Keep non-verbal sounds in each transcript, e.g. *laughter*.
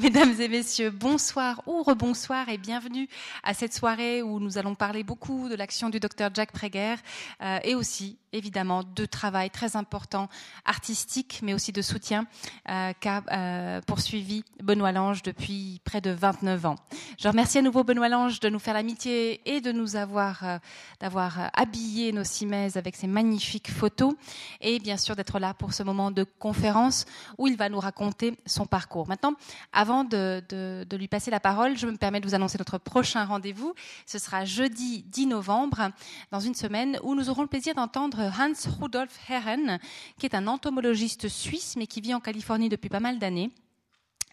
Mesdames et messieurs, bonsoir ou rebonsoir et bienvenue à cette soirée où nous allons parler beaucoup de l'action du docteur Jack Prager euh, et aussi évidemment de travail très important artistique mais aussi de soutien euh, qu'a euh, poursuivi Benoît Lange depuis près de 29 ans. Je remercie à nouveau Benoît Lange de nous faire l'amitié et de nous avoir d'avoir habillé nos cimaises avec ces magnifiques photos et bien sûr d'être là pour ce moment de conférence où il va nous raconter son parcours. Maintenant, avant de, de lui passer la parole, je me permets de vous annoncer notre prochain rendez-vous. Ce sera jeudi 10 novembre, dans une semaine, où nous aurons le plaisir d'entendre Hans Rudolf Herren, qui est un entomologiste suisse, mais qui vit en Californie depuis pas mal d'années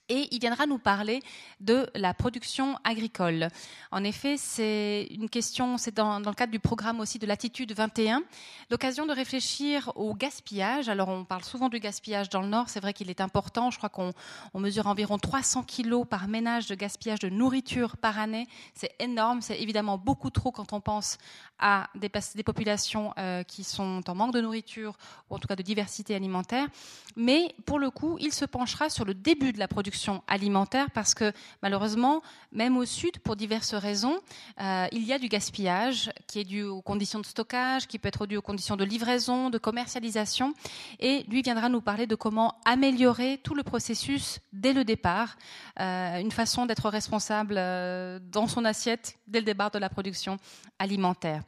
et il viendra nous parler de la production agricole. En effet, c'est une question, c'est dans, le cadre du programme aussi de l'attitude 21, l'occasion de réfléchir au gaspillage. Alors, on parle souvent du gaspillage dans le Nord, c'est vrai qu'il est important. Je crois qu'on on mesure environ 300 kilos par ménage de gaspillage de nourriture par année. C'est énorme, c'est évidemment beaucoup trop quand on pense à des, des populations euh, qui sont en manque de nourriture ou en tout cas de diversité alimentaire. Mais pour le coup, il se penchera sur le début de la production alimentaire parce que malheureusement, même au sud, pour diverses raisons, euh, il y a du gaspillage qui est dû aux conditions de stockage, qui peut être dû aux conditions de livraison, de commercialisation. Et lui viendra nous parler de comment améliorer tout le processus dès le départ, euh, une façon d'être responsable euh, dans son assiette dès le départ de la production alimentaire.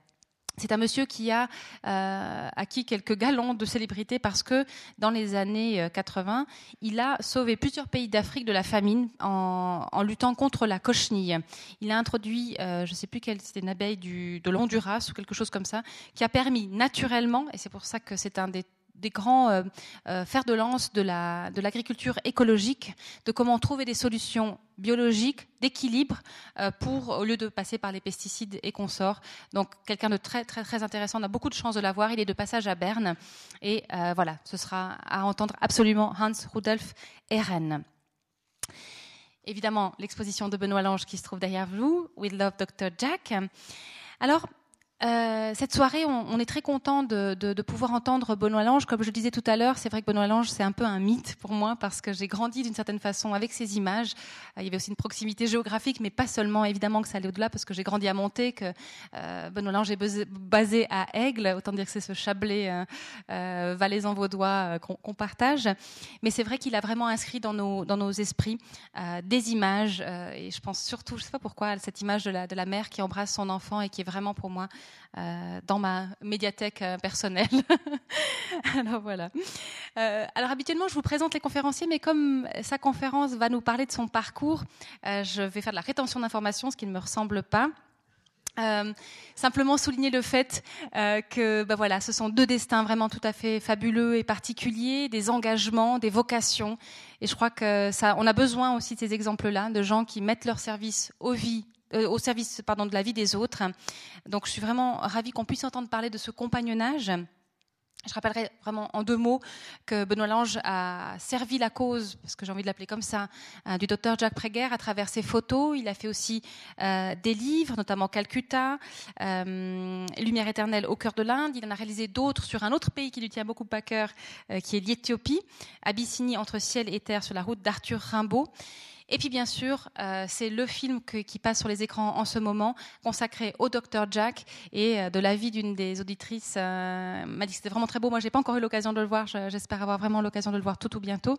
C'est un monsieur qui a euh, acquis quelques galons de célébrité parce que dans les années 80, euh, il a sauvé plusieurs pays d'Afrique de la famine en, luttant contre la cochenille. Il a introduit, euh, je ne sais plus quelle, c'était une abeille du, de l'Honduras ou quelque chose comme ça, qui a permis naturellement, et c'est pour ça que c'est un des des grands euh, euh, fers de lance de l'agriculture écologique, de comment trouver des solutions biologiques, d'équilibre, euh, pour au lieu de passer par les pesticides et consorts. Donc quelqu'un de très très très intéressant. On a beaucoup de chance de l'avoir. Il est de passage à Berne et euh, voilà, ce sera à entendre absolument Hans Rudolf Ehren. Évidemment, l'exposition de Benoît Lange qui se trouve derrière vous, We Love Dr. Jack. Alors, euh, cette soirée, on, est très content de, de, de, pouvoir entendre Benoît Lange. Comme je disais tout à l'heure, c'est vrai que Benoît Lange, c'est un peu un mythe pour moi parce que j'ai grandi d'une certaine façon avec ces images. Euh, il y avait aussi une proximité géographique, mais pas seulement, évidemment, que ça allait au-delà parce que j'ai grandi à Monté, que euh, Benoît Lange est basé à Aigle. Autant dire que c'est ce Chablais valaisan-vaudois euh, qu'on qu partage. Mais c'est vrai qu'il a vraiment inscrit dans nos, dans nos esprits des images. et je pense surtout, je sais pas pourquoi, cette image de la, de la mère qui embrasse son enfant et qui est vraiment pour moi euh, dans ma médiathèque euh, personnelle. *laughs* alors voilà. Euh, alors habituellement, je vous présente les conférenciers, mais comme sa conférence va nous parler de son parcours, je vais faire de la rétention d'informations, ce qui ne me ressemble pas. Simplement souligner le fait que ben voilà, ce sont deux destins vraiment tout à fait fabuleux et particuliers, des engagements, des vocations. Et je crois que ça, on a besoin aussi de ces exemples-là, de gens qui mettent leur service aux vies euh, au service pardon, de la vie des autres. Donc je suis vraiment ravie qu'on puisse entendre parler de ce compagnonnage. Je rappellerai vraiment en deux mots que Benoît Lange a servi la cause, parce que j'ai envie de l'appeler comme ça, euh, du docteur Jacques Préguer à travers ses photos. Il a fait aussi euh, des livres, notamment Calcutta, euh, Lumière éternelle au cœur de l'Inde. Il en a réalisé d'autres sur un autre pays qui lui tient beaucoup à cœur, qui est l'Éthiopie, Abyssinie entre ciel et terre sur la route d'Arthur Rimbaud. Et puis bien sûr, euh, c'est le film qui passe sur les écrans en ce moment, consacré au Dr Jack et euh, de la vie d'une des auditrices euh, m'a dit que c'était vraiment très beau. Moi, j'ai pas encore eu l'occasion de le voir. J'espère avoir vraiment l'occasion de le voir tout ou bientôt.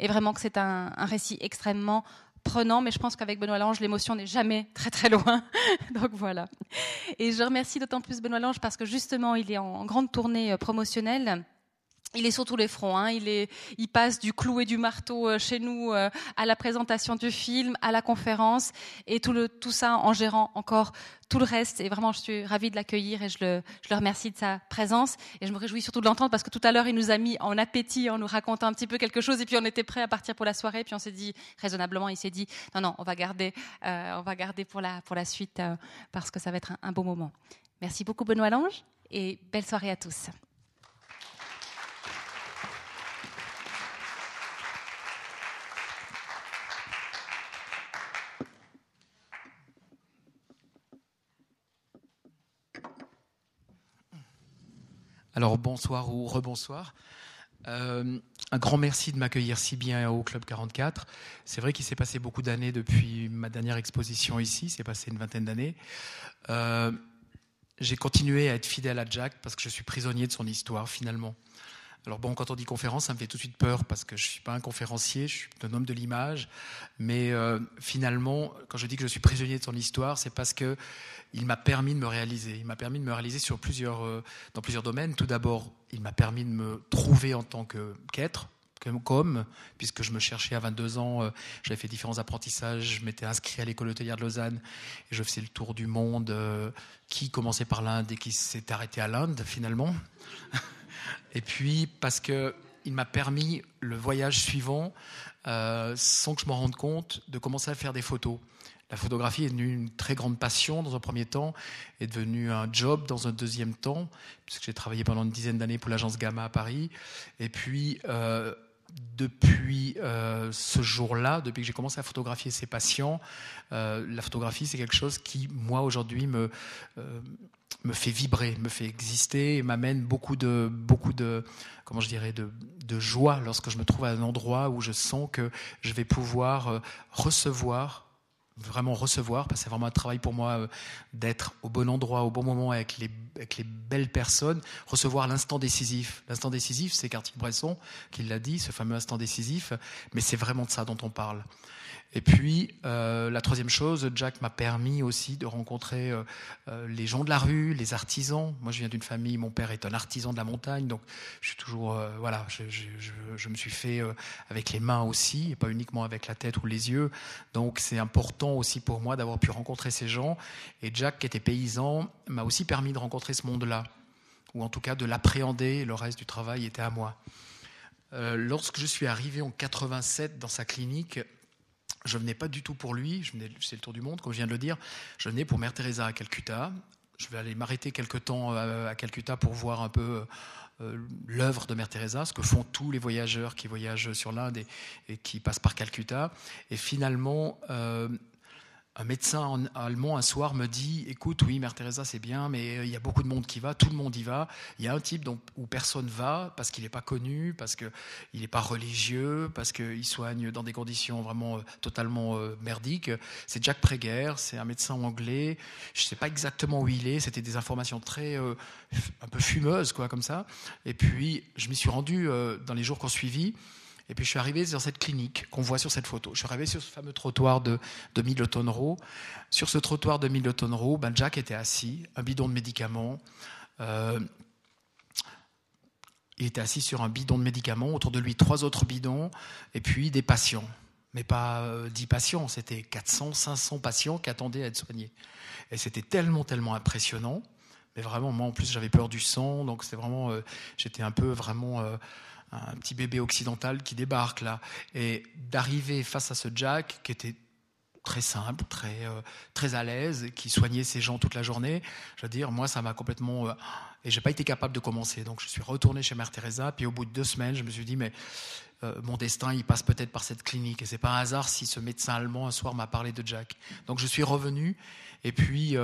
Et vraiment que c'est un, un récit extrêmement prenant, mais je pense qu'avec Benoît Lange, l'émotion n'est jamais très très loin. *laughs* Donc voilà. Et je remercie d'autant plus Benoît Lange parce que justement, il est en grande tournée promotionnelle il est sur tous les fronts. Hein. Il, passe du clou et du marteau euh, chez nous euh, à la présentation du film, à la conférence, et tout, le, tout ça en gérant encore tout le reste. Et vraiment, je suis ravie de l'accueillir et je le, remercie de sa présence. Et je me réjouis surtout de l'entendre parce que tout à l'heure, il nous a mis en appétit en nous racontant un petit peu quelque chose. Et puis, on était prêt à partir pour la soirée. Puis, on s'est dit, raisonnablement, il s'est dit, non, non, on va garder, euh, on va garder pour la, suite parce que ça va être un, un beau moment. Merci beaucoup, Benoît Lange, et belle soirée à tous. Alors bonsoir ou rebonsoir. Euh, un grand merci de m'accueillir si bien au Club 44. C'est vrai qu'il s'est passé beaucoup d'années depuis ma dernière exposition ici, c'est passé une vingtaine d'années. Euh, j'ai continué à être fidèle à Jack parce que je suis prisonnier de son histoire finalement. Alors bon, quand on dit conférence, ça me fait tout de suite peur parce que je suis pas un conférencier, je suis un homme de l'image. Mais euh, finalement, quand je dis que je suis prisonnier de son histoire, c'est parce que il m'a permis de me réaliser. Il m'a permis de me réaliser sur plusieurs, euh, dans plusieurs domaines. Tout d'abord, il m'a permis de me trouver en tant qu'être, comme, puisque je me cherchais à 22 ans, euh, j'avais fait différents apprentissages, je m'étais inscrit à l'école hôtelière de Lausanne et je faisais le tour du monde qui commençait par l'Inde et qui s'est arrêté à l'Inde finalement. *laughs* Et puis parce que il m'a permis le voyage suivant, euh, sans que je m'en rende compte, de commencer à faire des photos. La photographie est devenue une très grande passion dans un premier temps, est devenue un job dans un deuxième temps, puisque j'ai travaillé pendant une dizaine d'années pour l'agence Gamma à Paris. Et puis, euh, depuis euh, ce jour-là, depuis que j'ai commencé à photographier ces patients, la photographie, c'est quelque chose qui, moi, aujourd'hui, me, me fait vibrer, me fait exister et m'amène beaucoup de, beaucoup de, comment je dirais, de, de, joie lorsque je me trouve à un endroit où je sens que je vais pouvoir euh, recevoir, vraiment recevoir, parce que c'est vraiment un travail pour moi euh, d'être au bon endroit, au bon moment avec les, avec les belles personnes, recevoir l'instant décisif. L'instant décisif, c'est Cartier-Bresson qui l'a dit, ce fameux instant décisif, mais c'est vraiment de ça dont on parle. Et puis, euh, la troisième chose, Jack m'a permis aussi de rencontrer euh, euh, les gens de la rue, les artisans. Moi, je viens d'une famille, mon père est un artisan de la montagne, donc je suis toujours, voilà, je, je, je, me suis fait avec les mains aussi, et pas uniquement avec la tête ou les yeux. Donc, c'est important aussi pour moi d'avoir pu rencontrer ces gens. Et Jack, qui était paysan, m'a aussi permis de rencontrer ce monde-là, ou en tout cas de l'appréhender. Le reste du travail était à moi. lorsque je suis arrivé en 87 dans sa clinique, je venais pas du tout pour lui, je venais, c'est le tour du monde, comme je viens de le dire, je venais pour Mère Teresa à Calcutta. Je vais aller m'arrêter quelque temps euh, à Calcutta pour voir un peu euh, l'œuvre de Mère Teresa, ce que font tous les voyageurs qui voyagent sur l'Inde et, qui passent par Calcutta. Et finalement, euh, un médecin allemand un soir me dit écoute oui Mère Teresa c'est bien mais euh, il y a beaucoup de monde qui va tout le monde y va. Il y a un type où personne va parce qu'il n'est pas connu parce qu'il n'est pas religieux parce qu'il soigne dans des conditions vraiment euh, totalement euh, merdiques. C'est Jack Prager c'est un médecin anglais. Je ne sais pas exactement où il est. C'était des informations très un peu fumeuses quoi comme ça. Et puis je m'y suis rendu dans les jours qui ont suivi et puis je suis arrivé dans cette clinique qu'on voit sur cette photo. Je suis arrivé sur ce fameux trottoir de, de Middleton Row. Sur ce trottoir de Middleton Row, ben Jack était assis, un bidon de médicaments. Euh, il était assis sur un bidon de médicaments, autour de lui trois autres bidons, et puis des patients. Mais pas euh, dix patients, c'était 400, 500 patients qui attendaient à être soignés. Et c'était tellement, tellement impressionnant. Mais vraiment, moi en plus j'avais peur du sang, donc c'était vraiment, euh, j'étais un peu vraiment un petit bébé occidental qui débarque là, et d'arriver face à ce Jack qui était très simple, très, euh, très à l'aise, qui soignait ses gens toute la journée, je veux dire, moi, ça m'a complètement... Euh, et j'ai pas été capable de commencer. Donc, je suis retourné chez Mère Teresa, puis au bout de deux semaines, je me suis dit, mais euh, mon destin, il passe peut-être par cette clinique. Et c'est pas un hasard si ce médecin allemand, un soir, m'a parlé de Jack. Donc, je suis revenu, et puis,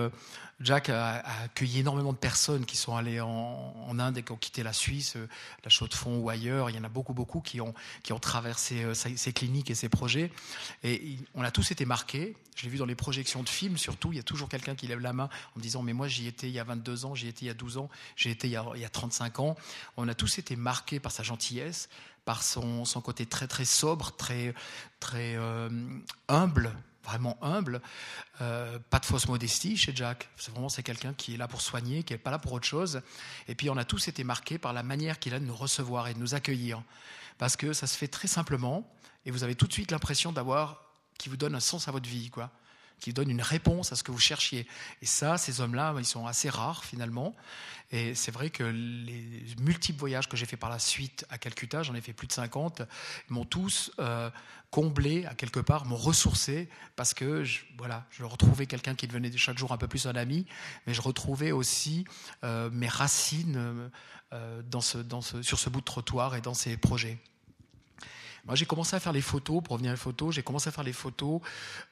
Jack a, accueilli énormément de personnes qui sont allées en, Inde et qui ont quitté la Suisse, euh, la Chaux-de-Fonds ou ailleurs. Il y en a beaucoup, beaucoup qui ont, qui ont traversé euh, ces cliniques et ces projets. Et on a tous été marqués. Je l'ai vu dans les projections de films, surtout. Il y a toujours quelqu'un qui lève la main en me disant Mais moi, j'y étais il y a 22 ans, j'y étais il y a 12 ans, j'y étais il y a, il y a 35 ans. On a tous été marqués par sa gentillesse, par son, son côté très, très sobre, très, très euh, humble vraiment humble. Euh, pas de fausse modestie chez Jack. C'est vraiment c'est quelqu'un qui est là pour soigner, qui n'est pas là pour autre chose. Et puis on a tous été marqués par la manière qu'il a de nous recevoir et de nous accueillir, parce que ça se fait très simplement et vous avez tout de suite l'impression d'avoir qui vous donne un sens à votre vie, quoi qui donne une réponse à ce que vous cherchiez. Et ça, ces hommes-là, ils sont assez rares finalement. Et c'est vrai que les multiples voyages que j'ai fait par la suite à Calcutta, j'en ai fait plus de 50, m'ont tous euh, comblé à quelque part, m'ont ressourcé parce que je, voilà, je retrouvais quelqu'un qui devenait chaque jour un peu plus un ami, mais je retrouvais aussi euh, mes racines euh, sur ce bout de trottoir et dans ces projets. Moi, j'ai commencé à faire les photos, pour revenir aux photos, j'ai commencé à faire les photos.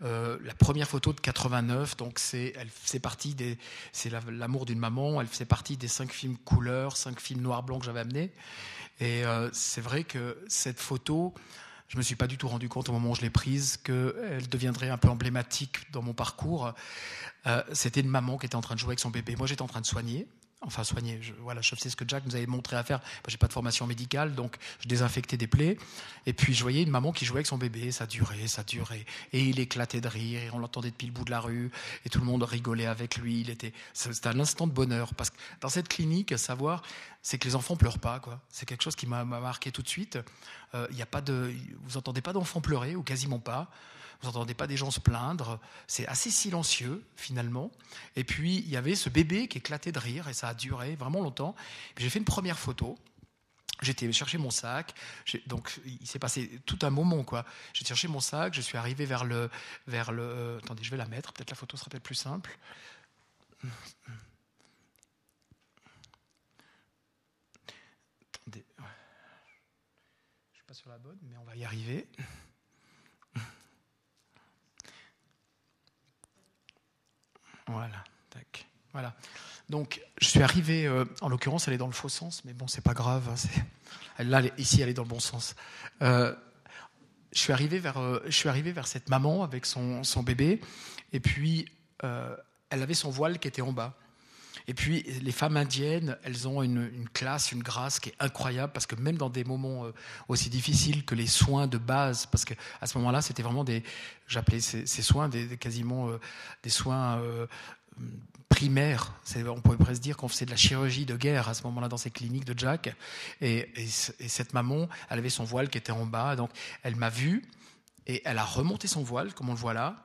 Euh, la première photo de 89, donc c'est, elle faisait partie des, c'est l'amour d'une maman. Elle faisait partie des cinq films couleurs, cinq films noir blanc que j'avais amenés. Et c'est vrai que cette photo, je me suis pas du tout rendu compte au moment où je l'ai prise qu'elle deviendrait un peu emblématique dans mon parcours. C'était une maman qui était en train de jouer avec son bébé. Moi, j'étais en train de soigner enfin soigner. Je, voilà, je sais ce que Jack nous avait montré à faire. Je j'ai pas de formation médicale, donc je désinfectais des plaies. Et puis je voyais une maman qui jouait avec son bébé, ça durait, ça durait, et il éclatait de rire, et on l'entendait depuis le bout de la rue, et tout le monde rigolait avec lui. Il était, c'était un instant de bonheur parce que dans cette clinique, savoir, c'est que les enfants pleurent pas, quoi. C'est quelque chose qui m'a marqué tout de suite. Euh, il a pas de, vous entendez pas d'enfants pleurer ou quasiment pas. Vous n'entendez pas des gens se plaindre. C'est assez silencieux, finalement. Et puis, il y avait ce bébé qui éclatait de rire, et ça a duré vraiment longtemps. J'ai fait une première photo. J'étais chercher mon sac, donc il s'est passé tout un moment quoi. J'ai cherché mon sac, je suis arrivé vers le, vers le. Euh, attendez, je vais la mettre. Peut-être la photo sera peut-être plus simple. Attendez, je suis pas sur la bonne, mais on va y arriver. Voilà, tac. Voilà. Donc, je suis arrivé, euh, en l'occurrence, elle est dans le faux sens, mais bon, c'est pas grave. Hein, *laughs* là, ici, elle est dans le bon sens. Euh, je, suis arrivé vers, euh, je suis arrivé vers cette maman avec son bébé, et puis elle avait son voile qui était en bas. Et puis, les femmes indiennes, elles ont une, classe, une grâce qui est incroyable, parce que même dans des moments euh, aussi difficiles que les soins de base, parce qu'à ce moment-là, c'était vraiment des, j'appelais ces, soins des, quasiment euh, des soins euh, primaires. On pourrait presque dire qu'on faisait de la chirurgie de guerre à ce moment-là dans ces cliniques de Jack. Et, et, cette maman, elle avait son voile qui était en bas, donc elle m'a vu et elle a remonté son voile, comme on le voit là.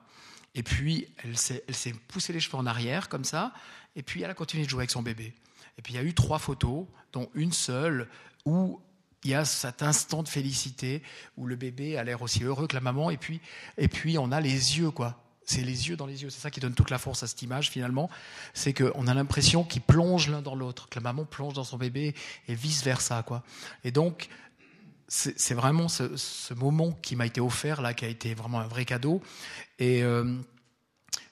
Et puis, elle s'est poussé les cheveux en arrière, comme ça. Et puis elle a continué de jouer avec son bébé. Et puis il y a eu trois photos, dont une seule où il y a cet instant de félicité où le bébé a l'air aussi heureux que la maman. Et puis, et puis on a les yeux, quoi. C'est les yeux dans les yeux. C'est ça qui donne toute la force à cette image, finalement. C'est qu'on a l'impression qu'ils plongent l'un dans l'autre, que la maman plonge dans son bébé et vice-versa, quoi. Et donc, c'est vraiment ce, moment qui m'a été offert, là, qui a été vraiment un vrai cadeau. Et. Euh,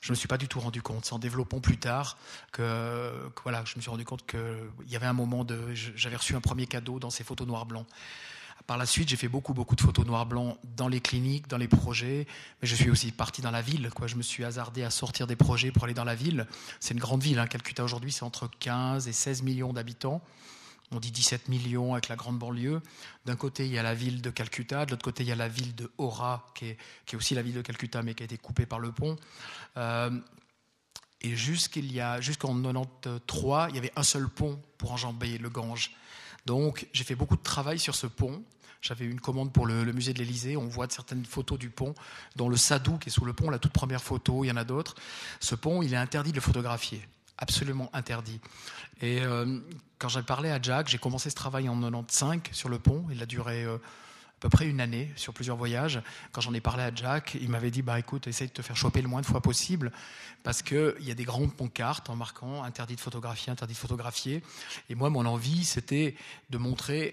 je ne me suis pas du tout rendu compte. C'est en développant plus tard que, voilà, je me suis rendu compte qu'il y avait un moment de. J'avais reçu un premier cadeau dans ces photos noir-blanc. Par la suite, j'ai fait beaucoup, beaucoup de photos noir-blanc dans les cliniques, dans les projets, mais je suis aussi parti dans la ville. Quoi. Je me suis hasardé à sortir des projets pour aller dans la ville. C'est une grande ville. Hein. Calcutta aujourd'hui, c'est entre 15 et 16 millions d'habitants on dit 17 millions avec la grande banlieue. D'un côté, il y a la ville de Calcutta, de l'autre côté, il y a la ville de Hora, qui est, aussi la ville de Calcutta, mais qui a été coupée par le pont. Euh, et jusqu'en 93, il y avait un seul pont pour enjamber le Gange. Donc, j'ai fait beaucoup de travail sur ce pont. J'avais une commande pour le, musée de l'Élysée. On voit certaines photos du pont, dont le Sadou qui est sous le pont, la toute première photo. Il y en a d'autres. Ce pont, il est interdit de le photographier absolument interdit. Et euh, quand j'ai parlé à Jack, j'ai commencé ce travail en 95 sur le pont. Il a duré euh, à peu près une année sur plusieurs voyages. Quand j'en ai parlé à Jack, il m'avait dit bah écoute, essaye de te faire choper le moins de fois possible parce qu'il y a des grandes pancartes en marquant interdit de photographier, interdit de photographier. Et moi, mon envie, c'était de montrer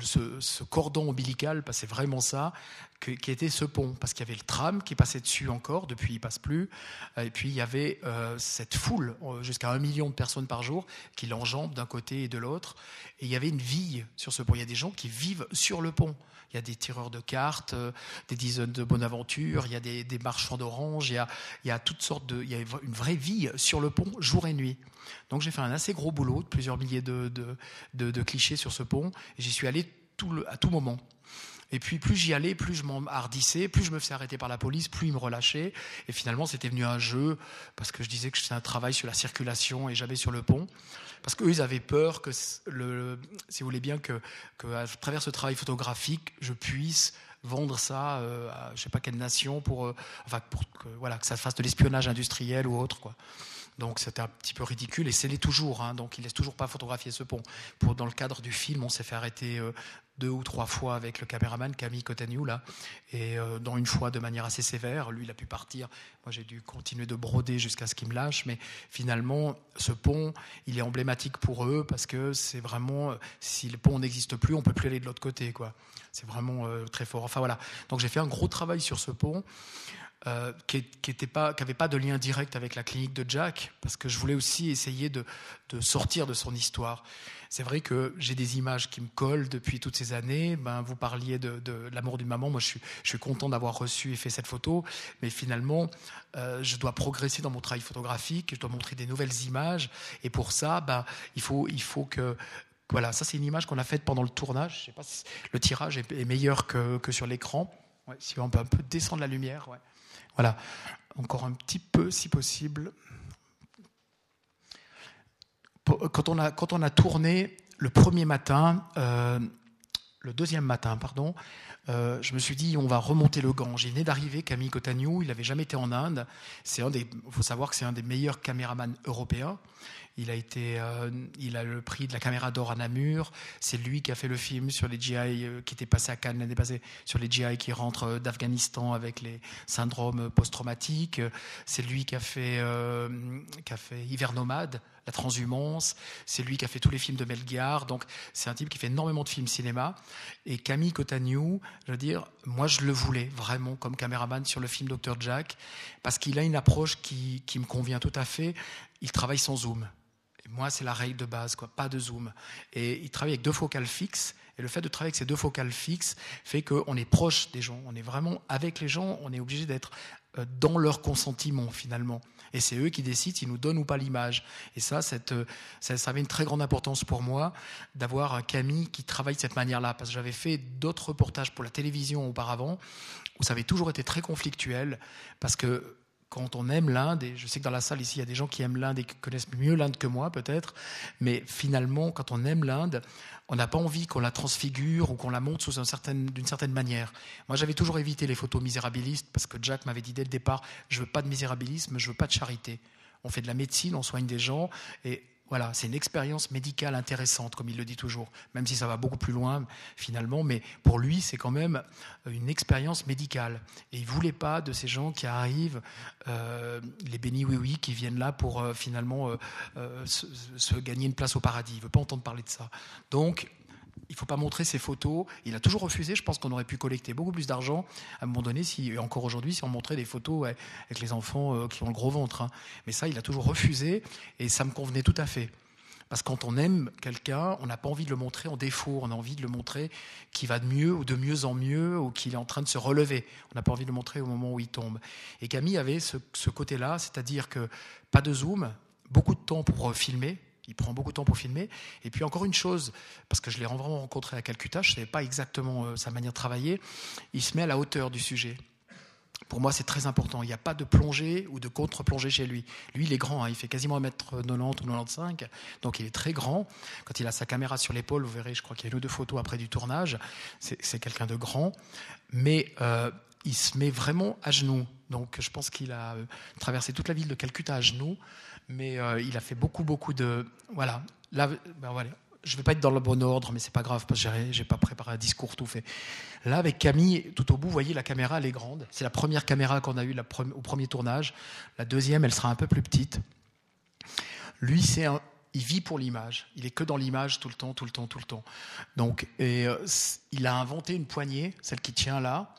ce, cordon ombilical, c'est vraiment ça, qui était ce pont, parce qu'il y avait le tram qui passait dessus encore, depuis il passe plus, et puis il y avait euh, cette foule, euh, jusqu'à un million de personnes par jour, qui l'enjambent d'un côté et de l'autre, et il y avait une vie sur ce pont. Il y a des gens qui vivent sur le pont. Il y a des tireurs de cartes, euh, des dizaines de bonnes aventures, il y a des, marchands d'oranges, il, y a, toutes sortes de, il y a une vraie vie sur le pont, jour et nuit. Donc j'ai fait un assez gros boulot, de plusieurs milliers de, clichés sur ce pont, et j'y suis allé à tout moment. Et puis plus j'y allais, plus je m'enhardissais, plus je me faisais arrêter par la police, plus ils me relâchaient. Et finalement, c'était venu un jeu, parce que je disais que c'était un travail sur la circulation et jamais sur le pont. Parce qu'eux, ils avaient peur que, si vous voulez bien, que, à travers ce travail photographique, je puisse vendre ça euh, à je sais pas quelle nation pour, euh, enfin, pour que, voilà, que ça fasse de l'espionnage industriel ou autre. Quoi. Donc c'était un petit peu ridicule et c'est l'est toujours. Hein, donc il laisse toujours pas photographier ce pont. Pour, dans le cadre du film, on s'est fait arrêter euh, deux ou trois fois avec le caméraman Camille Cotagnou là, et euh, dans une fois de manière assez sévère. Lui, il a pu partir. Moi, j'ai dû continuer de broder jusqu'à ce qu'il me lâche. Mais finalement, ce pont, il est emblématique pour eux parce que c'est vraiment, euh, si le pont n'existe plus, on peut plus aller de l'autre côté, quoi. C'est vraiment très fort. Enfin voilà. Donc j'ai fait un gros travail sur ce pont. euh, qui n'avait pas, de lien direct avec la clinique de Jack, parce que je voulais aussi essayer de sortir de son histoire. C'est vrai que j'ai des images qui me collent depuis toutes ces années. Ben, vous parliez de, l'amour d'une maman. Moi, je suis, je suis content d'avoir reçu et fait cette photo. Mais finalement, euh, je dois progresser dans mon travail photographique. Je dois montrer des nouvelles images. Et pour ça, ben, il, faut, il faut que, voilà, ça c'est une image qu'on a faite pendant le tournage. Je sais pas si le tirage est, meilleur que, que sur l'écran. Ouais, si on peut un peu descendre la lumière. Ouais. Voilà, encore un petit peu si possible. Quand on a, quand on a tourné le premier matin, euh, le deuxième matin, pardon, euh, je me suis dit, on va remonter le Gange. Il venait d'arriver, Camille Cotagnou, il n'avait jamais été en Inde. C'est un des, faut savoir que c'est un des meilleurs caméramans européens. Il a, été, euh, il a le prix de la caméra d'or à Namur. C'est lui qui a fait le film sur les GI euh, qui était passé à Cannes l'année passée, sur les GI qui rentrent euh, d'Afghanistan avec les syndromes post-traumatiques. C'est lui qui a fait, qui a fait Hiver nomade, La transhumance. C'est lui qui a fait tous les films de Melgar. Donc c'est un type qui fait énormément de films cinéma. Et Camille Cotagnou, je veux dire, moi je le voulais vraiment comme caméraman sur le film Dr Jack parce qu'il a une approche qui, qui me convient tout à fait. Il travaille sans zoom moi, c'est la règle de base, quoi, pas de zoom. Et il travaille avec deux focales fixes. Et le fait de travailler avec ces deux focales fixes fait qu'on est proche des gens. On est vraiment avec les gens. On est obligé d'être euh, dans leur consentiment, finalement. Et c'est eux qui décident s'ils nous donnent ou pas l'image. Et ça, euh, ça, ça, avait une très grande importance pour moi d'avoir un Camille qui travaille de cette manière-là. Parce que j'avais fait d'autres reportages pour la télévision auparavant où ça avait toujours été très conflictuel. Parce que quand on aime l'Inde, et je sais que dans la salle ici, il y a des gens qui aiment l'Inde et qui connaissent mieux l'Inde que moi peut-être, mais finalement, quand on aime l'Inde, on n'a pas envie qu'on la transfigure ou qu'on la montre d'une certaine, certaine manière. Moi, j'avais toujours évité les photos misérabilistes parce que Jack m'avait dit dès le départ, je veux pas de misérabilisme, je veux pas de charité. On fait de la médecine, on soigne des gens, et voilà, c'est une expérience médicale intéressante, comme il le dit toujours, même si ça va beaucoup plus loin finalement, mais pour lui, c'est quand même une expérience médicale. Et il ne voulait pas de ces gens qui arrivent, euh, les bénis oui-oui, qui viennent là pour euh, finalement euh, se, se, gagner une place au paradis. Il ne veut pas entendre parler de ça. Donc, il faut pas montrer ses photos. Il a toujours refusé. Je pense qu'on aurait pu collecter beaucoup plus d'argent à un moment donné, si, encore aujourd'hui, si on montrait des photos avec les enfants euh, qui ont le gros ventre. Hein. Mais ça, il a toujours refusé et ça me convenait tout à fait. Parce que quand on aime quelqu'un, on n'a pas envie de le montrer en défaut, on a envie de le montrer qui va de mieux ou de mieux en mieux ou qu'il est en train de se relever. On n'a pas envie de le montrer au moment où il tombe. Et Camille avait ce, ce côté-là, c'est-à-dire que pas de zoom, beaucoup de temps pour filmer, il prend beaucoup de temps pour filmer. Et puis encore une chose, parce que je l'ai vraiment rencontré à Calcutta, je ne savais pas exactement euh, sa manière de travailler, il se met à la hauteur du sujet. Pour moi, c'est très important. Il n'y a pas de plongée ou de contre-plongée chez lui. Lui, il est grand, hein. il fait quasiment 1m90 ou 95, donc il est très grand. Quand il a sa caméra sur l'épaule, vous verrez, je crois qu'il y a une ou deux photos après du tournage, c'est quelqu'un de grand. Mais euh, il se met vraiment à genoux. Donc je pense qu'il a euh, traversé toute la ville de Calcutta à genoux mais euh, il a fait beaucoup, beaucoup de. Voilà. Là, ben voilà. Je ne vais pas être dans le bon ordre, mais c'est pas grave parce que j'ai pas préparé un discours tout fait. Là, avec Camille, tout au bout, vous voyez, la caméra, elle est grande. C'est la première caméra qu'on a eue au premier tournage. La deuxième, elle sera un peu plus petite. Lui, c'est il vit pour l'image. Il est que dans l'image tout le temps, tout le temps, tout le temps. Donc, et, euh, il a inventé une poignée, celle qui tient là.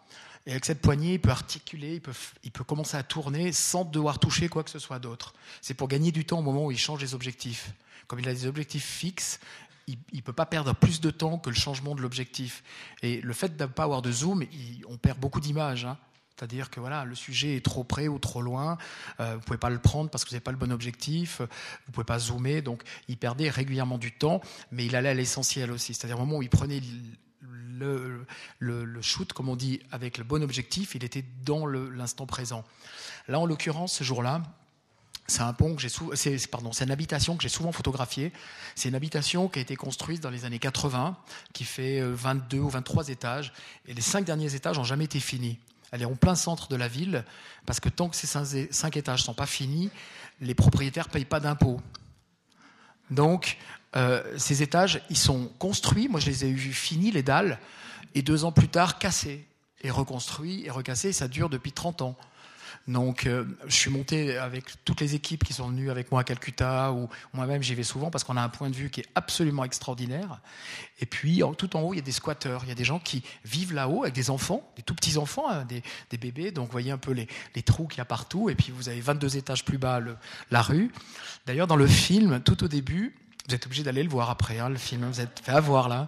Et avec cette poignée, il peut articuler, il peut, il peut commencer à tourner sans devoir toucher quoi que ce soit d'autre. C'est pour gagner du temps au moment où il change les objectifs. Comme il a des objectifs fixes, il ne peut pas perdre plus de temps que le changement de l'objectif. Et le fait de ne pas avoir de zoom, on perd beaucoup d'images. Hein. C'est-à-dire que voilà, le sujet est trop près ou trop loin, euh, vous ne pouvez pas le prendre parce que vous n'avez pas le bon objectif, vous ne pouvez pas zoomer, donc il perdait régulièrement du temps, mais il allait à l'essentiel aussi. C'est-à-dire au moment où il prenait le, shoot, comme on dit, avec le bon objectif, il était dans l'instant présent. Là, en l'occurrence, ce jour-là, c'est un pont c'est une habitation que j'ai souvent photographiée. C'est une habitation qui a été construite dans les années 80, qui fait 22 euh, ou 23 étages, et les cinq derniers étages n'ont jamais été finis. Elle est en plein centre de la ville, parce que tant que ces cinq étages ne sont pas finis, les propriétaires ne payent pas d'impôts. Donc, euh, ces étages, ils sont construits, moi je les ai vus finis, les dalles, et deux ans plus tard, cassés, et reconstruits, et recassés, et ça dure depuis 30 ans. Donc, euh, je suis monté avec toutes les équipes qui sont venues avec moi à Calcutta, ou moi-même j'y vais souvent parce qu'on a un point de vue qui est absolument extraordinaire. Et puis, tout en haut, il y a des squatteurs, il y a des gens qui vivent là-haut avec des enfants, des tout petits enfants, hein, des, bébés. Donc, vous voyez un peu les, trous qu'il y a partout. Et puis, vous avez 22 étages plus bas la rue. D'ailleurs, dans le film, tout au début, vous êtes obligé d'aller le voir après, hein, le film. Vous êtes fait avoir là.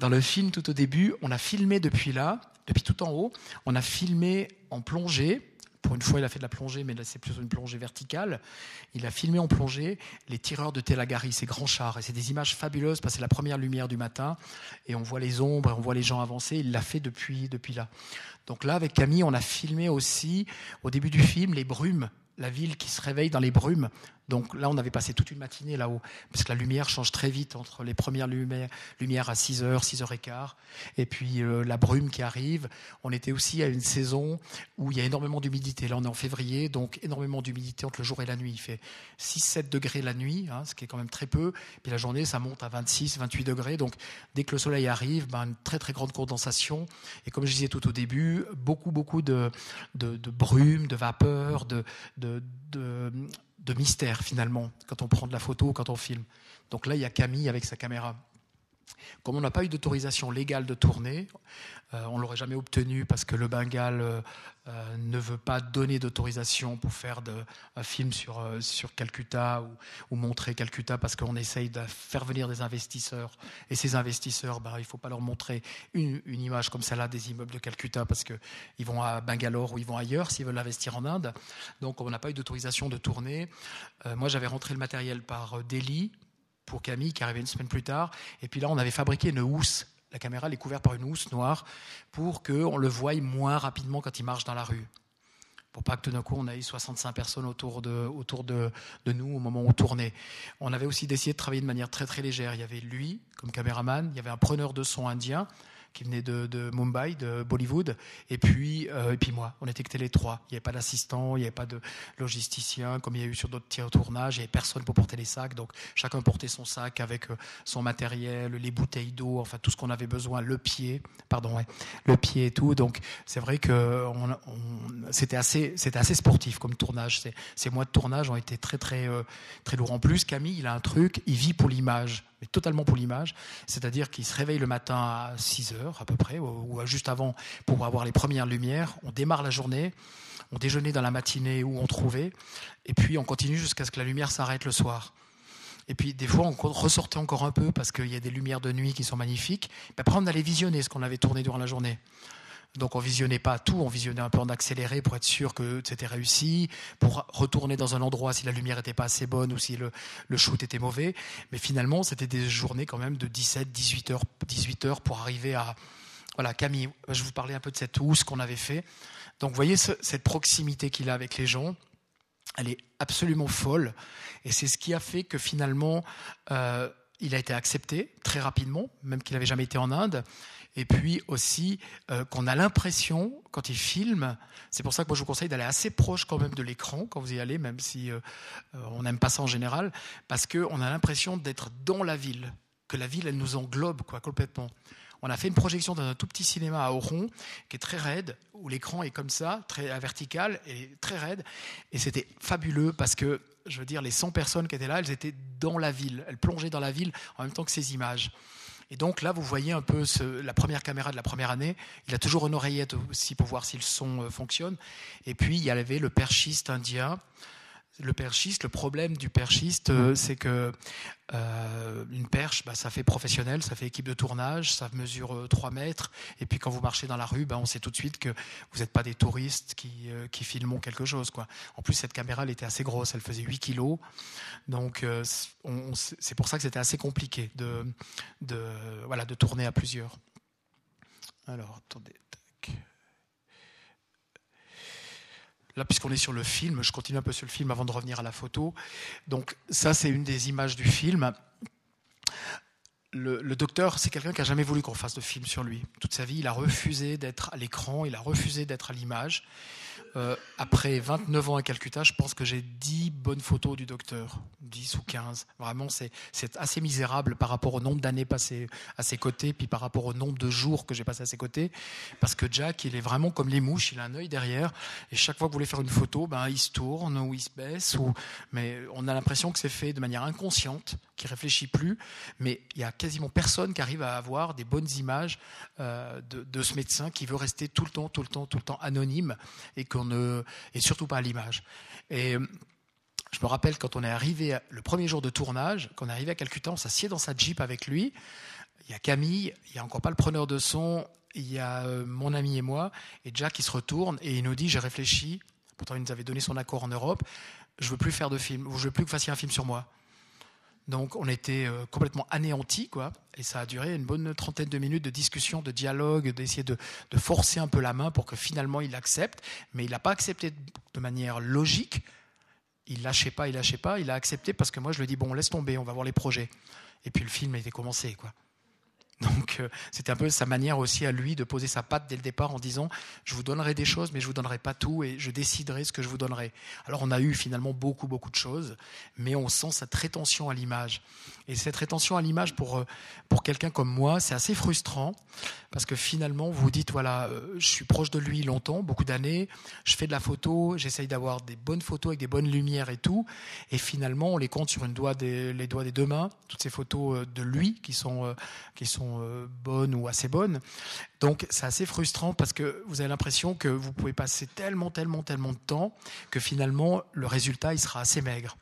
Dans le film, tout au début, on a filmé depuis là, depuis tout en haut, on a filmé en plongée pour une fois, il a fait de la plongée, mais là, c'est plutôt une plongée verticale. Il a filmé en plongée les tireurs de Telagari, ces grands chars. Et c'est des images fabuleuses parce que c'est la première lumière du matin et on voit les ombres et on voit les gens avancer. Il l'a fait depuis, depuis là. Donc là, avec Camille, on a filmé aussi, au début du film, les brumes la ville qui se réveille dans les brumes. Donc là, on avait passé toute une matinée là-haut, parce que la lumière change très vite entre les premières lumières, à 6h, 6h15, et puis euh, la brume qui arrive. On était aussi à une saison où il y a énormément d'humidité. Là, on est en février, donc énormément d'humidité entre le jour et la nuit. Il fait 6-7 degrés la nuit, hein, ce qui est quand même très peu. Puis la journée, ça monte à 26, 28 degrés. Donc dès que le soleil arrive, ben, une très très grande condensation. Et comme je disais tout au début, beaucoup beaucoup de, de, de brume, de vapeur, de, mystère finalement quand on prend de la photo quand on filme. Donc là, il y a Camille avec sa caméra. Comme on n'a pas eu d'autorisation légale de tourner, euh, on ne l'aurait jamais obtenu parce que le Bengale euh, euh, ne veut pas donner d'autorisation pour faire un film sur, sur Calcutta ou, montrer Calcutta parce qu'on essaye de faire venir des investisseurs. Et ces investisseurs, bah, il ne faut pas leur montrer une, une image comme celle-là des immeubles de Calcutta parce qu'ils vont à Bangalore ou ils vont ailleurs s'ils veulent investir en Inde. Donc on n'a pas eu d'autorisation de tourner. moi j'avais rentré le matériel par Delhi pour Camille qui arrivait une semaine plus tard. Et puis là, on avait fabriqué une housse. La caméra elle est couverte par une housse noire pour qu'on le voie moins rapidement quand il marche dans la rue. Pour pas que tout d'un coup on ait 65 personnes autour, de, autour de, de, nous au moment où on tournait. On avait aussi décidé de travailler de manière très très légère. Il y avait lui comme caméraman, il y avait un preneur de son indien qui venait de, Mumbai, de Bollywood, et puis, euh, et puis moi. On était que les trois. Il n'y avait pas d'assistant, il n'y avait pas de logisticien, comme il y a eu sur d'autres tirs tournages. Il n'y avait personne pour porter les sacs. Donc chacun portait son sac avec euh, son matériel, les bouteilles d'eau, enfin tout ce qu'on avait besoin, le pied, pardon, le pied et tout. Donc c'est vrai que c'était assez, assez sportif comme tournage. Ces mois de tournage ont été très très euh, très lourds. En plus, Camille, il a un truc, il vit pour l'image totalement pour l'image, c'est-à-dire qu'il se réveille le matin à 6 heures à peu près, ou, juste avant, pour avoir les premières lumières. On démarre la journée, on déjeunait dans la matinée où on trouvait, et puis on continue jusqu'à ce que la lumière s'arrête le soir. Et puis des fois, on ressortait encore un peu parce qu'il y a des lumières de nuit qui sont magnifiques. Puis après, on allait visionner ce qu'on avait tourné durant la journée. Donc on visionnait pas tout, on visionnait un peu en accéléré pour être sûr que c'était réussi, pour retourner dans un endroit si la lumière n'était pas assez bonne ou si le, shoot était mauvais. Mais finalement, c'était des journées quand même de 17, 18 heures, 18 heures pour arriver à... Voilà, Camille, je vous parlais un peu de cette housse qu'on avait fait. Donc vous voyez cette proximité qu'il a avec les gens, elle est absolument folle. Et c'est ce qui a fait que finalement, euh, il a été accepté très rapidement, même qu'il n'avait jamais été en Inde et puis aussi euh, qu'on a l'impression, quand il filme, c'est pour ça que moi je vous conseille d'aller assez proche quand même de l'écran quand vous y allez, même si euh, euh, on n'aime pas ça en général, parce qu'on a l'impression d'être dans la ville, que la ville elle nous englobe quoi complètement. On a fait une projection dans un tout petit cinéma à Oron, qui est très raide, où l'écran est comme ça, très vertical et très raide. Et c'était fabuleux parce que, je veux dire, les 100 personnes qui étaient là, elles étaient dans la ville. Elles plongeaient dans la ville en même temps que ces images. Et donc là, vous voyez un peu la première caméra de la première année. Il a toujours une oreillette aussi pour voir si le son euh, fonctionne. Et puis, il y avait le perchiste indien le perchiste, le problème du perchiste, euh, c'est que euh, une perche, bah, ça fait professionnel, ça fait équipe de tournage, ça mesure 3 euh, mètres, et puis quand vous marchez dans la rue, bah, on sait tout de suite que vous n'êtes pas des touristes qui, qui filment quelque chose. Quoi. En plus, cette caméra, elle était assez grosse, elle faisait 8 kilos, donc c'est pour ça que c'était assez compliqué de, de, voilà, de tourner à plusieurs. Alors, attendez. Là, puisqu'on est sur le film, je continue un peu sur le film avant de revenir à la photo. Donc, ça, c'est une des images du film. Le, docteur, c'est quelqu'un qui a jamais voulu qu'on fasse de film sur lui. Toute sa vie, il a refusé d'être à l'écran, il a refusé d'être à l'image. Euh, après 29 ans à Calcutta, je pense que j'ai 10 bonnes photos du docteur, 10 ou 15. Vraiment, c'est assez misérable par rapport au nombre d'années passées à ses côtés, puis par rapport au nombre de jours que j'ai passé à ses côtés. Parce que Jack, il est vraiment comme les mouches, il a un œil derrière, et chaque fois que vous voulez faire une photo, ben, il se tourne ou il se baisse, mais on a l'impression que c'est fait de manière inconsciente, qu'il réfléchit plus, mais il y a quasiment personne qui arrive à avoir des bonnes images euh, de, ce médecin qui veut rester tout le temps, tout le temps, tout le temps anonyme et qu'on ne, et surtout pas à l'image. Et je me rappelle quand on est arrivé le premier jour de tournage, quand on est arrivé à Calcutta, on s'assied dans sa Jeep avec lui. Il y a Camille, il y a encore pas le preneur de son, il y a euh, mon ami et moi, et Jack qui se retourne et il nous dit j'ai réfléchi. Pourtant il nous avait donné son accord en Europe. Je veux plus faire de film, ou je veux plus que vous fassiez un film sur moi. Donc on était euh, complètement anéantis, quoi. Et ça a duré une bonne trentaine de minutes de discussion, de dialogue, d'essayer de, forcer un peu la main pour que finalement il accepte. Mais il n'a pas accepté de manière logique. Il lâchait pas, il lâchait pas. Il a accepté parce que moi je lui dit bon laisse tomber, on va voir les projets. Et puis le film a été commencé, quoi. Donc euh, c'était un peu sa manière aussi à lui de poser sa patte dès le départ en disant je vous donnerai des choses mais je vous donnerai pas tout et je déciderai ce que je vous donnerai. Alors on a eu finalement beaucoup beaucoup de choses mais on sent cette rétention à l'image. Et cette rétention à l'image pour euh, pour quelqu'un comme moi, c'est assez frustrant parce que finalement vous dites voilà, euh, je suis proche de lui longtemps, beaucoup d'années, je fais de la photo, j'essaye d'avoir des bonnes photos avec des bonnes lumières et tout et finalement on les compte sur les doigts des deux mains, toutes ces photos de lui qui sont euh, bonnes ou assez bonnes. Donc c'est assez frustrant parce que vous avez l'impression que vous pouvez passer tellement, tellement, tellement de temps que finalement le résultat il sera assez maigre.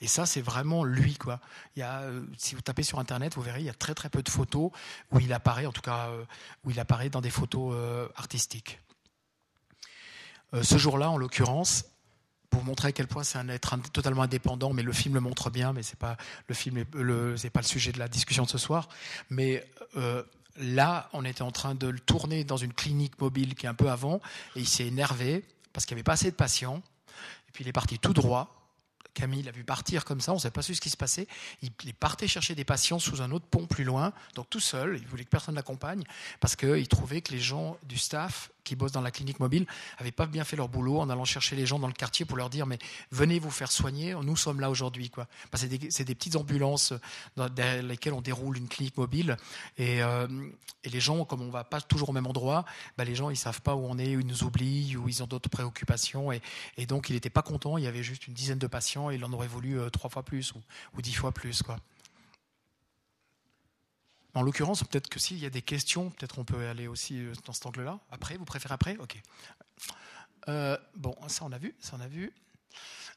Et ça, c'est vraiment lui, quoi. Il y a, euh, si vous tapez sur Internet, vous verrez, il y a très très peu de photos où il apparaît, en tout cas, euh, où il apparaît dans des photos artistiques. ce jour-là, en l'occurrence, pour montrer à quel point c'est un être totalement indépendant, mais le film le montre bien, mais c'est pas le film, pas le sujet de la discussion de ce soir. Mais euh, là, on était en train de le tourner dans une clinique mobile qui est un peu avant, et il s'est énervé parce qu'il n'y avait pas assez de patients. Et puis il est parti tout droit. Camille l'a vu partir comme ça, on ne savait pas ce qui se passait. Il, il partait chercher des patients sous un autre pont plus loin, donc tout seul, il voulait que personne l'accompagne, parce qu'il trouvait que les gens du staff qui bossent dans la clinique mobile n'avaient pas bien fait leur boulot en allant chercher les gens dans le quartier pour leur dire mais venez vous faire soigner, nous sommes là aujourd'hui. Quoi. c'est, des, petites ambulances dans lesquelles on déroule une clinique mobile et, euh, et les gens, comme on va pas toujours au même endroit, bah, les gens ils savent pas où on est, ils nous oublient ou ils ont d'autres préoccupations et, et donc il n'était pas content, il y avait juste une dizaine de patients et il en aurait voulu euh, trois fois plus ou, ou dix fois plus. Quoi. En l'occurrence, peut-être que s'il y a des questions, peut-être on peut aller aussi euh, dans cet angle-là. Après, vous préférez après? Ok. Euh, bon, ça on a vu, ça on a vu.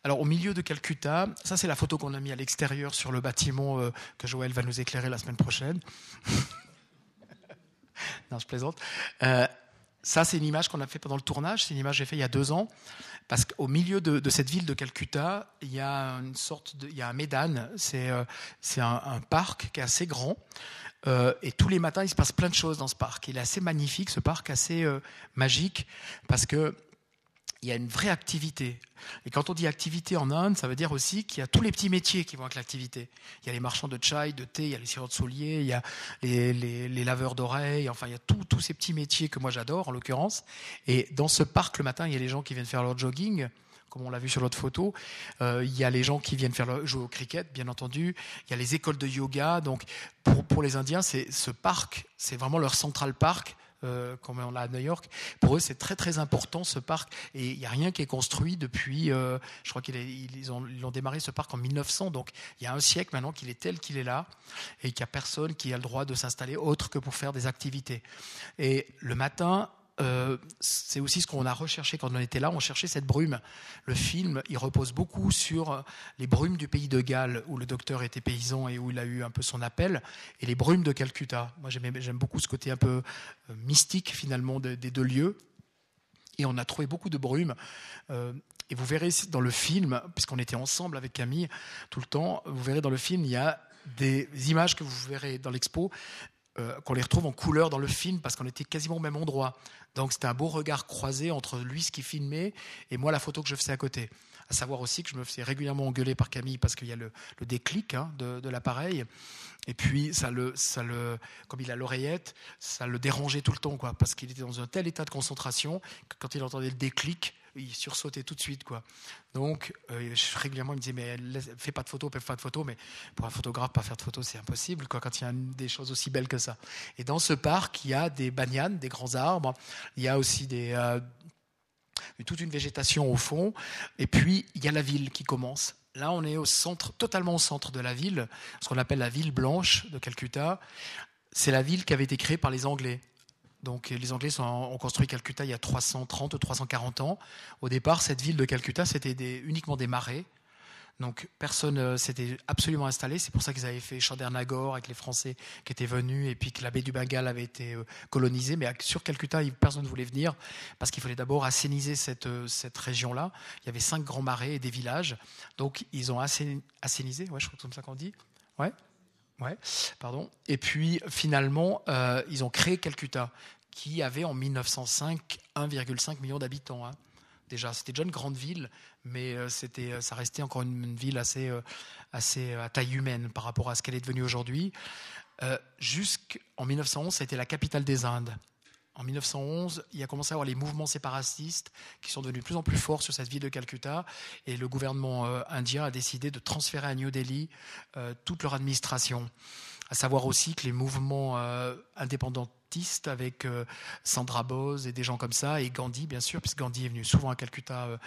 Alors au milieu de Calcutta, ça c'est la photo qu'on a mis à l'extérieur sur le bâtiment euh, que Joël va nous éclairer la semaine prochaine. *laughs* non, je plaisante. Ça c'est une image qu'on a fait pendant le tournage, c'est une image que j'ai fait il y a deux ans, parce qu'au milieu de, cette ville de Calcutta, il y a une sorte de, il y a un médane, c'est un, un, parc qui est assez grand. Euh, et tous les matins, il se passe plein de choses dans ce parc. Il est assez magnifique, ce parc assez euh, magique, parce que il y a une vraie activité. Et quand on dit activité en Inde, ça veut dire aussi qu'il y a tous les petits métiers qui vont avec l'activité. Il y a les marchands de chai, de thé, il y a les sirop de souliers, il y a les, les, laveurs d'oreilles, enfin il y a tous ces petits métiers que moi j'adore en l'occurrence. Et dans ce parc le matin, il y a les gens qui viennent faire leur jogging, comme on l'a vu sur l'autre photo. Euh, il y a les gens qui viennent faire jouer au cricket, bien entendu. Il y a les écoles de yoga. Donc, pour, pour les Indiens, c'est ce parc, c'est vraiment leur central park. Euh, comme on l'a à New York. Pour eux, c'est très très important ce parc. Et il n'y a rien qui est construit depuis. Euh, je crois qu'ils ils ont, ont, démarré ce parc en 1900, donc il y a un siècle maintenant qu'il est tel qu'il est là, et qu'il n'y a personne qui a le droit de s'installer autre que pour faire des activités. Et le matin, euh, c'est aussi ce qu'on a recherché quand on était là, on cherchait cette brume. Le film, il repose beaucoup sur euh, les brumes du pays de Galles, où le docteur était paysan et où il a eu un peu son appel, et les brumes de Calcutta. Moi, j'aime beaucoup ce côté un peu euh, mystique, finalement, des deux lieux. Et on a trouvé beaucoup de brumes. et vous verrez dans le film, puisqu'on était ensemble avec Camille tout le temps, vous verrez dans le film, il y a des images que vous verrez dans l'expo euh, qu'on les retrouve en couleur dans le film parce qu'on était quasiment au même endroit. Donc c'était un beau regard croisé entre lui, ce qui filmait, et moi, la photo que je faisais à côté. À savoir aussi que je me faisais régulièrement engueuler par Camille parce qu'il y a le, déclic hein, de, l'appareil. Et puis, ça le, ça le, comme il a l'oreillette, ça le dérangeait tout le temps, quoi, parce qu'il était dans un tel état de concentration que quand il entendait le déclic, il sursautait tout de suite. Quoi. Donc, euh, régulièrement, il me disait, mais fais pas de photos, fais pas de photos, mais pour un photographe, pas faire de photos, c'est impossible, quoi, quand il y a des choses aussi belles que ça. Et dans ce parc, il y a des banyanes, des grands arbres, il y a aussi euh, toute une végétation au fond, et puis il y a la ville qui commence. Là, on est au centre, totalement au centre de la ville, ce qu'on appelle la ville blanche de Calcutta. C'est la ville qui avait été créée par les Anglais. Donc les Anglais ont construit Calcutta il y a 330 ou 340 ans. Au départ, cette ville de Calcutta, c'était uniquement des marais. Donc personne ne euh, s'était absolument installé. C'est pour ça qu'ils avaient fait Chandernagore avec les Français qui étaient venus et puis que la baie du Bengale avait été euh, colonisée. Mais sur Calcutta, personne ne voulait venir parce qu'il fallait d'abord assainiser cette, euh, cette région-là. Il y avait cinq grands marais et des villages. Donc ils ont assainisé, ouais, je crois que c'est comme ça qu'on dit. Ouais, pardon. Et puis finalement, euh, ils ont créé Calcutta, qui avait en 1905 1,5 million d'habitants. Hein. Déjà, c'était déjà une grande ville, mais euh, c'était, euh, ça restait encore une, ville assez, assez à taille humaine par rapport à ce qu'elle est devenue aujourd'hui. Jusqu'en 1911, ça a été la capitale des Indes. En 1911, il y a commencé à avoir les mouvements séparatistes qui sont devenus de plus en plus forts sur cette ville de Calcutta et le gouvernement euh, indien a décidé de transférer à New Delhi euh, toute leur administration. À savoir aussi que les mouvements euh, indépendantistes avec Sandra Bose et des gens comme ça, et Gandhi bien sûr, puisque Gandhi est venu souvent à Calcutta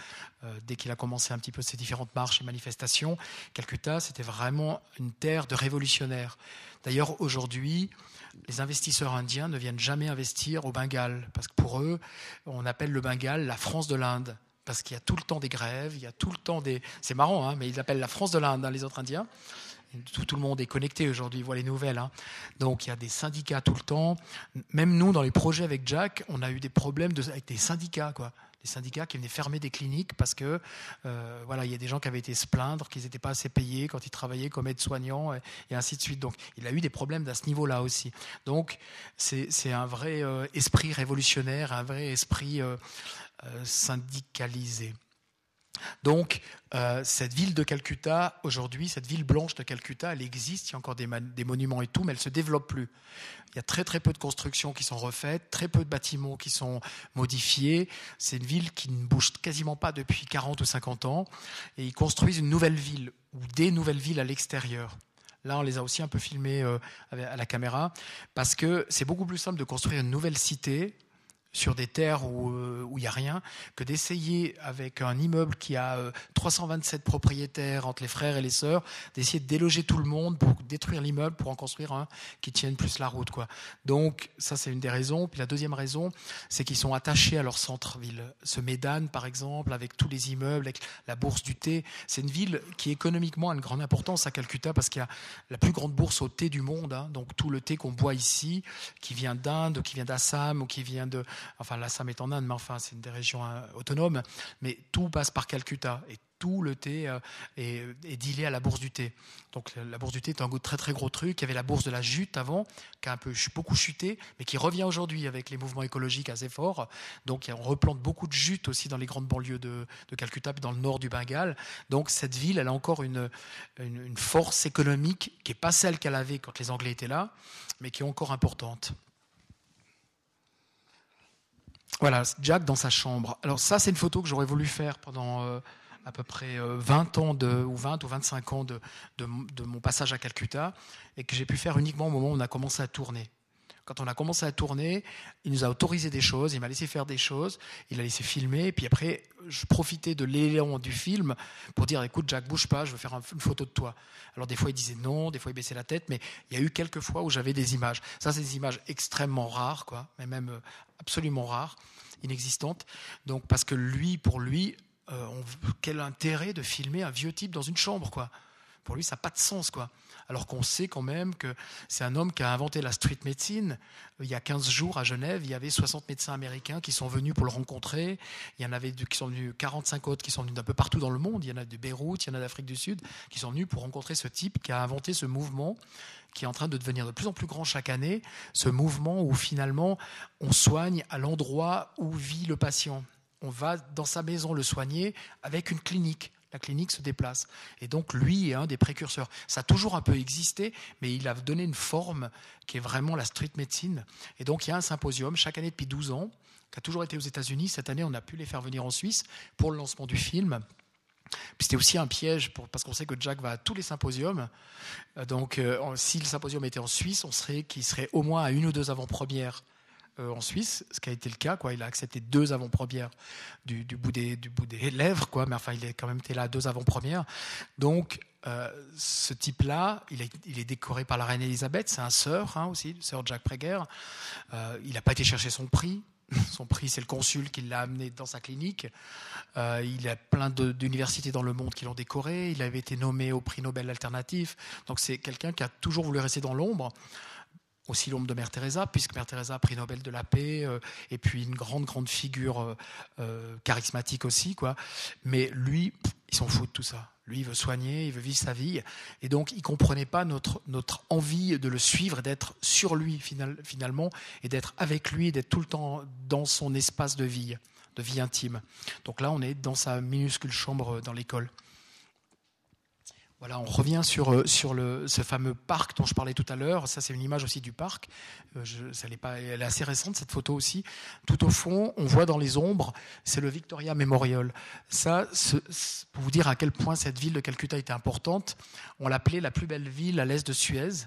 dès qu'il a commencé un petit peu ses différentes marches et manifestations. Calcutta, c'était vraiment une terre de révolutionnaires. D'ailleurs, aujourd'hui, les investisseurs indiens ne viennent jamais investir au Bengale, parce que pour eux, on appelle le Bengale la France de l'Inde, parce qu'il y a tout le temps des grèves, il y a tout le temps des... C'est marrant, hein, mais ils appellent la France de l'Inde, hein, les autres Indiens. Tout, le monde est connecté aujourd'hui, voit les nouvelles. Hein. Donc il y a des syndicats tout le temps. Même nous, dans les projets avec Jack, on a eu des problèmes avec des syndicats. Quoi des syndicats qui venaient fermer des cliniques parce que euh, voilà, il y a des gens qui avaient été se plaindre qu'ils n'étaient pas assez payés quand ils travaillaient comme aides-soignants et, ainsi de suite. Donc il a eu des problèmes à ce niveau-là aussi. Donc c'est un vrai euh, esprit révolutionnaire, un vrai esprit euh, syndicalisé. Donc, euh, cette ville de Calcutta, aujourd'hui, cette ville blanche de Calcutta, elle existe, il y a encore des, monuments et tout, mais elle ne se développe plus. Il y a très très peu de constructions qui sont refaites, très peu de bâtiments qui sont modifiés. C'est une ville qui ne bouge quasiment pas depuis 40 ou 50 ans. Et ils construisent une nouvelle ville, ou des nouvelles villes à l'extérieur. Là, on les a aussi un peu filmés euh, à la caméra, parce que c'est beaucoup plus simple de construire une nouvelle cité sur des terres où euh, il n'y a rien, que d'essayer avec un immeuble qui a 327 euh, propriétaires entre les frères et les sœurs, d'essayer de déloger tout le monde pour détruire l'immeuble pour en construire un qui tienne plus la route. Quoi. Donc ça c'est une des raisons. Puis la deuxième raison, c'est qu'ils sont attachés à leur centre-ville. Ce Médane par exemple, avec tous les immeubles, avec la bourse du thé, c'est une ville qui économiquement a une grande importance à Calcutta parce qu'il y a la plus grande bourse au thé du monde. Hein. donc tout le thé qu'on boit ici, qui vient d'Inde, qui vient d'Assam ou qui vient de enfin l'Assam est en Inde, mais enfin c'est une des régions euh, autonomes, mais tout passe par Calcutta et tout le thé euh, est, est dealé à la bourse du thé. Donc la bourse du thé est un très très gros truc. Il y avait la bourse de la jute avant, qui a un peu beaucoup chuté, mais qui revient aujourd'hui avec les mouvements écologiques assez forts. Donc on replante beaucoup de jute aussi dans les grandes banlieues de, Calcutta, puis dans le nord du Bengale. Donc cette ville, elle a encore une, une force économique qui n'est pas celle qu'elle avait quand les Anglais étaient là, mais qui est encore importante. Voilà, Jack dans sa chambre. Alors ça, c'est une photo que j'aurais voulu faire pendant euh, à peu près 20 euh, ans de, ou 20 ou 25 ans de, de, mon passage à Calcutta et que j'ai pu faire uniquement au moment où on a commencé à tourner. Quand on a commencé à tourner, il nous a autorisé des choses, il m'a laissé faire des choses, il a laissé filmer, et puis après, je profitais de l'élan du film pour dire écoute, Jack, bouge pas, je veux faire une photo de toi. Alors des fois, il disait non, des fois, il baissait la tête, mais il y a eu quelques fois où j'avais des images. Ça, c'est des images extrêmement rares, quoi, mais même euh, absolument rares, inexistantes. Donc, parce que lui, pour lui, euh, quel intérêt de filmer un vieux type dans une chambre, quoi? Pour lui, ça n'a pas de sens, quoi. Alors qu'on sait quand même que c'est un homme qui a inventé la street médecine. Il y a 15 jours à Genève, il y avait 60 médecins américains qui sont venus pour le rencontrer. Il y en avait qui sont venus 45 autres qui sont venus d'un peu partout dans le monde. Il y en a de Beyrouth, il y en a d'Afrique du Sud qui sont venus pour rencontrer ce type qui a inventé ce mouvement qui est en train de devenir de plus en plus grand chaque année, ce mouvement où finalement on soigne à l'endroit où vit le patient. On va dans sa maison le soigner avec une clinique la clinique se déplace. Et donc lui est un des précurseurs. Ça a toujours un peu existé, mais il a donné une forme qui est vraiment la street médecine. Et donc il y a un symposium chaque année depuis 12 ans, qui a toujours été aux États-Unis. Cette année, on a pu les faire venir en Suisse pour le lancement du film. C'était aussi un piège parce qu'on sait que Jack va à tous les symposiums. Euh, donc, euh, si le symposium était en Suisse, on serait qu'il serait au moins à une ou deux avant-premières euh, en Suisse, ce qui a été le cas. Quoi. Il a accepté deux avant-premières du, bout des, lèvres, quoi. mais enfin, il est quand même été là deux avant-premières. Donc, euh, ce type-là, il est, il décoré par la reine Elisabeth, c'est un sœur hein, aussi, sœur Jacques Préguer. Euh, il n'a pas été chercher son prix. *laughs* Son prix, c'est le consul qui l'a amené dans sa clinique. il y a plein d'universités dans le monde qui l'ont décoré. Il avait été nommé au prix Nobel alternatif. Donc c'est quelqu'un qui a toujours voulu rester dans l'ombre aussi l'ombre de Mère Teresa, puisque Mère Teresa a pris Nobel de la paix, euh, et puis une grande, grande figure euh, euh, charismatique aussi. Quoi. Mais lui, il s'en fout de tout ça. Lui, il veut soigner, il veut vivre sa vie. Et donc, il comprenait pas notre, notre envie de le suivre, d'être sur lui finalement, et d'être avec lui, d'être tout le temps dans son espace de vie, de vie intime. Donc là, on est dans sa minuscule chambre dans l'école. Voilà, on revient sur, euh, sur le, ce fameux parc dont je parlais tout à l'heure. Ça, c'est une image aussi du parc. Euh, je, ça pas, elle est assez récente, cette photo aussi. Tout au fond, on voit dans les ombres, c'est le Victoria Memorial. Ça, pour vous dire à quel point cette ville de Calcutta était importante, on l'appelait la plus belle ville à l'est de Suez.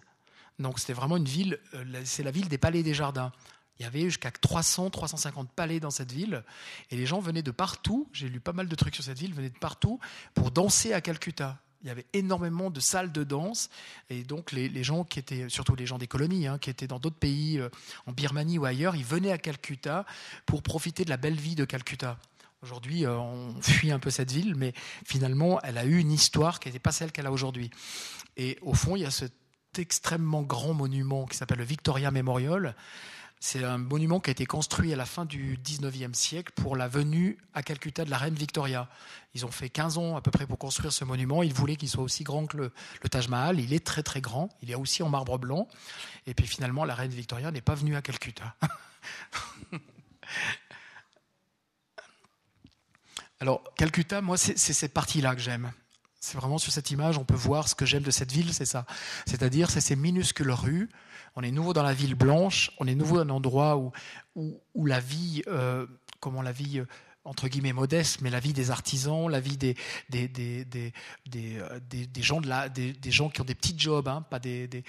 Donc, c'était vraiment une ville, euh, c'est la ville des palais des jardins. Il y avait jusqu'à 300, 350 palais dans cette ville. Et les gens venaient de partout, j'ai lu pas mal de trucs sur cette ville, venaient de partout pour danser à Calcutta il y avait énormément de salles de danse et donc les, gens qui étaient, surtout les gens des colonies, hein, qui étaient dans d'autres pays, euh, en Birmanie ou ailleurs, ils venaient à Calcutta pour profiter de la belle vie de Calcutta. Aujourd'hui, euh, on *laughs* fuit un peu cette ville, mais finalement, elle a eu une histoire qui n'était pas celle qu'elle a aujourd'hui. Et au fond, il y a cet extrêmement grand monument qui s'appelle le Victoria Memorial, c'est un monument qui a été construit à la fin du 19e siècle pour la venue à Calcutta de la reine Victoria. Ils ont fait 15 ans à peu près pour construire ce monument. Ils voulaient qu'il soit aussi grand que le, Taj Mahal. Il est très très grand. Il est aussi en marbre blanc. Et puis finalement, la reine Victoria n'est pas venue à Calcutta. *laughs* Alors, Calcutta, moi, c'est cette partie-là que j'aime. C'est vraiment sur cette image, on peut voir ce que j'aime de cette ville, c'est ça. C'est-à-dire, c'est ces minuscules rues on est nouveau dans la ville blanche, on est nouveau dans un endroit où, où, la vie, euh, comment la vie, euh, entre guillemets modeste, mais la vie des artisans, la vie des, des, des, des, des, euh, gens, de des, gens qui ont des petits jobs, hein, pas des,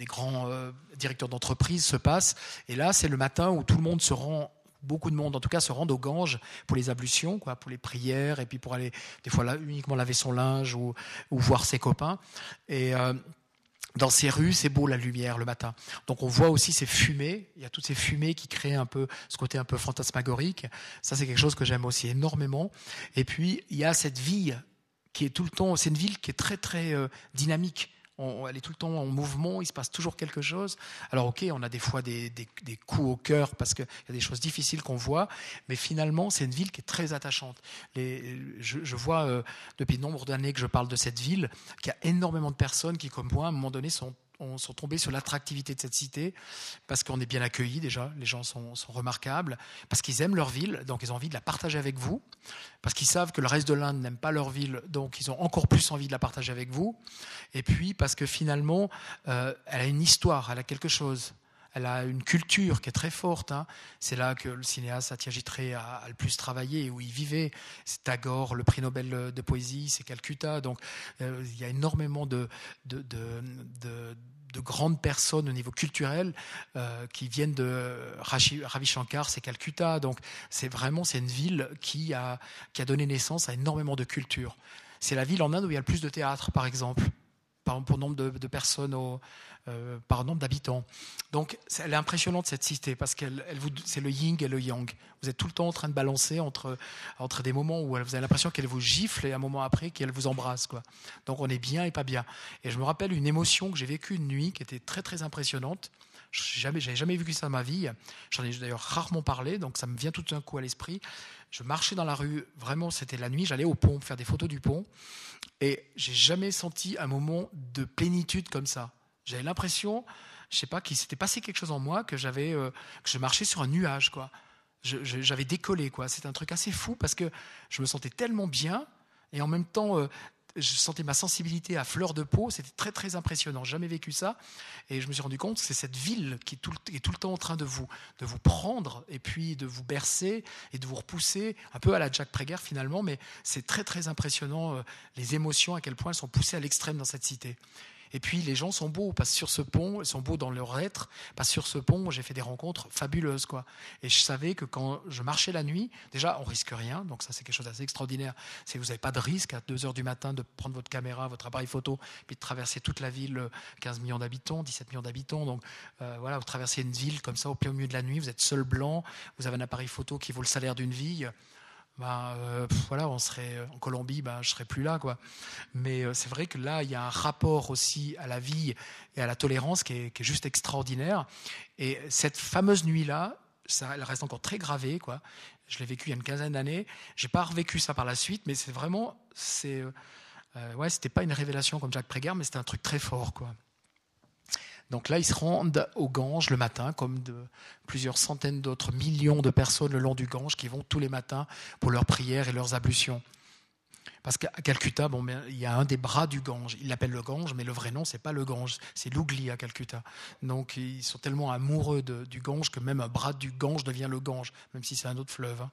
grands directeurs d'entreprise se passe. Et là, c'est le matin où tout le monde se rend beaucoup de monde, en tout cas, se rend aux Ganges pour les ablutions, quoi, pour les prières, et puis pour aller, des fois, là, uniquement laver son linge ou, ou voir ses copains. Et, dans ces rues, c'est beau la lumière le matin. Donc on voit aussi ces fumées, il y a toutes ces fumées qui créent un peu ce côté un peu fantasmagorique. Ça c'est quelque chose que j'aime aussi énormément. Et puis il y a cette vie qui est tout le temps, c'est une ville qui est très très euh, dynamique elle est tout le temps en mouvement, il se passe toujours quelque chose. Alors ok, on a des fois des, coups au cœur parce qu'il y a des choses difficiles qu'on voit, mais finalement c'est une ville qui est très attachante. je, vois euh, depuis nombre d'années que je parle de cette ville, qu'il y a énormément de personnes qui, comme moi, à un moment donné, sont on sont tombés sur l'attractivité de cette cité, parce qu'on est bien accueillis déjà, les gens sont, remarquables, parce qu'ils aiment leur ville, donc ils ont envie de la partager avec vous, parce qu'ils savent que le reste de l'Inde n'aime pas leur ville, donc ils ont encore plus envie de la partager avec vous, et puis parce que finalement, euh, elle a une histoire, elle a quelque chose elle a une culture qui est très forte. Hein. C'est là que le cinéaste Satyajit a, le plus travaillé, où il vivait. C'est Tagore, le prix Nobel de poésie, c'est Calcutta. Donc euh, il y a énormément de, de, de, grandes personnes au niveau culturel euh, qui viennent de Ravi Shankar, c'est Calcutta. Donc c'est vraiment c'est une ville qui a, donné naissance à énormément de culture. C'est la ville en Inde où il y a le plus de théâtre, par exemple par, pour nombre de, personnes au, euh, par nombre d'habitants. Donc, elle est impressionnante cette cité parce qu'elle, elle c'est le yin et le yang. Vous êtes tout le temps en train de balancer entre, entre des moments où vous avez l'impression qu'elle vous gifle et un moment après qu'elle vous embrasse. Quoi. Donc, on est bien et pas bien. Et je me rappelle une émotion que j'ai vécue une nuit qui était très très impressionnante. Je n'avais jamais, vu ça dans ma vie. J'en ai d'ailleurs rarement parlé, donc ça me vient tout d'un coup à l'esprit. Je marchais dans la rue, vraiment, c'était la nuit, j'allais au pont faire des photos du pont, et j'ai jamais senti un moment de plénitude comme ça. J'avais l'impression, je sais pas, qu'il s'était passé quelque chose en moi, que j'avais, euh, que je marchais sur un nuage, quoi. J'avais décollé, quoi. C'est un truc assez fou parce que je me sentais tellement bien et en même temps euh, je sentais ma sensibilité à fleur de peau, c'était très très impressionnant, jamais vécu ça, et je me suis rendu compte que c'est cette ville qui est tout, le, temps en train de vous, de vous prendre, et puis de vous bercer, et de vous repousser, un peu à la Jack Prager finalement, mais c'est très très impressionnant euh, les émotions, à quel point elles sont poussées à l'extrême dans cette cité. Et puis les gens sont beaux, que sur ce pont, ils sont beaux dans leur être, que sur ce pont, j'ai fait des rencontres fabuleuses. quoi. Et je savais que quand je marchais la nuit, déjà, on risque rien, donc ça c'est quelque chose d'assez extraordinaire. C'est vous n'avez pas de risque à 2 h du matin de prendre votre caméra, votre appareil photo, puis de traverser toute la ville, 15 millions d'habitants, 17 millions d'habitants. Donc euh, voilà, vous traversez une ville comme ça au plein milieu de la nuit, vous êtes seul blanc, vous avez un appareil photo qui vaut le salaire d'une vie. Bah, euh, voilà, on serait en Colombie, bah, je serais plus là, quoi. Mais euh, c'est vrai que là, il y a un rapport aussi à la vie et à la tolérance qui est, juste extraordinaire. Et cette fameuse nuit-là, ça, elle reste encore très gravée, quoi. Je l'ai vécu il y a une quinzaine d'années. J'ai pas revécu ça par la suite, mais c'est vraiment, c'est, euh, ouais, c'était pas une révélation comme Jacques Préguer, mais c'était un truc très fort, quoi. Donc là, ils se rendent au Gange le matin, comme plusieurs centaines d'autres millions de personnes le long du Gange qui vont tous les matins pour leurs prières et leurs ablutions. Parce qu'à Calcutta, bon, il y a un des bras du Gange. Ils l'appellent le Gange, mais le vrai nom, c'est pas le Gange, c'est l'Ougli à Calcutta. Donc ils sont tellement amoureux du Gange que même un bras du Gange devient le Gange, même si c'est un autre fleuve. Hein.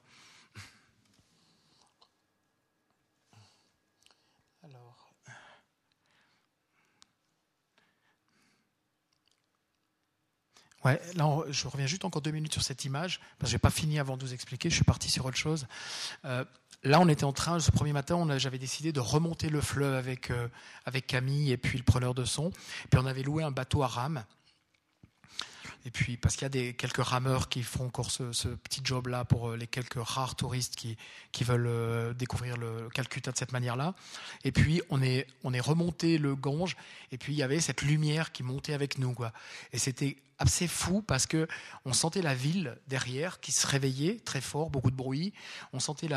Ouais, là, je reviens juste encore deux minutes sur cette image, parce que je n'ai pas fini avant de vous expliquer, je suis parti sur autre chose. Euh, là, on était en train, ce premier matin, j'avais décidé de remonter le fleuve avec, euh, avec Camille et puis le preneur de son. Puis on avait loué un bateau à rame. Et puis, parce qu'il y a des, quelques rameurs qui font encore ce, petit job-là pour euh, les quelques rares touristes qui, veulent découvrir le Calcutta de cette manière-là. Et puis, on est, on est remonté le Gange, et puis il y avait cette lumière qui montait avec nous. Quoi. Et c'était assez fou parce que on sentait la ville derrière qui se réveillait très fort, beaucoup de bruit. On sentait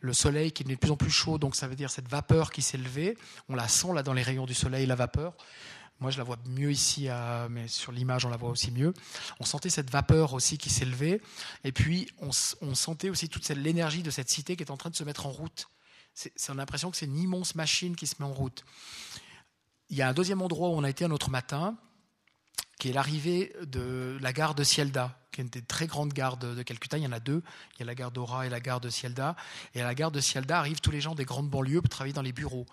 le soleil qui devenait de plus en plus chaud, donc ça veut dire cette vapeur qui s'élevait. On la sent là dans les rayons du soleil, la vapeur. Moi, je la vois mieux ici, mais sur l'image, on la voit aussi mieux. On sentait cette vapeur aussi qui s'élevait. Et puis, on, sentait aussi toute l'énergie de cette cité qui est en train de se mettre en route. C'est, l'impression que c'est une immense machine qui se met en route. Il y a un deuxième endroit où on a été un autre matin qui est l'arrivée de la gare de Sielda, qui est une des très grandes gares de, Calcutta. Il y en a deux. Il y a la gare d'Ora et la gare de Sielda. Et à la gare de Sielda arrivent tous les gens des grandes banlieues pour travailler dans les bureaux.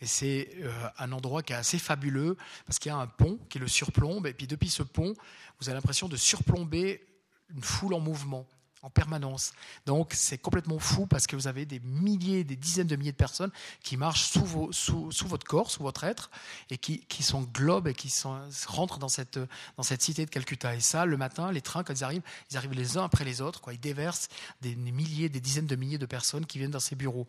Et c'est euh, un endroit qui est assez fabuleux parce qu'il y a un pont qui le surplombe. Et puis depuis ce pont, vous avez l'impression de surplomber une foule en mouvement en permanence. Donc c'est complètement fou parce que vous avez des milliers, des dizaines de milliers de personnes qui marchent sous, votre corps, sous votre être, et qui, sont globes et qui rentrent dans cette, cité de Calcutta. Et ça, le matin, les trains, quand ils arrivent, ils arrivent les uns après les autres. Quoi. Ils déversent des, milliers, des dizaines de milliers de personnes qui viennent dans ces bureaux.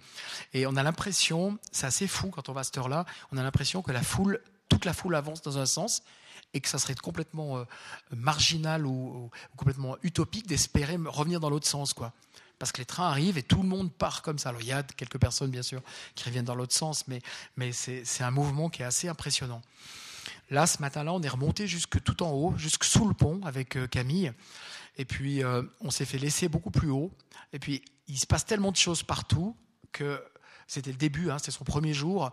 Et on a l'impression, c'est assez fou quand on va à cette heure-là, on a l'impression que la foule, toute la foule avance dans un sens et que ça serait complètement euh, marginal ou, complètement utopique d'espérer revenir dans l'autre sens, quoi. Parce que les trains arrivent et tout le monde part comme ça. Alors il y a quelques personnes, bien sûr, qui reviennent dans l'autre sens, mais, c'est un mouvement qui est assez impressionnant. Là, ce matin-là, on est remonté jusque tout en haut, jusque sous le pont avec euh, Camille. Et puis, euh, on s'est fait laisser beaucoup plus haut. Et puis, il se passe tellement de choses partout que c'était le début, hein, c'était son premier jour.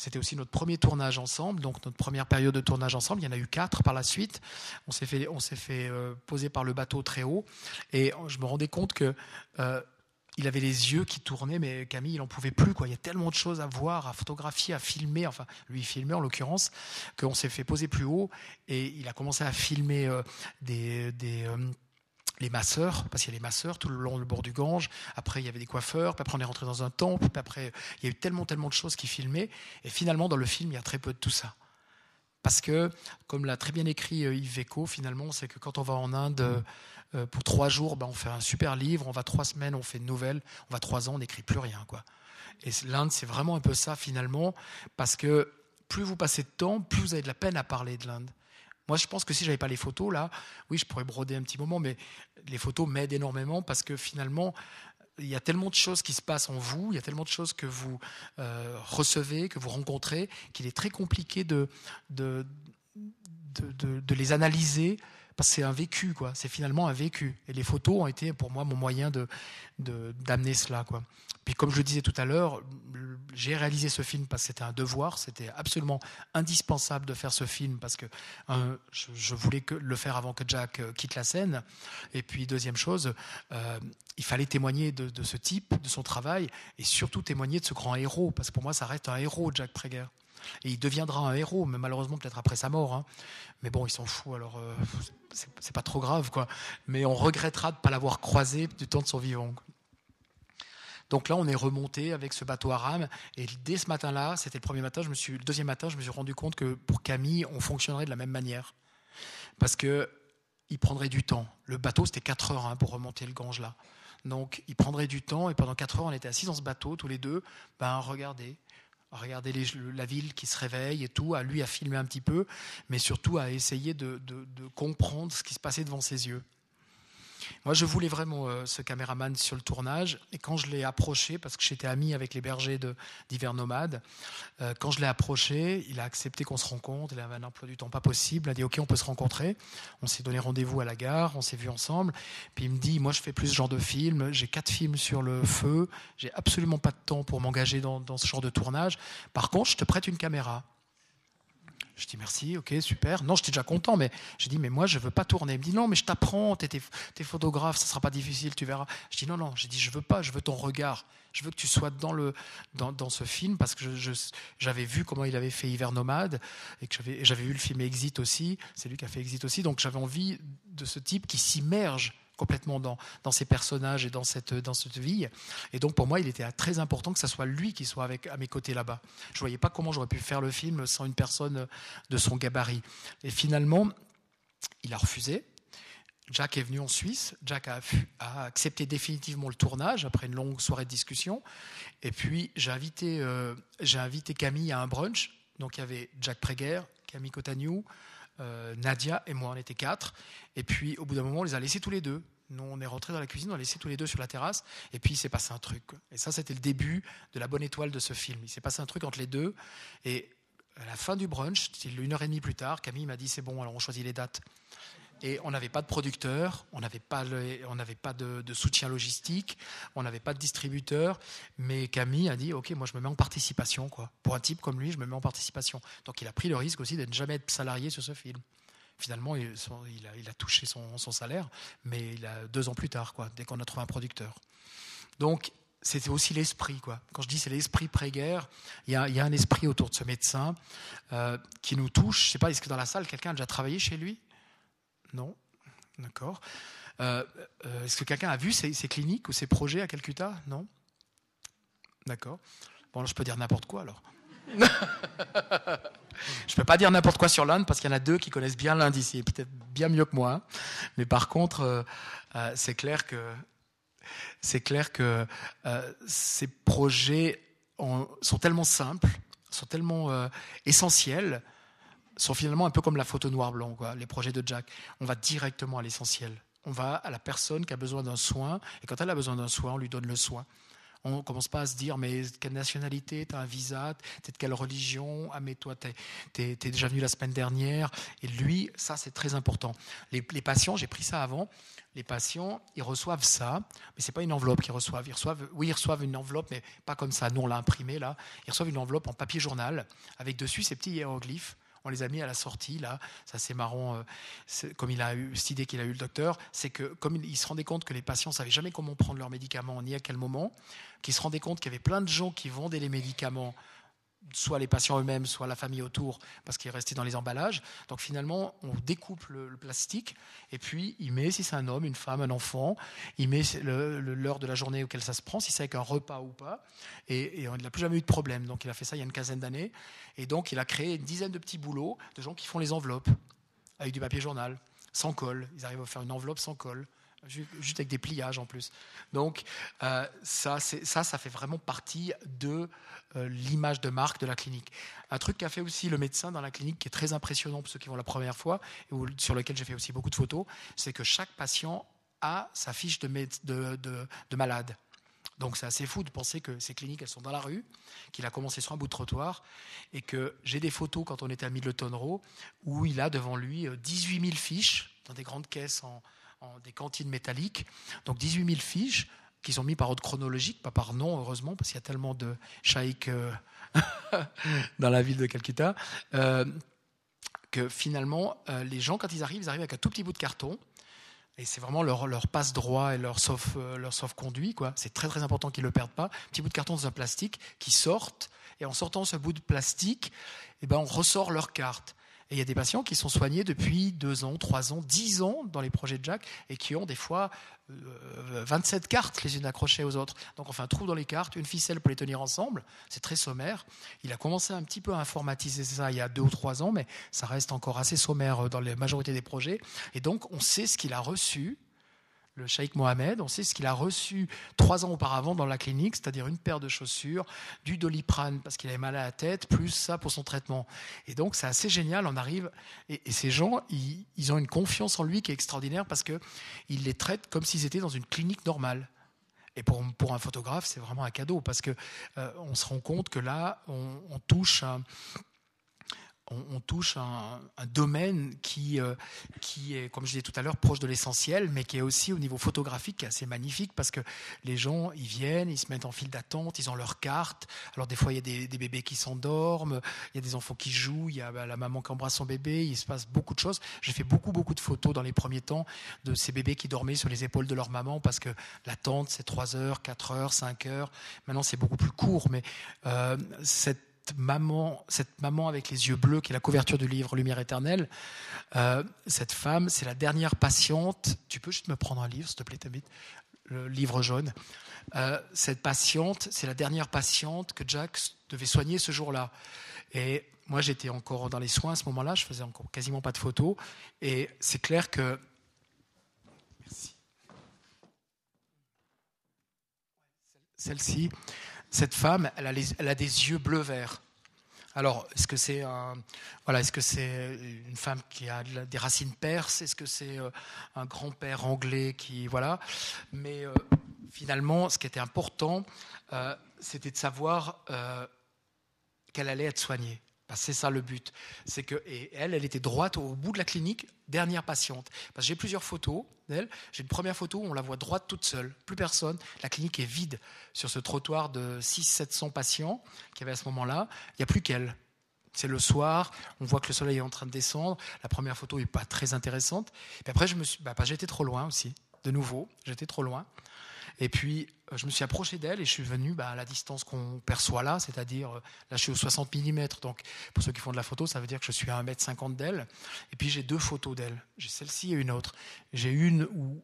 C'était aussi notre premier tournage ensemble, donc notre première période de tournage ensemble. Il y en a eu quatre par la suite. On s'est fait, on s'est fait euh, poser par le bateau très haut, et je me rendais compte que euh, il avait les yeux qui tournaient, mais Camille, il en pouvait plus. Il y a tellement de choses à voir, à photographier, à filmer, enfin, lui filmer en l'occurrence, qu'on s'est fait poser plus haut et il a commencé à filmer euh, des, des les masseurs, parce qu'il y a les masseurs tout le long du bord du Gange. Après, il y avait des coiffeurs. Puis après, on est rentré dans un temple. Puis après, il y a eu tellement, tellement de choses qui filmaient. Et finalement, dans le film, il y a très peu de tout ça. Parce que, comme l'a très bien écrit euh, Yves Veco, finalement, c'est que quand on va en Inde euh, pour trois jours, ben, on fait un super livre, on va trois semaines, on fait une nouvelle, on va trois ans, on n'écrit plus rien. Quoi. Et l'Inde, c'est vraiment un peu ça, finalement, parce que plus vous passez de temps, plus vous avez de la peine à parler de l'Inde. Moi, je pense que si j'avais pas les photos, là, oui, je pourrais broder un petit moment, mais les photos m'aident énormément parce que finalement, il y a tellement de choses qui se passent en vous, il y a tellement de choses que vous euh, recevez, que vous rencontrez, qu'il est très compliqué de, de, de, de, les analyser c'est un vécu, quoi. C'est finalement un vécu. Et les photos ont été pour moi mon moyen de d'amener cela, quoi. Puis comme je le disais tout à l'heure, j'ai réalisé ce film parce que c'était un devoir, c'était absolument indispensable de faire ce film parce que je, voulais le faire avant que Jack euh, quitte la scène. Et puis deuxième chose, euh, il fallait témoigner de, ce type, de son travail, et surtout témoigner de ce grand héros, parce que pour moi ça reste un héros, Jack Prager. Et il deviendra un héros, mais malheureusement peut-être après sa mort. Hein. Mais bon, il s'en fout, alors euh, c'est pas trop grave, quoi. Mais on regrettera de ne pas l'avoir croisé du temps de son vivant. Donc là, on est remonté avec ce bateau à rame. Et dès ce matin-là, c'était le premier matin, je me suis, le deuxième matin, je me suis rendu compte que pour Camille, on fonctionnerait de la même manière. Parce que il prendrait du temps. Le bateau, c'était 4 heures hein, pour remonter le Gange là. Donc, il prendrait du temps. Et pendant 4 heures, on était assis dans ce bateau, tous les deux. Ben, regardez, regarder la ville qui se réveille et tout, à lui à filmer un petit peu, mais surtout à essayer de comprendre ce qui se passait devant ses yeux. Moi, je voulais vraiment euh, ce caméraman sur le tournage. Et quand je l'ai approché, parce que j'étais ami avec les bergers d'hiver nomades, euh, quand je l'ai approché, il a accepté qu'on se rencontre. Il avait un emploi du temps pas possible. Il a dit OK, on peut se rencontrer. On s'est donné rendez-vous à la gare. On s'est vu ensemble. Puis il me dit Moi, je fais plus ce genre de film. J'ai quatre films sur le feu. J'ai absolument pas de temps pour m'engager dans, dans ce genre de tournage. Par contre, je te prête une caméra. Je dis merci, ok, super. Non, j'étais déjà content, mais je dis, mais moi, je veux pas tourner. Il me dit, non, mais je t'apprends, tu es, photographe, ça sera pas difficile, tu verras. Je dis, non, non, j'ai dit, je veux pas, je veux ton regard. Je veux que tu sois dans, le, dans, ce film parce que j'avais vu comment il avait fait Hiver Nomade et que j'avais vu le film Exit aussi. C'est lui qui a fait Exit aussi. Donc j'avais envie de ce type qui s'immerge complètement dans, dans ces personnages et dans cette, dans cette vie. Et donc pour moi, il était très important que ce soit lui qui soit avec, à mes côtés là-bas. Je ne voyais pas comment j'aurais pu faire le film sans une personne de son gabarit. Et finalement, il a refusé. Jack est venu en Suisse. Jack a, accepté définitivement le tournage après une longue soirée de discussion. Et puis j'ai invité, euh, invité Camille à un brunch. Donc il y avait Jack Preger, Camille Cotagnou, euh, Nadia et moi, on était quatre. Et puis, au bout d'un moment, on les a laissés tous les deux. Nous, on est rentrés dans la cuisine, on a laissé tous les deux sur la terrasse, et puis il s'est passé un truc. Et ça, c'était le début de la bonne étoile de ce film. Il s'est passé un truc entre les deux, et à la fin du brunch, une heure et demie plus tard, Camille m'a dit c'est bon, alors on choisit les dates. Et on n'avait pas de producteur, on n'avait pas, on n'avait pas de, soutien logistique, on n'avait pas de distributeur. Mais Camille a dit Ok, moi je me mets en participation. Quoi. Pour un type comme lui, je me mets en participation. Donc il a pris le risque aussi de ne jamais être salarié sur ce film. Finalement, il, a, touché son, salaire, mais deux ans plus tard, quoi, dès qu'on a trouvé un producteur. Donc c'était aussi l'esprit. Quoi. Quand je dis c'est l'esprit pré-guerre, il y, a, un esprit autour de ce médecin euh, qui nous touche. Je sais pas, est-ce que dans la salle, quelqu'un a déjà travaillé chez lui? Non D'accord. Euh, euh, est-ce que quelqu'un a vu ces, cliniques ou ces projets à Calcutta? Non D'accord. Bon, je peux dire n'importe quoi alors. *laughs* je ne peux pas dire n'importe quoi sur l'Inde parce qu'il y en a deux qui connaissent bien l'Inde ici, peut-être bien mieux que moi. Mais par contre, euh, c'est clair que c'est clair que ces projets sont tellement simples, sont tellement essentiels sont finalement un peu comme la photo noir-blanc, les projets de Jack. On va directement à l'essentiel. On va à la personne qui a besoin d'un soin, et quand elle a besoin d'un soin, on lui donne le soin. On ne commence pas à se dire, mais quelle nationalité, tu as un visa, tu es de quelle religion, ah mais toi, tu es, déjà venu la semaine dernière. Et lui, ça c'est très important. Les, patients, j'ai pris ça avant, les patients, ils reçoivent ça, mais c'est pas une enveloppe qu'ils reçoivent. Ils reçoivent. Oui, ils reçoivent une enveloppe, mais pas comme ça, nous on l'a imprimé là. Ils reçoivent une enveloppe en papier journal, avec dessus ces petits hiéroglyphes on les a mis à la sortie, là. Ça, c'est marrant, euh, comme il a eu cette idée qu'il a eu le docteur, c'est que comme il, se rendait compte que les patients ne savaient jamais comment prendre leurs médicaments, ni à quel moment, qu'il se rendait compte qu'il y avait plein de gens qui vendaient les médicaments soit les patients eux-mêmes, soit la famille autour, parce qu'il est resté dans les emballages. Donc finalement, on découpe le, plastique, et puis il met, si c'est un homme, une femme, un enfant, il met l'heure de la journée auquel ça se prend, si c'est avec un repas ou pas, et, on n'a plus jamais eu de problème. Donc il a fait ça il y a une quinzaine d'années, et donc il a créé une dizaine de petits boulots de gens qui font les enveloppes, avec du papier journal, sans colle. Ils arrivent à faire une enveloppe sans colle juste avec des pliages en plus. Donc euh, ça, ça, fait vraiment partie de euh, l'image de marque de la clinique. Un truc qu'a fait aussi le médecin dans la clinique, qui est très impressionnant pour ceux qui vont la première fois, et sur lequel j'ai fait aussi beaucoup de photos, c'est que chaque patient a sa fiche de, malade. Donc c'est assez fou de penser que ces cliniques, elles sont dans la rue, qu'il a commencé sur un bout de trottoir, et que j'ai des photos quand on était à Middleton Row, où il a devant lui 18 euh, 000 fiches dans des grandes caisses en, des cantines métalliques. Donc 18 000 fiches qui sont mises par ordre chronologique, pas par nom, heureusement, parce qu'il y a tellement de shaïks euh, *laughs* dans la ville de Calcutta, euh, que finalement, euh, les gens, quand ils arrivent, ils arrivent avec un tout petit bout de carton. Et c'est vraiment leur, leur passe-droit et leur sauf, leur conduit Quoi. C'est très très important qu'ils ne le perdent pas. Petit bout de carton dans un plastique qui sortent. Et en sortant ce bout de plastique, eh ben, on ressort leur carte. Et il y a des patients qui sont soignés depuis deux ans, trois ans, dix ans dans les projets de Jack et qui ont des fois 27 euh, cartes les unes accrochées aux autres. Donc on fait un trou dans les cartes, une ficelle pour les tenir ensemble. C'est très sommaire. Il a commencé un petit peu à informatiser ça il y a deux ou trois ans, mais ça reste encore assez sommaire dans la majorité des projets. Et donc on sait ce qu'il a reçu le Cheikh Mohamed, on sait ce qu'il a reçu trois ans auparavant dans la clinique, c'est-à-dire une paire de chaussures, du doliprane parce qu'il avait mal à la tête, plus ça pour son traitement. Et donc c'est assez génial, on arrive, et, ces gens, ils, ont une confiance en lui qui est extraordinaire parce qu'il les traite comme s'ils étaient dans une clinique normale. Et pour, pour un photographe, c'est vraiment un cadeau parce que euh, on se rend compte que là, on, on touche un, on, touche un, un domaine qui, euh, qui est, comme je disais tout à l'heure, proche de l'essentiel, mais qui est aussi au niveau photographique assez magnifique parce que les gens, ils viennent, ils se mettent en file d'attente, ils ont leur carte. Alors des fois, il y a des, bébés qui s'endorment, il y a des enfants qui jouent, il y a bah, la maman qui embrasse son bébé, il se passe beaucoup de choses. J'ai fait beaucoup, beaucoup de photos dans les premiers temps de ces bébés qui dormaient sur les épaules de leur maman parce que l'attente, c'est 3 heures, 4 heures, 5 heures. Maintenant, c'est beaucoup plus court, mais euh, cette maman, cette maman avec les yeux bleus, qui est la couverture du livre Lumière éternelle, euh, cette femme, c'est la dernière patiente. Tu peux juste me prendre un livre, s'il te plaît, Tamit Le livre jaune. Euh, cette patiente, c'est la dernière patiente que Jack devait soigner ce jour-là. Et moi, j'étais encore dans les soins à ce moment-là, je faisais encore quasiment pas de photos. Et c'est clair que. Merci. Celle-ci, cette femme, elle a, des yeux bleu-vert. Alors, est-ce que c'est une femme qui a des racines perses? Est-ce que c'est euh, un grand-père anglais qui, voilà Mais euh, finalement, ce qui était important, euh, c'était de savoir qu'elle allait être soignée. Bah, c'est ça le but. C'est que et elle, elle était droite au bout de la clinique, dernière patiente. Parce que j'ai plusieurs photos d'elle. J'ai une première photo où on la voit droite toute seule, plus personne. La clinique est vide sur ce trottoir de 600-700 patients qui avait à ce moment-là. Il n'y a plus qu'elle. C'est le soir, on voit que le soleil est en train de descendre. La première photo n'est pas très intéressante. Et après, je me suis, bah, j'étais trop loin aussi. De nouveau, j'étais trop loin. Et puis, euh, je me suis approché d'elle et je suis venu bah, à la distance qu'on perçoit là, c'est-à-dire, euh, là, je suis au 60 mm. Donc, pour ceux qui font de la photo, ça veut dire que je suis à 1m50 d'elle. Et puis, j'ai deux photos d'elle. J'ai celle-ci et une autre. J'ai une où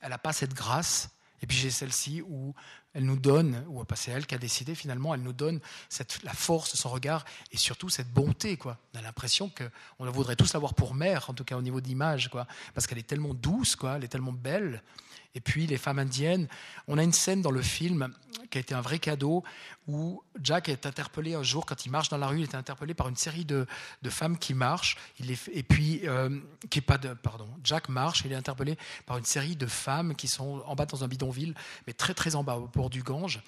elle n'a pas cette grâce. Et puis, j'ai celle-ci où elle nous donne, ou c'est elle qui a décidé finalement, elle nous donne cette, la force de son regard et surtout cette bonté. Quoi. On a l'impression qu'on voudrait tous l'avoir pour mère, en tout cas au niveau d'image, parce qu'elle est tellement douce, quoi, elle est tellement belle. Et puis les femmes indiennes. On a une scène dans le film qui a été un vrai cadeau où Jack est interpellé un jour quand il marche dans la rue, il est interpellé par une série de, femmes qui marchent. Et puis euh, qui est pas de, pardon, Jack marche, il est interpellé par une série de femmes qui sont en bas dans un bidonville, mais très très en bas du Gange,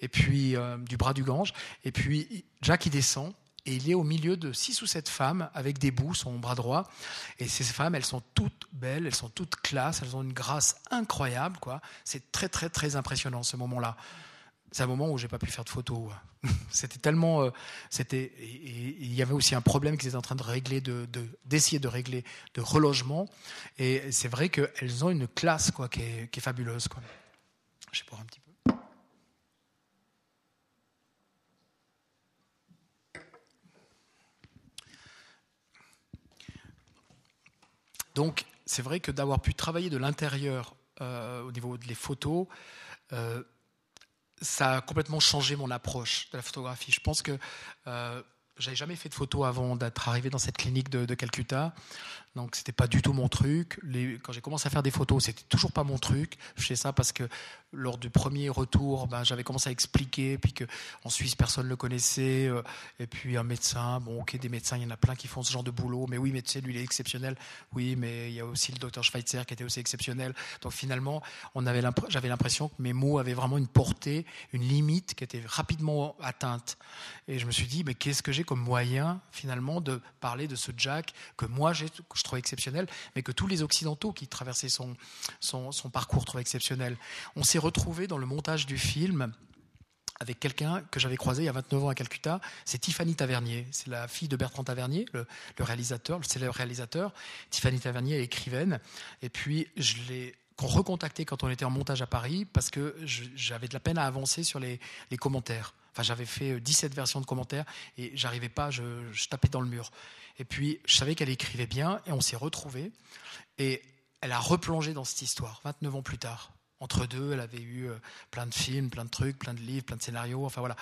et puis euh, du bras du Gange. Et puis Jack il descend et il est au milieu de six ou sept femmes avec des bouts, son bras droit. Et ces femmes, elles sont toutes belles, elles sont toutes classes, elles ont une grâce incroyable. quoi. C'est très, très, très impressionnant ce moment-là. C'est un moment où j'ai pas pu faire de photos. *laughs* C'était tellement, euh, c'était, il y avait aussi un problème qu'ils étaient en train de régler, de, d'essayer de, régler, de relogement. Et c'est vrai qu'elles ont une classe quoi, qui est, fabuleuse. Quoi. Je vais boire un petit peu. Donc, c'est vrai que d'avoir pu travailler de l'intérieur euh, au niveau des photos, euh, ça a complètement changé mon approche de la photographie. Je pense que euh, j'avais jamais fait de photos avant d'être arrivé dans cette clinique de, de Calcutta. Donc c'était pas du tout mon truc. Quand j'ai commencé à faire des photos, c'était toujours pas mon truc. Je fais ça parce que lors du premier retour, ben, j'avais commencé à expliquer, puis que en Suisse personne le connaissait, euh, et puis un médecin. Bon, ok, des médecins, il y en a plein qui font ce genre de boulot, mais oui, médecin, lui, il est exceptionnel. Oui, mais il y a aussi le docteur Schweitzer qui était aussi exceptionnel. Donc finalement, on avait j'avais l'impression que mes mots avaient vraiment une portée, une limite qui était rapidement atteinte. Et je me suis dit, mais qu'est-ce que j'ai comme moyen finalement de parler de ce Jack que moi j'ai je trouvais exceptionnel, mais que tous les Occidentaux qui traversaient son, parcours trouvaient exceptionnel. On s'est retrouvé dans le montage du film avec quelqu'un que j'avais croisé il y a 29 ans à Calcutta, c'est Tiffany Tavernier. C'est la fille de Bertrand Tavernier, le, réalisateur, le célèbre réalisateur. Tiffany Tavernier est écrivaine. Et puis, je l'ai recontacté quand on était en montage à Paris parce que j'avais de la peine à avancer sur les, commentaires. Enfin, j'avais fait 17 versions de commentaires et j'arrivais pas, je, tapais dans le mur. Et puis, je savais qu'elle écrivait bien, et on s'est retrouvés. Et elle a replongé dans cette histoire, 29 ans plus tard. Entre deux, elle avait eu euh, plein de films, plein de trucs, plein de livres, plein de scénarios, enfin voilà.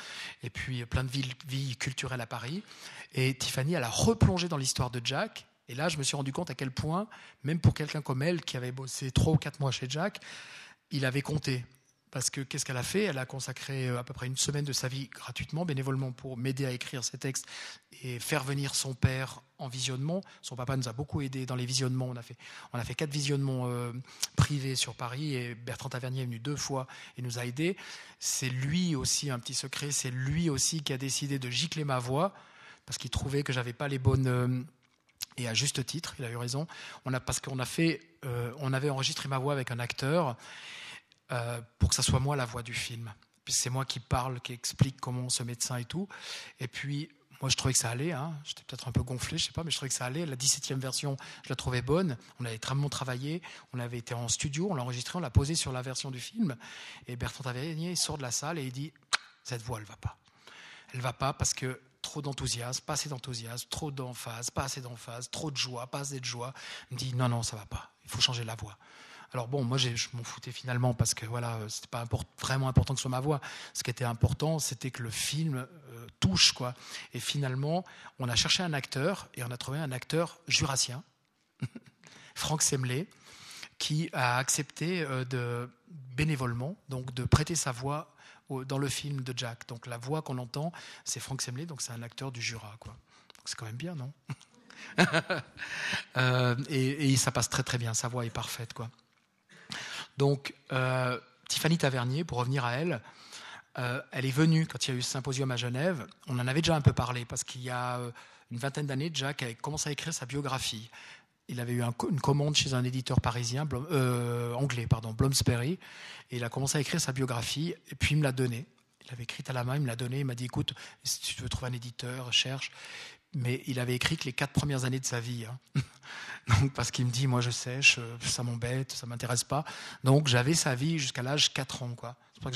Et puis, plein de vies, vie culturelles à Paris. Et Tiffany, elle a replongé dans l'histoire de Jack. Et là, je me suis rendu compte à quel point, même pour quelqu'un comme elle, qui avait bossé trois ou quatre mois chez Jack, il avait compté. Parce que qu'est-ce qu'elle a fait? Elle a consacré euh, à peu près une semaine de sa vie gratuitement, bénévolement, pour m'aider à écrire ces textes et faire venir son père en visionnement. Son papa nous a beaucoup aidé dans les visionnements. On a fait, on a fait quatre visionnements euh, privés sur Paris et Bertrand Tavernier est venu deux fois et nous a aidés. C'est lui aussi, un petit secret, c'est lui aussi qui a décidé de gicler ma voix parce qu'il trouvait que j'avais pas les bonnes. Euh, et à juste titre, il a eu raison. Parce qu'on a fait, on avait enregistré ma voix avec un acteur euh, pour que ça soit moi la voix du film. C'est moi qui parle, qui explique comment ce médecin et tout. Et puis, moi, je trouvais que ça allait. Hein. J'étais peut-être un peu gonflé, je sais pas, mais je trouvais que ça allait. La 17e version, je la trouvais bonne. On avait extrêmement travaillé. On avait été en studio, on l'a enregistré, on l'a posé sur la version du film. Et Bertrand Tavernier sort de la salle et il dit Cette voix, elle va pas. Elle va pas parce que trop d'enthousiasme, pas assez d'enthousiasme, trop d'emphase, pas assez d'emphase, trop de joie, pas assez de joie. Il me dit Non, non, ça va pas. Il faut changer la voix. Alors bon, moi je m'en foutais finalement parce que voilà, c'était pas vraiment important que ce soit ma voix. Ce qui était important, c'était que le film euh, touche quoi. Et finalement, on a cherché un acteur et on a trouvé un acteur jurassien, *laughs* Franck Semlé, qui a accepté euh, de bénévolement, donc de prêter sa voix dans le film de Jack. Donc la voix qu'on entend, c'est Franck Semlé, donc c'est un acteur du Jura quoi. C'est quand même bien, non? *laughs* Euh, et, et, ça passe très très bien, sa voix est parfaite quoi. Donc, euh, Tiffany Tavernier, pour revenir à elle, euh, elle est venue quand il y a eu ce symposium à Genève. On en avait déjà un peu parlé parce qu'il y a euh, une vingtaine d'années, Jack a commencé à écrire sa biographie. Il avait eu une commande chez un éditeur parisien, anglais, pardon, Bloomsbury, et il a commencé à écrire sa biographie, et puis il me l'a donnée. Il l'avait écrite à la main, il me l'a donnée, il m'a dit écoute, si tu veux trouver un éditeur, cherche mais il avait écrit que les quatre premières années de sa vie. Hein. *laughs* Donc, parce qu'il me dit, moi je sèche, euh, ça m'embête, ça m'intéresse pas. Donc j'avais sa vie jusqu'à l'âge 4 ans. Quoi. C'est pour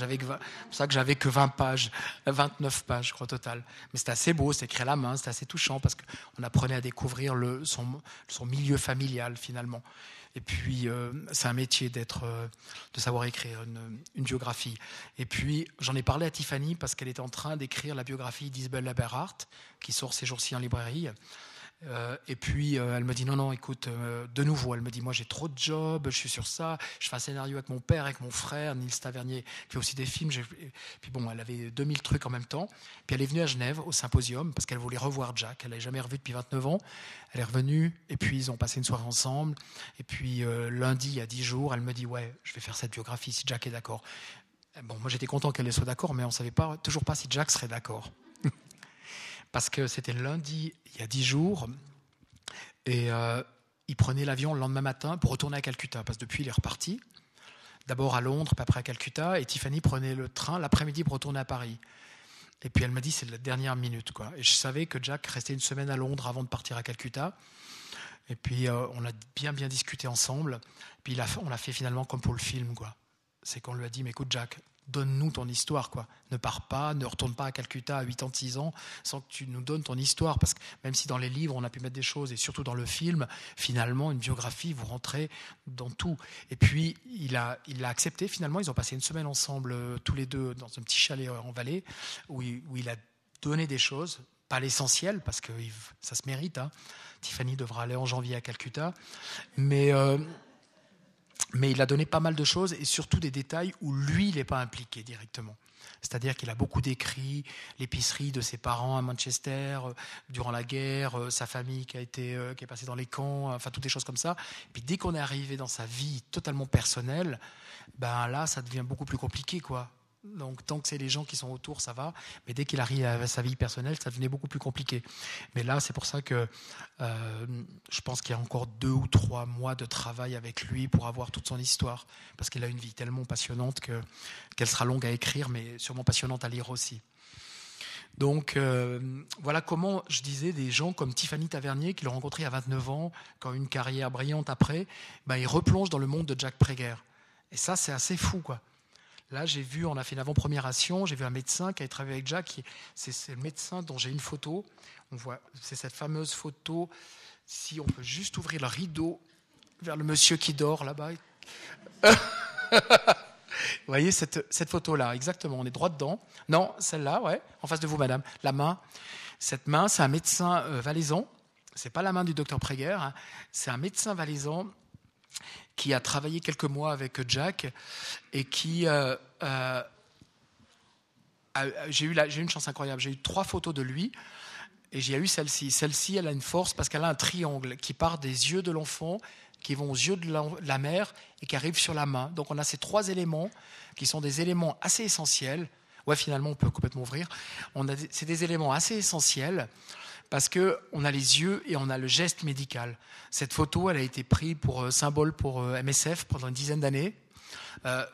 ça que j'avais que 20 pages, 29 pages, je crois, total. Mais c'était assez beau, c'était écrit à la main, c'était assez touchant parce qu'on apprenait à découvrir son milieu familial finalement. Et puis, euh, c'est un métier d'être, euh, de savoir écrire une, une biographie. Et puis, j'en ai parlé à Tiffany parce qu'elle était en train d'écrire la biographie d'Isabelle Laberhardt, qui sort ces jours-ci en librairie. Euh, et puis euh, elle me dit non non écoute euh, de nouveau elle me dit moi j'ai trop de jobs je suis sur ça je fais un scénario avec mon père avec mon frère Nils Tavernier puis aussi des films puis bon elle avait 2000 trucs en même temps. Puis elle est venue à Genève au symposium parce qu'elle voulait revoir Jack elle l'avait jamais revu depuis 29 ans. Elle est revenue et puis ils ont passé une soirée ensemble. Et puis lundi il y a 10 jours elle me dit ouais je vais faire cette biographie si Jack est d'accord. Bon moi j'étais content qu'elle soit d'accord mais on savait pas toujours pas si Jack serait d'accord parce que c'était lundi, il y a dix jours, et euh, il prenait l'avion le lendemain matin pour retourner à Calcutta, parce que depuis, il est reparti. D'abord à Londres, puis après à Calcutta, et Tiffany prenait le train l'après-midi pour retourner à Paris. Et puis elle m'a dit, c'est la dernière minute. Quoi. Et je savais que Jack restait une semaine à Londres avant de partir à Calcutta. Et puis euh, on a bien bien discuté ensemble. Puis on l'a fait finalement comme pour le film. Quoi. C'est qu'on lui a dit, mais écoute Jack, donne-nous ton histoire, quoi. Ne pars pas, ne retourne pas à Calcutta à 86 ans sans que tu nous donnes ton histoire. Parce que même si dans les livres, on a pu mettre des choses, et surtout dans le film, finalement, une biographie, vous rentrez dans tout. Et puis, il a, il a accepté, finalement, ils ont passé une semaine ensemble, euh, tous les deux, dans un petit chalet en vallée, où il, où il a donné des choses, pas l'essentiel, parce que ça se mérite. Hein. Tiffany devra aller en janvier à Calcutta. Mais... Euh, mais il a donné pas mal de choses et surtout des détails où lui, il n'est pas impliqué directement. C'est-à-dire qu'il a beaucoup décrit l'épicerie de ses parents à Manchester euh, durant la guerre, euh, sa famille qui a été euh, qui est passée dans les camps, enfin toutes des choses comme ça. Et puis dès qu'on est arrivé dans sa vie totalement personnelle, ben là, ça devient beaucoup plus compliqué, quoi. Donc tant que c'est les gens qui sont autour, ça va. Mais dès qu'il arrive à sa vie personnelle, ça devenait beaucoup plus compliqué. Mais là, c'est pour ça que euh, je pense qu'il y a encore deux ou trois mois de travail avec lui pour avoir toute son histoire. Parce qu'il a une vie tellement passionnante que, qu'elle sera longue à écrire, mais sûrement passionnante à lire aussi. Donc euh, voilà comment, je disais, des gens comme Tiffany Tavernier, qui l'ont rencontré à 29 ans, qui ont une carrière brillante après, ben, ils replongent dans le monde de Jack Prager. Et ça, c'est assez fou, quoi. Là, j'ai vu, on a fait une avant-première action, j'ai vu un médecin qui a travaillé avec Jack, c'est le médecin dont j'ai une photo. On voit, c'est cette fameuse photo. Si on peut juste ouvrir le rideau vers le monsieur qui dort là-bas. *laughs* Vous voyez cette, cette photo-là, exactement, on est droit dedans. Non, celle-là, ouais, en face de vous, madame. La main, cette main, c'est un médecin euh, valaisan. C'est pas la main du docteur Préguer, hein. c'est un médecin valaisan qui a travaillé quelques mois avec Jack et qui euh, euh, j'ai eu, une chance incroyable. J'ai eu trois photos de lui et j'ai eu celle-ci. Celle-ci, elle a une force parce qu'elle a un triangle qui part des yeux de l'enfant, qui vont aux yeux de la, mère et qui arrivent sur la main. Donc on a ces trois éléments qui sont des éléments assez essentiels. Ouais, finalement, on peut complètement ouvrir. C'est des éléments assez essentiels parce qu'on a les yeux et on a le geste médical. Cette photo, elle a été prise pour euh, symbole pour euh, MSF pendant une dizaine d'années. Euh,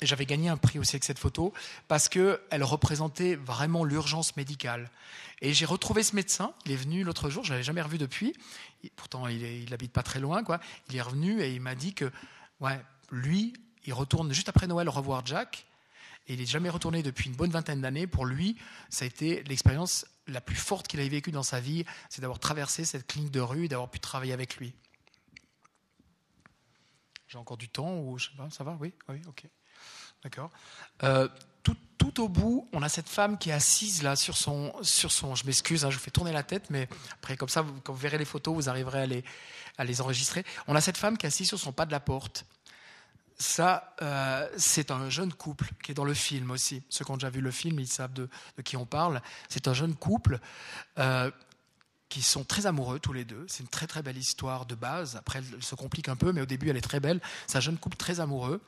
j'avais gagné un prix aussi avec cette photo parce qu'elle représentait vraiment l'urgence médicale. Et j'ai retrouvé ce médecin, il est venu l'autre jour, je l'avais jamais revu depuis, pourtant il n'habite pas très loin, quoi. il est revenu et il m'a dit que ouais, lui, il retourne juste après Noël revoir Jack, et il n'est jamais retourné depuis une bonne vingtaine d'années. Pour lui, ça a été l'expérience la plus forte qu'il ait vécue dans sa vie, c'est d'avoir traversé cette clinique de rue d'avoir pu travailler avec lui. J'ai encore du temps ou je sais pas, ça va? Oui, oui, ok, d'accord. Euh, tout, tout, au bout, on a cette femme qui est assise là sur son, sur son. Je m'excuse, hein, je vous fais tourner la tête, mais après comme ça, quand vous verrez les photos, vous arriverez à les, à les enregistrer. On a cette femme qui est assise sur son pas de la porte ça, euh, c'est un jeune couple qui est dans le film aussi. Ceux qui ont déjà vu le film, ils savent de, qui on parle. C'est un jeune couple euh, qui sont très amoureux tous les deux. C'est une très très belle histoire de base. Après, elle se complique un peu, mais au début, elle est très belle. C'est un jeune couple très amoureux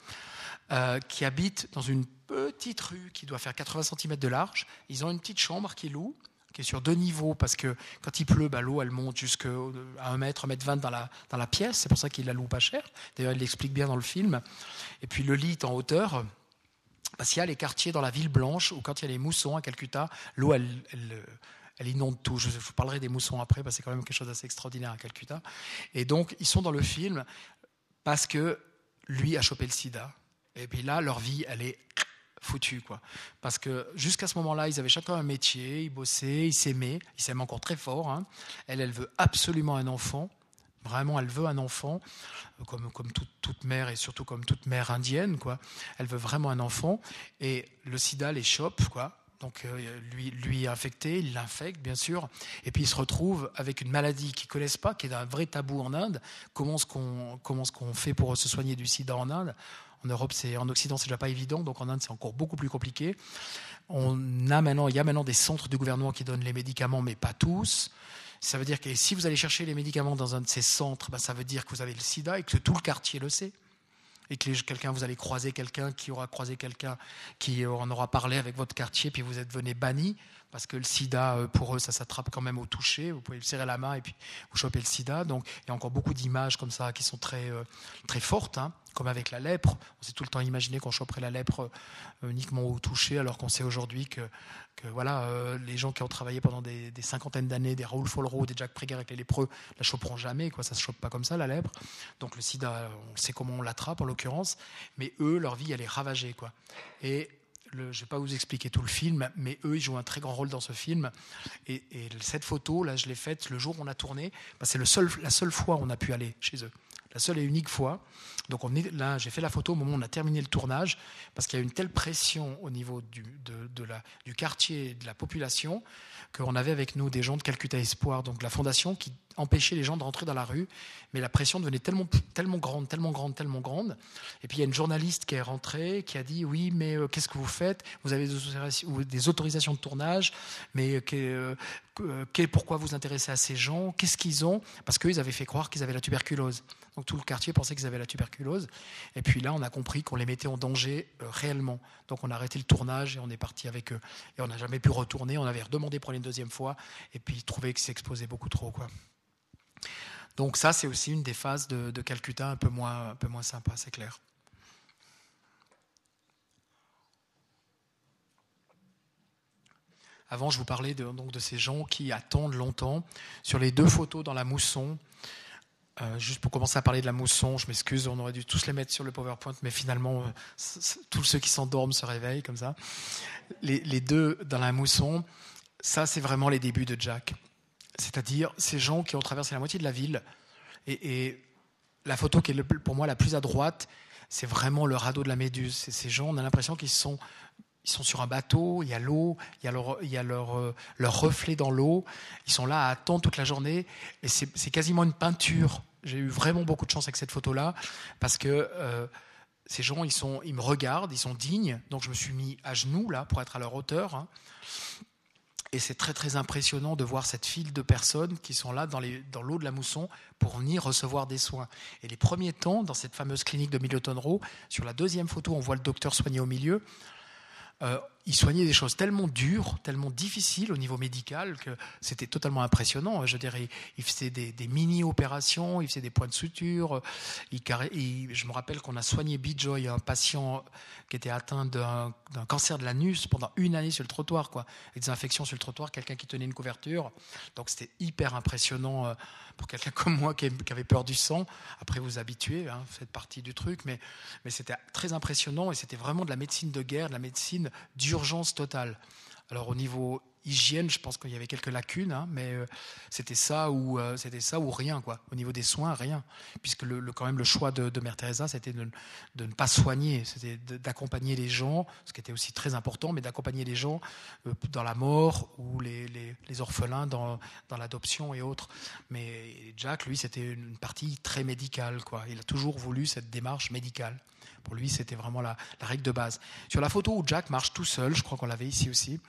euh, qui habite dans une petite rue qui doit faire 80 cm de large. Ils ont une petite chambre qu'ils louent qui est sur deux niveaux, parce que quand il pleut, bah, l'eau elle monte jusqu'à un mètre, un mètre vingt dans la, dans la pièce, c'est pour ça qu'il la loue pas cher. D'ailleurs, il l'explique bien dans le film. Et puis le lit est en hauteur, parce qu'il y a les quartiers dans la ville blanche, où quand il y a les moussons à Calcutta, l'eau elle, elle, inonde tout. Je vous parlerai des moussons après, parce que c'est quand même quelque chose d'assez extraordinaire à Calcutta. Et donc, ils sont dans le film parce que lui a chopé le sida. Et puis là, leur vie, elle est foutu. Quoi. Parce que jusqu'à ce moment-là, ils avaient chacun un métier, ils bossaient, ils s'aimaient, ils s'aiment encore très fort. Hein. Elle, elle veut absolument un enfant. Vraiment, elle veut un enfant, comme, comme toute, mère et surtout comme toute mère indienne. Quoi. Elle veut vraiment un enfant. Et le sida les chope. Quoi. Donc euh, lui, lui est infecté, il l'infecte bien sûr, et puis il se retrouve avec une maladie qu'ils ne connaissent pas, qui est un vrai tabou en Inde. Comment est-ce qu'on qu'on fait pour se soigner du sida en Inde? En Europe, c'est en Occident, c'est déjà pas évident, donc en Inde, c'est encore beaucoup plus compliqué. On a maintenant, il y a maintenant des centres du gouvernement qui donnent les médicaments, mais pas tous. Ça veut dire que si vous allez chercher les médicaments dans un de ces centres, bah, ça veut dire que vous avez le sida et que tout le quartier le sait. Et que quelqu'un, vous allez croiser quelqu'un qui aura croisé quelqu'un qui en aura parlé avec votre quartier, puis vous êtes venu banni, parce que le sida, euh, pour eux, ça s'attrape quand même au toucher. Vous pouvez le serrer la main et puis vous chopez le sida. Donc il y a encore beaucoup d'images comme ça qui sont très, euh, très fortes. Hein. comme avec la lèpre. On s'est tout le temps imaginé qu'on choperait la lèpre euh, uniquement au toucher, alors qu'on sait aujourd'hui que, voilà, les gens qui ont travaillé pendant des, cinquantaines d'années, des Raoul Follereau, des Jack Prieger avec les lépreux, la choperont jamais. Quoi, ça se chope pas comme ça, la lèpre. Donc le sida, on sait comment on l'attrape en l'occurrence, mais eux, leur vie, elle est ravagée. Quoi. Et je ne vais pas vous expliquer tout le film, mais eux, ils jouent un très grand rôle dans ce film. Et, cette photo, là, je l'ai faite le jour où on a tourné. Bah, c'est la seule fois où on a pu aller chez eux la seule et unique fois. Donc là, j'ai fait la photo au moment où on a terminé le tournage, parce qu'il y a une telle pression au niveau du quartier, de la population, qu'on avait avec nous des gens de Calcutta Espoir, donc la fondation, qui empêchait les gens de rentrer dans la rue, mais la pression devenait tellement, tellement grande, tellement grande, tellement grande. Et puis il y a une journaliste qui est rentrée, qui a dit oui, mais euh, qu'est-ce que vous faites? Vous avez des autorisations de tournage, mais euh, euh, pourquoi vous intéressez à ces gens? Qu'est-ce qu'ils ont? Parce qu'ils avaient fait croire qu'ils avaient la tuberculose. Donc tout le quartier pensait qu'ils avaient la tuberculose. Et puis là, on a compris qu'on les mettait en danger réellement. Donc on a arrêté le tournage et on est parti avec eux. Et on n'a jamais pu retourner. On avait redemandé pour une deuxième fois et puis trouvé qu'ils s'exposaient beaucoup trop. Quoi. Donc ça, c'est aussi une des phases de, Calcutta un peu moins, un peu moins sympa, c'est clair. Avant, je vous parlais de, donc, de ces gens qui attendent longtemps. Sur les deux photos dans la mousson, euh, juste pour commencer à parler de la mousson, je m'excuse, on aurait dû tous les mettre sur le PowerPoint, mais finalement, euh, tous ceux qui s'endorment se réveillent comme ça. Les, deux dans la mousson, ça, c'est vraiment les débuts de Jack. C'est-à-dire ces gens qui ont traversé la moitié de la ville. Et, la photo qui est pour moi la plus à droite, c'est vraiment le radeau de la Méduse. Ces gens, on a l'impression qu'ils sont ils sont sur un bateau, il y a l'eau, il y a leur, il y a leur, euh, leur reflet dans l'eau. Ils sont là à attendre toute la journée. Et c'est quasiment une peinture. J'ai eu vraiment beaucoup de chance avec cette photo-là parce que euh, ces gens, ils, sont, ils me regardent, ils sont dignes. Donc je me suis mis à genoux là pour être à leur hauteur. Hein. Et c'est très très impressionnant de voir cette file de personnes qui sont là dans, l'eau de la mousson pour venir recevoir des soins. Et les premiers temps, dans cette fameuse clinique de Middleton Row, sur la deuxième photo, on voit le docteur soigné au milieu. Euh, il soignait des choses tellement dures, tellement difficiles au niveau médical que c'était totalement impressionnant. Je dirais, il faisait des, mini-opérations, il faisait des points de suture. je me rappelle qu'on a soigné Bijoy, un patient qui était atteint d'un cancer de l'anus pendant une année sur le trottoir, quoi, des infections sur le trottoir, quelqu'un qui tenait une couverture. Donc c'était hyper impressionnant euh, pour quelqu'un *laughs* comme moi qui avait peur du sang. Après, vous habituez, hein, faites partie du truc, mais, mais c'était très impressionnant et c'était vraiment de la médecine de guerre, de la médecine d'urgence totale. Alors au niveau hygiène, je pense qu'il y avait quelques lacunes, hein, mais euh, c'était ça ou euh, c'était ça ou rien quoi. Au niveau des soins, rien, puisque le, quand même le choix de, Mère Teresa, c'était de, ne pas soigner, c'était d'accompagner les gens, ce qui était aussi très important, mais d'accompagner les gens euh, dans la mort ou les, les, orphelins dans, dans l'adoption et autres. Mais Jack, lui, c'était une partie très médicale quoi. Il a toujours voulu cette démarche médicale. Pour lui, c'était vraiment la, règle de base. Sur la photo où Jack marche tout seul, je crois qu'on l'avait ici aussi.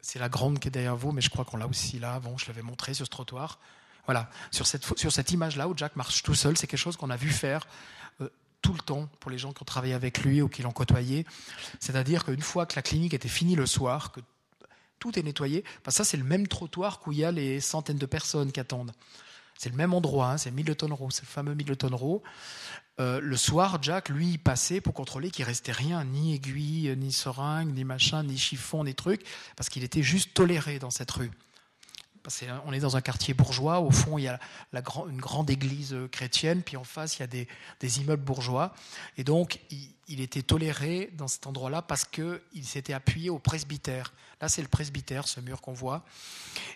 C'est la, grande qui est derrière vous, mais je crois qu'on l'a aussi là. Bon, je l'avais montré sur ce trottoir. Voilà, sur cette, sur cette image-là où Jack marche tout seul, c'est quelque chose qu'on a vu faire euh, tout le temps pour les gens qui ont travaillé avec lui ou qui l'ont côtoyé. C'est-à-dire qu'une fois que la clinique était finie le soir, que tout est nettoyé, bah ça c'est le même trottoir où il y a les centaines de personnes qui attendent. C'est le même endroit, hein, c'est Middleton Row, c'est le fameux Middleton Row. Euh, le soir, Jack, lui, passait pour contrôler qu'il restait rien, ni aiguille, ni seringue, ni machin, ni chiffon, ni truc, parce qu'il était juste toléré dans cette rue. on est dans un quartier bourgeois, au fond il y a une grande église euh, chrétienne, puis en face il y a des, immeubles bourgeois, et donc il, était toléré dans cet endroit-là parce qu'il s'était appuyé au presbytère. Là c'est le presbytère, ce mur qu'on voit,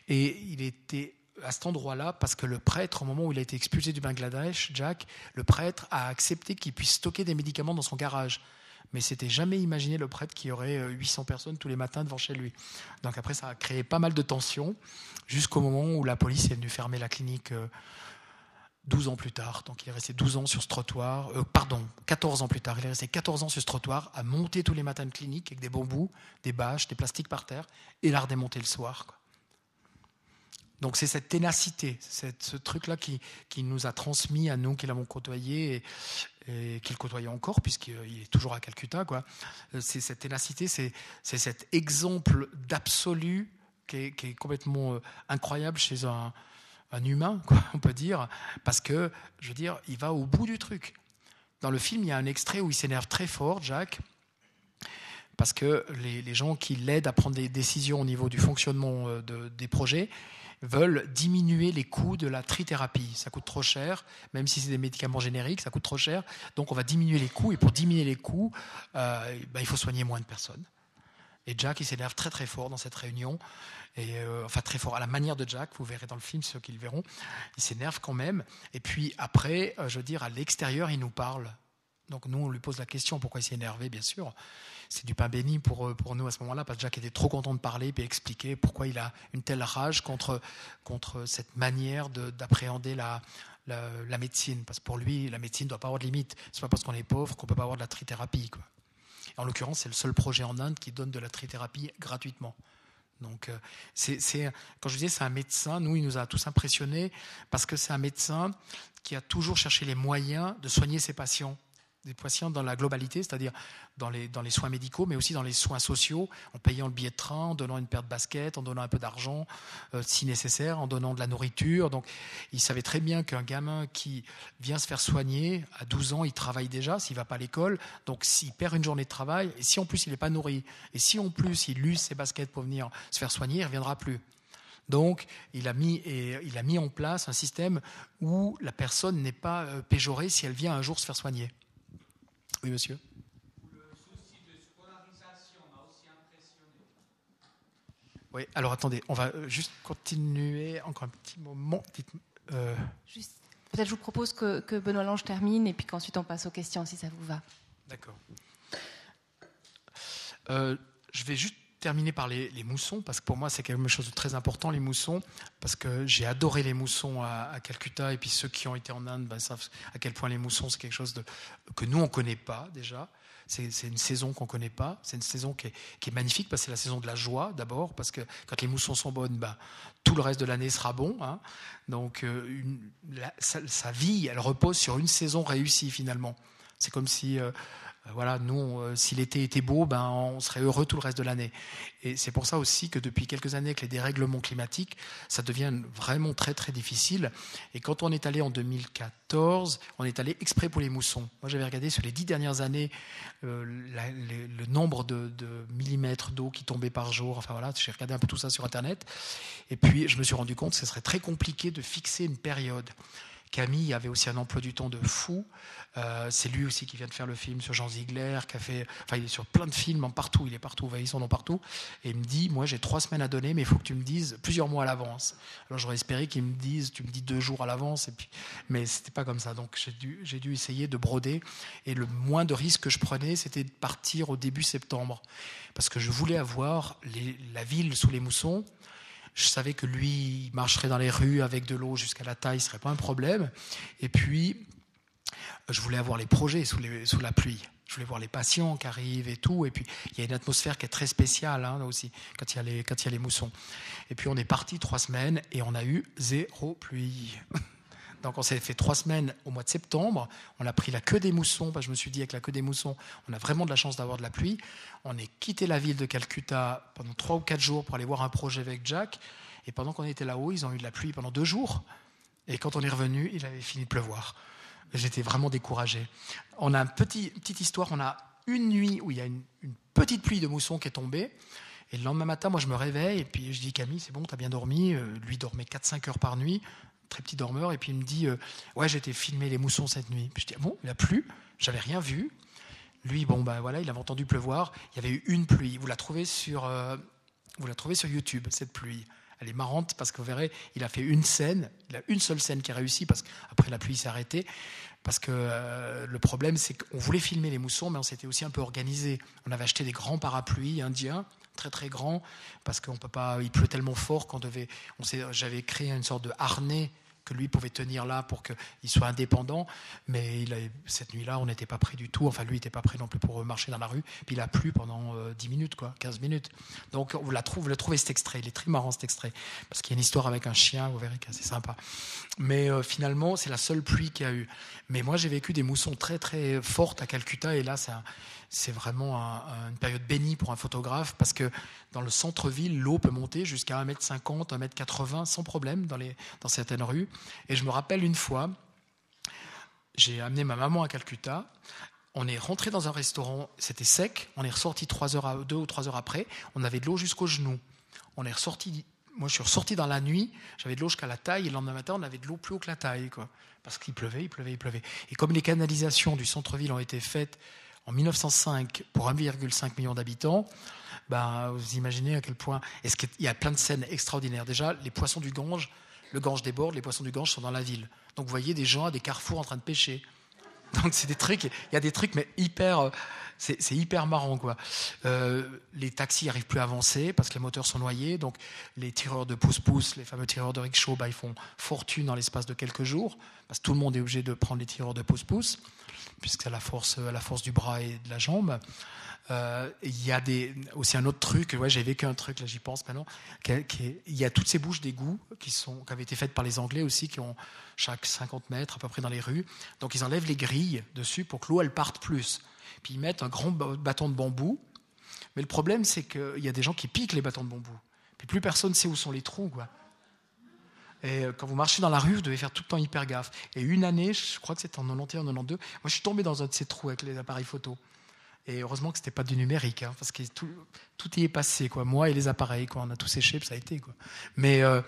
et il était à cet endroit-là parce que le prêtre, au moment où il a été expulsé du Bangladesh, Jack, le prêtre a accepté qu'il puisse stocker des médicaments dans son garage. Mais c'était jamais imaginé le prêtre qui aurait 800 euh, personnes tous les matins devant chez lui. Donc après, ça a créé pas mal de tensions jusqu'au moment où la police est venue fermer la clinique 12 euh, ans plus tard. Donc il est resté 12 ans sur ce trottoir, euh, pardon, 14 ans plus tard. Il est resté 14 ans sur ce trottoir à monter tous les matins une clinique avec des bambous, des bâches, des plastiques par terre et la redémonter le soir. Donc c'est cette ténacité, c'est ce truc-là qui, qui, nous a transmis à nous qui l'avons côtoyé et, et qui le côtoyait encore puisqu'il est toujours à Calcutta. Quoi. C'est cette ténacité, c'est, cet exemple d'absolu qui est, complètement euh, incroyable chez un, un humain, *laughs* quoi, on peut dire, parce que, je veux dire, il va au bout du truc. Dans le film, il y a un extrait où il s'énerve très fort, Jack, parce que les, gens qui l'aident à prendre des décisions au niveau du fonctionnement euh, des projets veulent diminuer les coûts de la trithérapie. Ça coûte trop cher, même si c'est des médicaments génériques, ça coûte trop cher. Donc on va diminuer les coûts, et pour diminuer les coûts, euh, ben, il faut soigner moins de personnes. Et Jack, il s'énerve très très fort dans cette réunion. Et, euh, enfin, très fort. À la manière de Jack, vous verrez dans le film, ceux qui le verront. Il s'énerve quand même. Et puis après, euh, je veux dire, à l'extérieur, il nous parle. Donc nous, on lui pose la question pourquoi il s'est énervé, bien sûr. C'est du pain béni pour, euh, pour nous à ce moment-là, parce que Jack était trop content de parler et expliquer pourquoi il a une telle rage contre, contre cette manière d'appréhender la, la, médecine. Parce que pour lui, la médecine ne doit pas avoir de limite. Ce n'est pas parce qu'on est pauvre qu'on ne peut pas avoir de la trithérapie. Quoi. En l'occurrence, c'est le seul projet en Inde qui donne de la trithérapie gratuitement. Donc, euh, quand je disais c'est un médecin, nous, il nous a tous impressionnés parce que c'est un médecin qui a toujours cherché les moyens de soigner ses patients des patients dans la globalité, c'est-à-dire dans les, soins médicaux, mais aussi dans les soins sociaux, en payant le billet de train, en donnant une paire de baskets, en donnant un peu d'argent euh, si nécessaire, en donnant de la nourriture. Donc il savait très bien qu'un gamin qui vient se faire soigner, à 12 ans, il travaille déjà, s'il ne va pas à l'école, donc s'il perd une journée de travail, et si en plus il n'est pas nourri, et si en plus il use ses baskets pour venir se faire soigner, il ne reviendra plus. Donc, il a, mis, et il a mis en place un système où la personne n'est pas euh, péjorée si elle vient un jour se faire soigner. Oui, monsieur. Le souci de scolarisation m'a aussi impressionné. Oui, alors attendez, on va euh, juste continuer encore un petit moment. Euh... Peut-être je vous propose que, que Benoît Lange termine et puis qu'ensuite on passe aux questions si ça vous va. D'accord. Euh, je vais juste terminer par les, moussons, parce que pour moi c'est quelque chose de très important, les moussons, parce que j'ai adoré les moussons à, Calcutta, et puis ceux qui ont été en Inde ben, savent à quel point les moussons c'est quelque chose de, que nous on ne connaît pas déjà. C'est une saison qu'on ne connaît pas, c'est une saison qui est, magnifique, parce que c'est la saison de la joie d'abord, parce que quand les moussons sont bonnes, ben, tout le reste de l'année sera bon. Hein. Donc euh, sa, vie, elle repose sur une saison réussie finalement. C'est comme si... Euh, voilà, nous, euh, si l'été était beau, ben, on serait heureux tout le reste de l'année. Et c'est pour ça aussi que depuis quelques années, avec les dérèglements climatiques, ça devient vraiment très très difficile. Et quand on est allé en 2014, on est allé exprès pour les moussons. Moi, j'avais regardé sur les dix dernières années euh, le nombre de, millimètres d'eau qui tombait par jour. Enfin voilà, j'ai regardé un peu tout ça sur Internet. Et puis, je me suis rendu compte que ce serait très compliqué de fixer une période. Camille avait aussi un emploi du temps de fou. Euh, c'est lui aussi qui vient de faire le film sur Jean Ziegler, qui a fait, enfin il est sur plein de films en partout, il est partout, il son nom partout. Et il me dit, moi j'ai trois semaines à donner, mais il faut que tu me dises plusieurs mois à l'avance. Alors j'aurais espéré qu'il me dise, tu me dis deux jours à l'avance, et puis, mais c'était pas comme ça. Donc j'ai dû, dû essayer de broder. Et le moins de risque que je prenais, c'était de partir au début septembre, parce que je voulais avoir la ville sous les moussons. Je savais que lui marcherait dans les rues avec de l'eau jusqu'à la taille, ce serait pas un problème. Et puis, je voulais avoir les projets sous, la pluie. Je voulais voir les patients qui arrivent et tout. Et puis, il y a une atmosphère qui est très spéciale hein, aussi, quand il, y quand il y a les moussons. Et puis, on est parti trois semaines et on a eu zéro pluie. *laughs* Donc, on s'est fait trois semaines au mois de septembre. On a pris la queue des moussons. Parce que je me suis dit, avec la queue des moussons, on a vraiment de la chance d'avoir de la pluie. On est quitté la ville de Calcutta pendant trois ou quatre jours pour aller voir un projet avec Jack. Et pendant qu'on était là-haut, ils ont eu de la pluie pendant deux jours. Et quand on est revenu, il avait fini de pleuvoir. J'étais vraiment découragé. On a une petit, petite histoire, on a une nuit où il y a une, petite pluie de mousson qui est tombée. Et le lendemain matin, moi, je me réveille et puis je dis Camille, c'est bon, tu as bien dormi. Euh, lui dormait 4-5 heures par nuit, très petit dormeur. Et puis il me dit euh, Ouais, été filmer les moussons cette nuit. Puis je dis ah Bon, il a plu, j'avais rien vu. Lui, bon, ben voilà, il avait entendu pleuvoir. Il y avait eu une pluie. Vous la trouvez sur, euh, vous la trouvez sur YouTube, cette pluie. Elle est marrante parce que vous verrez, il a fait une scène, il a une seule scène qui a réussi parce qu'après la pluie s'est arrêtée. Parce que euh, le problème, c'est qu'on voulait filmer les moussons, mais on s'était aussi un peu organisé. On avait acheté des grands parapluies indiens, très très grands, parce qu'on peut pas, il pleut tellement fort qu'on devait. J'avais créé une sorte de harnais que lui pouvait tenir là pour qu'il soit indépendant. Mais cette nuit-là, on n'était pas prêt du tout. Enfin, lui n'était pas prêt non plus pour marcher dans la rue. Puis il a plu pendant 10 minutes, quoi, 15 minutes. Donc vous la le trouvez cet extrait. Il est très marrant cet extrait. Parce qu'il y a une histoire avec un chien, vous verrez que c'est sympa. Mais finalement, c'est la seule pluie qu'il y a eu. Mais moi, j'ai vécu des moussons très très fortes à Calcutta. Et là, c'est vraiment une période bénie pour un photographe parce que dans le centre-ville, l'eau peut monter jusqu'à 1m50, 1m80 sans problème dans certaines rues. Et je me rappelle une fois, j'ai amené ma maman à Calcutta. On est rentré dans un restaurant, c'était sec. On est ressorti trois heures, deux ou trois heures après. On avait de l'eau jusqu'aux genoux. On est ressorti. Moi, je suis ressorti dans la nuit. J'avais de l'eau jusqu'à la taille. Et le lendemain matin, on avait de l'eau plus haut que la taille, quoi. Parce qu'il pleuvait, il pleuvait, il pleuvait. Et comme les canalisations du centre-ville ont été faites en 1905 pour 1,5 million d'habitants, ben, vous imaginez à quel point. Est-ce qu'il y a plein de scènes extraordinaires. Déjà, les poissons du Gange, le Gange déborde, les poissons du Gange sont dans la ville. Donc vous voyez des gens à des carrefours en train de pêcher. *laughs* Donc c'est des trucs, il y a des trucs, mais hyper, c'est hyper marrant quoi. Euh, les taxis n'arrivent plus à avancer parce que les moteurs sont noyés. Donc les tireurs de pouce-pouce, les fameux tireurs de rickshaw, bah, ils font fortune dans l'espace de quelques jours parce que tout le monde est obligé de prendre les tireurs de pouce-pouce puisque c'est la force, la force du bras et de la jambe. Euh, il y a des, aussi un autre truc, ouais, j'ai vécu un truc, là j'y pense maintenant, il y a toutes ces bouches d'égout qui, sont, qui avaient été faites par les Anglais aussi, qui ont chaque 50 mètres à peu près dans les rues. Donc ils enlèvent les grilles dessus pour que l'eau elle parte plus. Puis ils mettent un grand bâton de bambou. Mais le problème c'est qu'il y a des gens qui piquent les bâtons de bambou. Puis plus personne sait où sont les trous. Et euh, quand vous marchez dans la rue, vous devez faire tout le temps hyper gaffe. Et une année, je crois que c'était en 91, 92, moi je suis tombé dans un de ces trous avec les appareils photo. Et heureusement que ce n'était pas du numérique, hein, parce que tout, tout, y est passé, quoi. Moi et les appareils, quoi. On a tout séché, ça a été, quoi. Mais euh,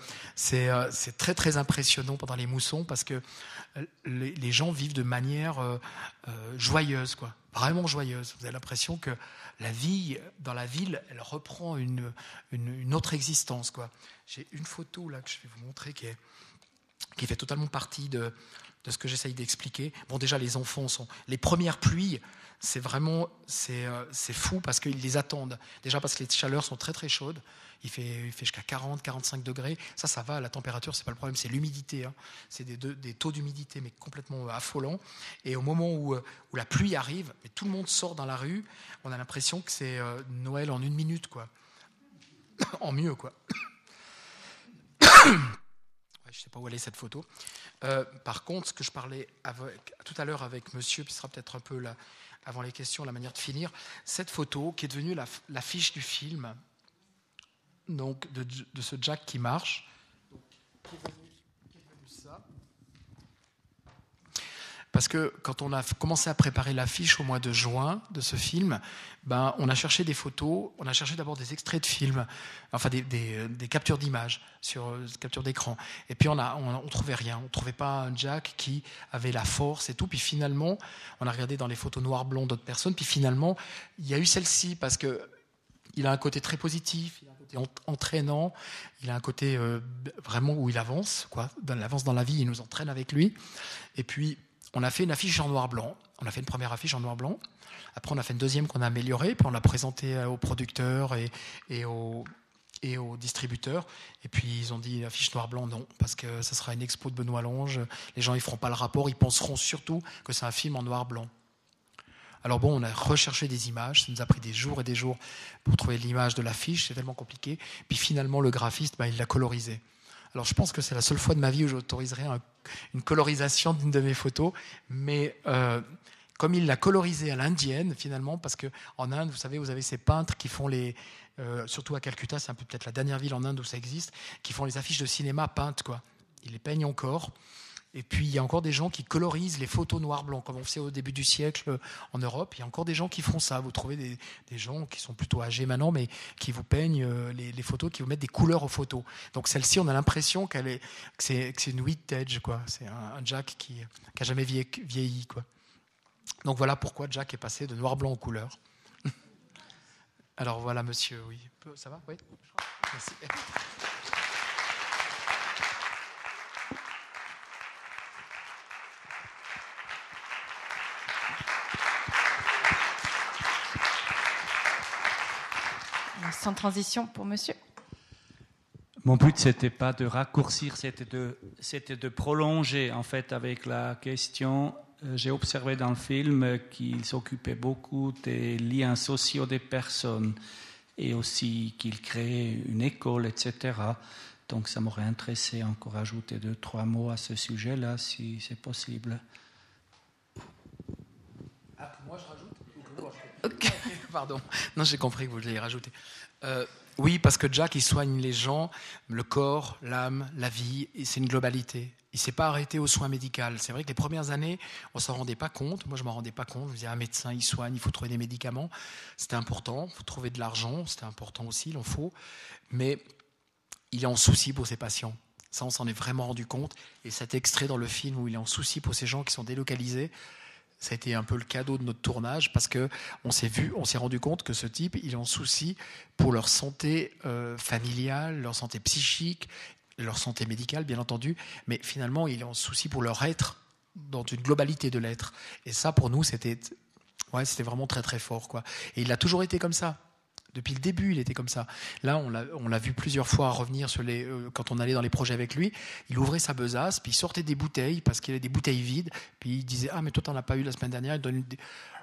euh, c'est très, très impressionnant pendant les moussons, parce que les, les gens vivent de manière joyeuse, quoi. Vraiment joyeuse. Vous avez l'impression que la vie dans la ville, elle reprend une, une, autre existence. J'ai une photo là que je vais vous montrer qui, est, qui fait totalement partie de, de ce que j'essaye d'expliquer. Bon, déjà, les enfants sont. Les premières pluies, c'est vraiment. Euh, c'est fou parce qu'ils les attendent. Déjà parce que les chaleurs sont très très chaudes. Il fait, il fait jusqu'à 40, 45 degrés. Ça, ça va. La température, c'est pas le problème. C'est l'humidité. Hein. C'est des, des, taux d'humidité, mais complètement affolants. Et au moment où, euh, où la pluie arrive, mais tout le monde sort dans la rue, on a l'impression que c'est euh, Noël en une minute, quoi. *coughs* en mieux, quoi. *coughs* je ne sais pas où aller cette photo. Euh, par contre, ce que je parlais tout à l'heure avec monsieur, ce sera peut-être un peu là, avant les questions, la manière de finir, cette photo qui est devenue l'affiche du film, donc de, ce Jack qui marche. Parce que quand on a commencé à préparer l'affiche au mois de juin de ce film, ben, on a cherché des photos, on a cherché d'abord des extraits de films, enfin des, des, captures d'images, sur euh, captures d'écran. Et puis on ne on, trouvait rien, on ne trouvait pas un Jack qui avait la force et tout. Puis finalement, on a regardé dans les photos noir-blanc d'autres personnes, puis finalement, il y a eu celle-ci parce que il a un côté très positif, il a un côté entraînant, il a un côté euh, vraiment où il avance, quoi. Il avance dans la vie, il nous entraîne avec lui. Et puis on a fait une affiche en noir-blanc. On a fait une première affiche en noir-blanc. Après, on a fait une deuxième qu'on a améliorée, puis on l'a présentée euh, aux producteurs et, aux distributeurs. Et puis, ils ont dit affiche noir-blanc, non, parce que ça sera une expo de Benoît Lange. Les gens, ils feront pas le rapport. Ils penseront surtout que c'est un film en noir-blanc. Alors bon, on a recherché des images, ça nous a pris des jours et des jours pour trouver l'image de l'affiche, c'est tellement compliqué. Puis finalement, le graphiste, ben, il l'a colorisé. Alors je pense que c'est la seule fois de ma vie où j'autoriserai une colorisation d'une de mes photos, mais euh, comme il l'a colorisé à l'indienne finalement, parce que en Inde, vous savez, vous avez ces peintres qui font les, euh, surtout à Calcutta, c'est un peu peut-être la dernière ville en Inde où ça existe, qui font les affiches de cinéma peintes quoi. Ils les peignent encore. Et puis, il y a encore des gens qui colorisent les photos noir-blanc, comme on faisait au début du siècle euh, en Europe. Il y a encore des gens qui font ça. Vous trouvez des, gens qui sont plutôt âgés maintenant, mais qui vous peignent euh, les, photos, qui vous mettent des couleurs aux photos. Donc, celle-ci, on a l'impression qu'elle est, que c'est, une vintage, quoi. C'est un, Jack qui n'a jamais vieilli, quoi. Donc, voilà pourquoi Jack est passé de noir-blanc aux couleurs. *laughs* Alors, voilà, monsieur, oui. Ça va? Oui Merci. Sans transition pour monsieur. Mon but, c'était pas de raccourcir, c'était de, c'était de prolonger, en fait, avec la question. Euh, j'ai observé dans le film qu'il s'occupait beaucoup des liens sociaux des personnes et aussi qu'il créait une école, etc. Donc, ça m'aurait intéressé encore ajouter deux, trois mots à ce sujet-là, si c'est possible. Ah, moi je rajoute *laughs* Pardon. Non, j'ai compris que vous vouliez rajouter. Euh, oui, parce que Jack, il soigne les gens, le corps, l'âme, la vie, c'est une globalité. Il ne s'est pas arrêté aux soins médicaux. C'est vrai que les premières années, on ne s'en rendait pas compte. Moi, je ne m'en rendais pas compte. Je disais, un médecin, il soigne, il faut trouver des médicaments. C'était important. Il faut trouver de l'argent. C'était important aussi, il en faut. Mais il est en souci pour ses patients. Ça, on s'en est vraiment rendu compte. Et cet extrait dans le film où il est en souci pour ces gens qui sont délocalisés, ça a été un peu le cadeau de notre tournage parce que on s'est vu, on s'est rendu compte que ce type, il en souci pour leur santé euh, familiale, leur santé psychique, leur santé médicale, bien entendu, mais finalement, il en souci pour leur être dans une globalité de l'être. Et ça, pour nous, c'était, ouais, c'était vraiment très très fort, quoi. Et il a toujours été comme ça. Depuis le début, il était comme ça. Là, on l'a vu plusieurs fois revenir sur les, euh, quand on allait dans les projets avec lui. Il ouvrait sa besace, puis il sortait des bouteilles parce qu'il avait des bouteilles vides. Puis il disait Ah, mais toi, t'en as pas eu la semaine dernière. Il donne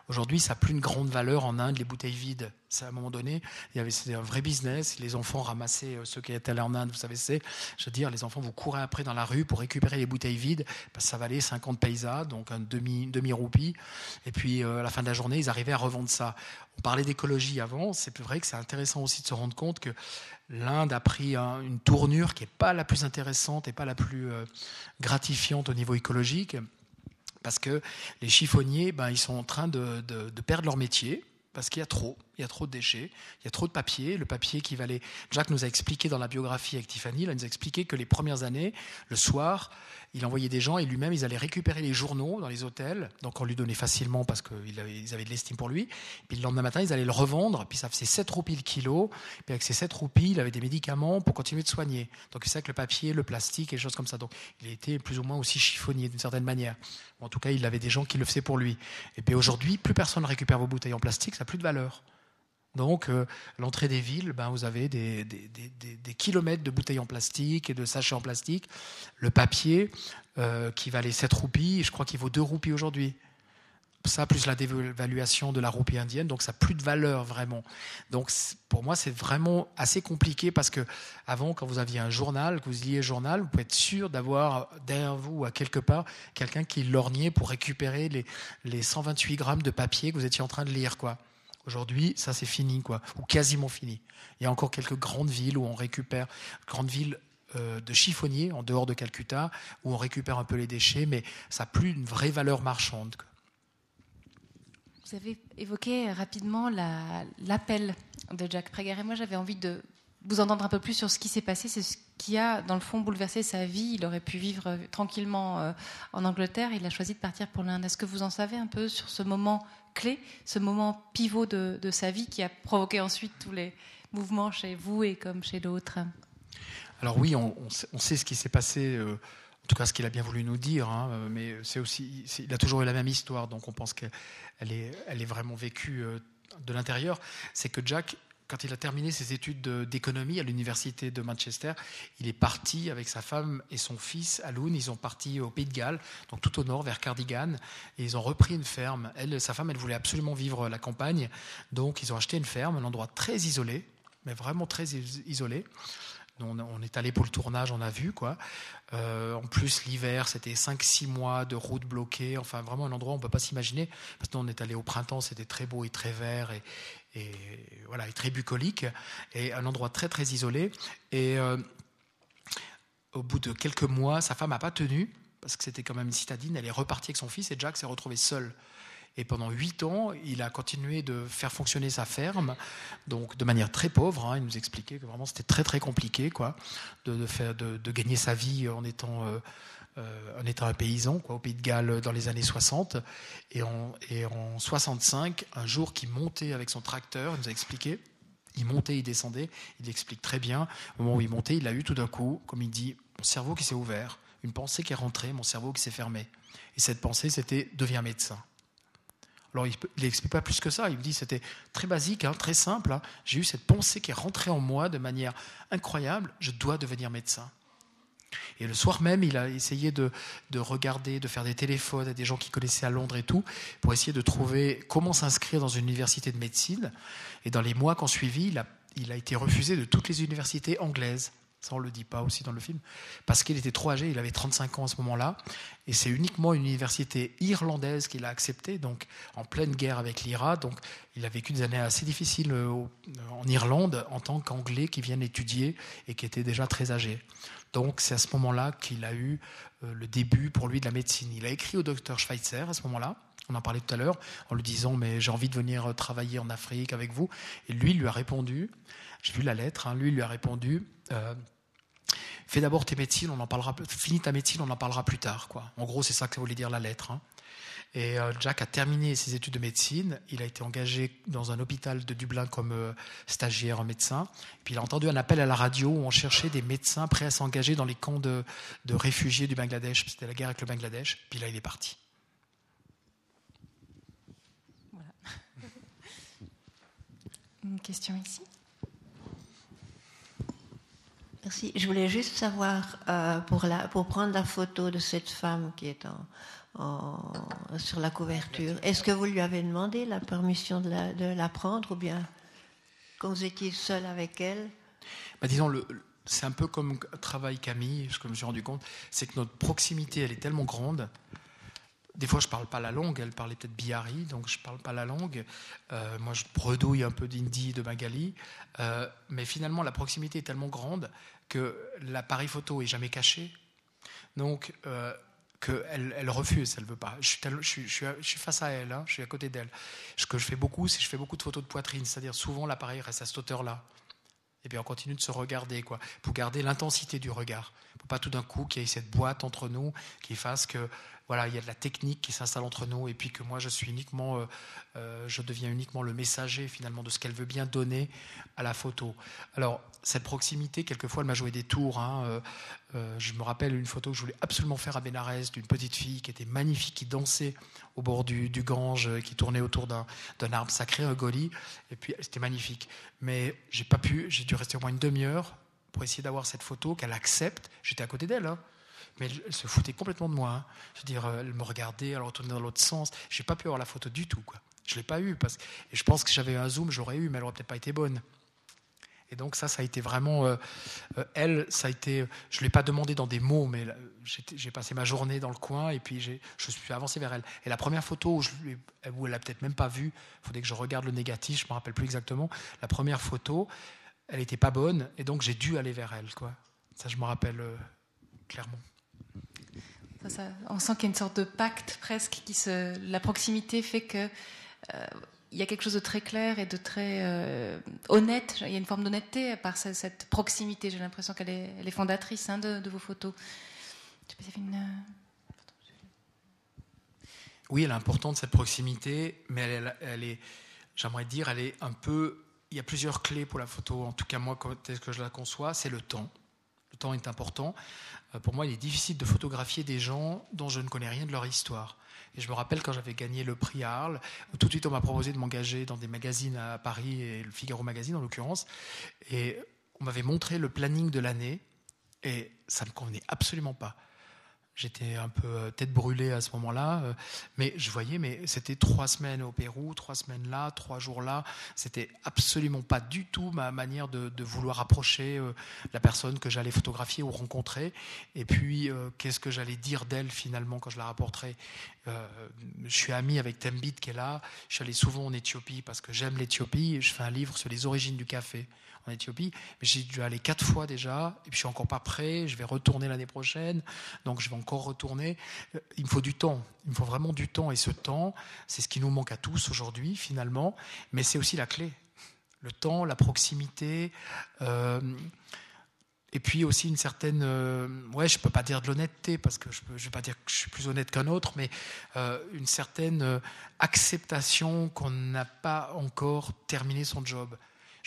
Aujourd'hui, ça n'a plus une grande valeur en Inde, les bouteilles vides. Ça, à un moment donné, c'était un vrai business. Les enfants ramassaient, euh, ceux qui étaient allés en Inde, vous savez, c'est, je veux dire, les enfants vous courez après dans la rue pour récupérer les bouteilles vides, que ça valait 50 paysas, donc un demi, demi roupie. Et puis, euh, à la fin de la journée, ils arrivaient à revendre ça. On parlait d'écologie avant. C'est vrai que c'est intéressant aussi de se rendre compte que l'Inde a pris une tournure qui n'est pas la plus intéressante et pas la plus euh, gratifiante au niveau écologique parce que les chiffonniers, ben, ils sont en train de, perdre leur métier parce qu'il y a trop, il y a trop de déchets, il y a trop de papier. Le papier qui valait. Jacques nous a expliqué dans la biographie avec Tiffany, il nous a expliqué que les premières années, le soir, il envoyait des gens et lui-même, ils allaient récupérer les journaux dans les hôtels. Donc on lui donnait facilement parce qu'ils avaient, de l'estime pour lui. Puis le lendemain matin, ils allaient le revendre. Puis ça faisait 7 roupies le kilo. Puis avec ces 7 roupies, il avait des médicaments pour continuer de soigner. Donc c'est ça que le papier, le plastique et des choses comme ça. Donc il était plus ou moins aussi chiffonnier d'une certaine manière. En tout cas, il avait des gens qui le faisaient pour lui. Et puis aujourd'hui, plus personne ne récupère vos bouteilles en plastique, ça n'a plus de valeur. Donc, euh, l'entrée des villes, ben, vous avez des, kilomètres de bouteilles en plastique et de sachets en plastique. Le papier, euh, qui valait 7 roupies, je crois qu'il vaut 2 roupies aujourd'hui. Ça, plus la dévaluation de la roupie indienne, donc ça n'a plus de valeur vraiment. Donc, pour moi, c'est vraiment assez compliqué parce que avant, quand vous aviez un journal, que vous liez journal, vous pouvez être sûr d'avoir derrière vous, à quelque part, quelqu'un qui lorgnait pour récupérer les, les 128 grammes de papier que vous étiez en train de lire, quoi. Aujourd'hui, ça c'est fini, quoi, ou quasiment fini. Il y a encore quelques grandes villes où on récupère, grandes villes euh, de chiffonniers en dehors de Calcutta, où on récupère un peu les déchets, mais ça n'a plus une vraie valeur marchande. Vous avez évoqué rapidement l'appel de Jack Prager, et moi j'avais envie de vous entendre un peu plus sur ce qui s'est passé. C'est ce qui a, dans le fond, bouleversé sa vie. Il aurait pu vivre tranquillement euh, en Angleterre. Il a choisi de partir pour l'Inde. Est-ce que vous en savez un peu sur ce moment clé, ce moment pivot de, sa vie qui a provoqué ensuite tous les mouvements chez vous et comme chez d'autres Alors oui, on, sait ce qui s'est passé. Euh, en tout cas, ce qu'il a bien voulu nous dire, hein, euh, mais c'est aussi, il a toujours eu la même histoire, donc on pense qu'elle est, vraiment vécue de l'intérieur. C'est que Jack quand il a terminé ses études d'économie à l'université de Manchester, il est parti avec sa femme et son fils à Loun. Ils sont partis au Pays de Galles, donc tout au nord, vers Cardigan, et ils ont repris une ferme. Elle, sa femme, elle voulait absolument vivre la campagne, donc ils ont acheté une ferme, un endroit très isolé, mais vraiment très isolé. On, est allé pour le tournage, on a vu quoi. Euh, en plus, l'hiver, c'était 5-6 mois de route bloquée. Enfin, vraiment un endroit on ne peut pas s'imaginer. Parce qu'on est allé au printemps, c'était très beau et très vert. Et voilà, très bucolique, et un endroit très très isolé. Et euh, au bout de quelques mois, sa femme n'a pas tenu, parce que c'était quand même une citadine, elle est repartie avec son fils, et Jack s'est retrouvé seul. Et pendant huit ans, il a continué de faire fonctionner sa ferme, donc de manière très pauvre. Hein. il nous expliquait que vraiment c'était très très compliqué, quoi, de, faire, de, gagner sa vie en étant euh, euh, en étant un paysan au Pays de Galles dans les années 60. Et en, et en 65, un jour qui montait avec son tracteur, il nous a expliqué, il montait, il descendait, il explique très bien, au moment où il montait, il a eu tout d'un coup, comme il dit, mon cerveau qui s'est ouvert, une pensée qui est rentrée, mon cerveau qui s'est fermé. Et cette pensée, c'était deviens médecin. Alors il n'explique pas plus que ça, il me dit c'était très basique, hein, très simple, hein. j'ai eu cette pensée qui est rentrée en moi de manière incroyable, je dois devenir médecin. Et le soir même, il a essayé de, regarder, de faire des téléphones à des gens qui connaissaient à Londres et tout, pour essayer de trouver comment s'inscrire dans une université de médecine. Et dans les mois qui ont suivi, il a, été refusé de toutes les universités anglaises. Ça, on ne le dit pas aussi dans le film. Parce qu'il était trop âgé, il avait 35 ans à ce moment-là. Et c'est uniquement une université irlandaise qu'il a acceptée, donc en pleine guerre avec l'IRA. Donc il a vécu des années assez difficiles euh, en Irlande en tant qu'anglais qui vient étudier et qui était déjà très âgé. Donc c'est à ce moment-là qu'il a eu euh, le début pour lui de la médecine. Il a écrit au docteur Schweitzer à ce moment-là. On en parlait tout à l'heure, en lui disant mais j'ai envie de venir euh, travailler en Afrique avec vous. Et lui lui a répondu. J'ai vu la lettre. Hein, lui lui a répondu. Euh, fais d'abord tes médecines, on en parlera. Finis ta médecine, on en parlera plus tard. Quoi. En gros, c'est ça que ça voulait dire la lettre. Hein. Et euh, Jack a terminé ses études de médecine. Il a été engagé dans un hôpital de Dublin comme euh, stagiaire médecin. Puis il a entendu un appel à la radio où on cherchait des médecins prêts à s'engager dans les camps de, de réfugiés du Bangladesh. C'était la guerre avec le Bangladesh. Puis là, il est parti. Voilà. *laughs* Une question ici Merci. Je voulais juste savoir, euh, pour, la, pour prendre la photo de cette femme qui est en, sur la couverture. Est-ce que vous lui avez demandé la permission de la, prendre ou bien quand vous étiez seul avec elle? Bah, Disons, c'est un peu comme travail Camille, ce que je me suis rendu compte, c'est que notre proximité, elle est tellement grande. Des fois, je parle pas la langue, elle parlait peut-être bihari, donc je parle pas la langue. Euh, moi, je bredouille un peu d'hindi, de bengali. Euh, mais finalement, la proximité est tellement grande que l'appareil photo est jamais caché. Donc, euh, qu'elle elle refuse, elle veut pas. Je suis, je suis, face à elle, hein, je suis à côté d'elle. Ce que je fais beaucoup, c'est que je fais beaucoup de photos de poitrine, c'est-à-dire souvent l'appareil reste à cette hauteur-là. Et puis on continue de se regarder, quoi, pour garder l'intensité du regard. Pour pas tout d'un coup qu'il y ait cette boîte entre nous qui fasse que voilà, il y a de la technique qui s'installe entre nous et puis que moi je suis uniquement, euh, euh, je deviens uniquement le messager finalement de ce qu'elle veut bien donner à la photo. Alors cette proximité, quelquefois, elle m'a joué des tours. Hein, euh, je me rappelle une photo que je voulais absolument faire à Bénarès d'une petite fille qui était magnifique, qui dansait au bord du, Gange, qui tournait autour d'un arbre sacré, un goli, et puis c'était magnifique. Mais j'ai pas pu, j'ai dû rester au moins une demi-heure pour essayer d'avoir cette photo qu'elle accepte. J'étais à côté d'elle. Hein mais elle se foutait complètement de moi. Hein. Je veux dire, euh, elle me regardait, elle retournait dans l'autre sens. J'ai pas pu avoir la photo du tout, quoi. Je l'ai pas eu parce et je pense que j'avais un zoom, j'aurais eu, mais elle aurait peut-être pas été bonne. Et donc ça, ça a été vraiment euh, euh, elle, ça a été. Je l'ai pas demandé dans des mots, mais j'ai passé ma journée dans le coin et puis je suis avancé vers elle. Et la première photo où, je, où elle a peut-être même pas vu, il faudrait que je regarde le négatif, je me rappelle plus exactement. La première photo, elle était pas bonne et donc j'ai dû aller vers elle, quoi. Ça, je me rappelle clairement on sent qu'il y a une sorte de pacte presque, qui se, la proximité fait que euh, il y a quelque chose de très clair et de très euh, honnête. Il y a une forme d'honnêteté par cette, proximité. J'ai l'impression qu'elle est, fondatrice hein, de, vos photos. Euh, oui, elle est importante cette proximité, mais elle, est, j'aimerais dire, elle est un peu. Il y a plusieurs clés pour la photo. En tout cas, moi, est-ce que je la conçois, c'est le temps. Temps est important. Euh, pour moi, il est difficile de photographier des gens dont je ne connais rien de leur histoire. Et je me rappelle quand j'avais gagné le prix Arles, tout de suite on m'a proposé de m'engager dans des magazines à Paris, et le Figaro Magazine en l'occurrence. Et on m'avait montré le planning de l'année, et ça ne convenait absolument pas. J'étais un peu euh, tête brûlée à ce moment-là, euh, mais je voyais, mais c'était trois semaines au Pérou, trois semaines là, trois jours là. C'était absolument pas du tout ma manière de, vouloir approcher euh, la personne que j'allais photographier ou rencontrer. Et puis, qu'est-ce que j'allais dire d'elle finalement quand je la rapporterai? Je suis ami avec Tembit qui est là. Je suis allé souvent en Éthiopie parce que j'aime l'Éthiopie. Je fais un livre sur les origines du café en Éthiopie. Mais j'ai dû aller quatre fois déjà, et puis je suis encore pas prêt. Je vais retourner l'année prochaine, donc je vais retourner. Il me faut du temps. Il me faut vraiment du temps, et ce temps, c'est ce qui nous manque à tous aujourd'hui, finalement. Mais c'est aussi la clé. Le temps, la proximité. Euh, et puis aussi une certaine, euh, ouais, je peux pas dire de l'honnêteté parce que je ne vais pas dire que je suis plus honnête qu'un autre, mais euh, une certaine acceptation qu'on n'a pas encore terminé son job.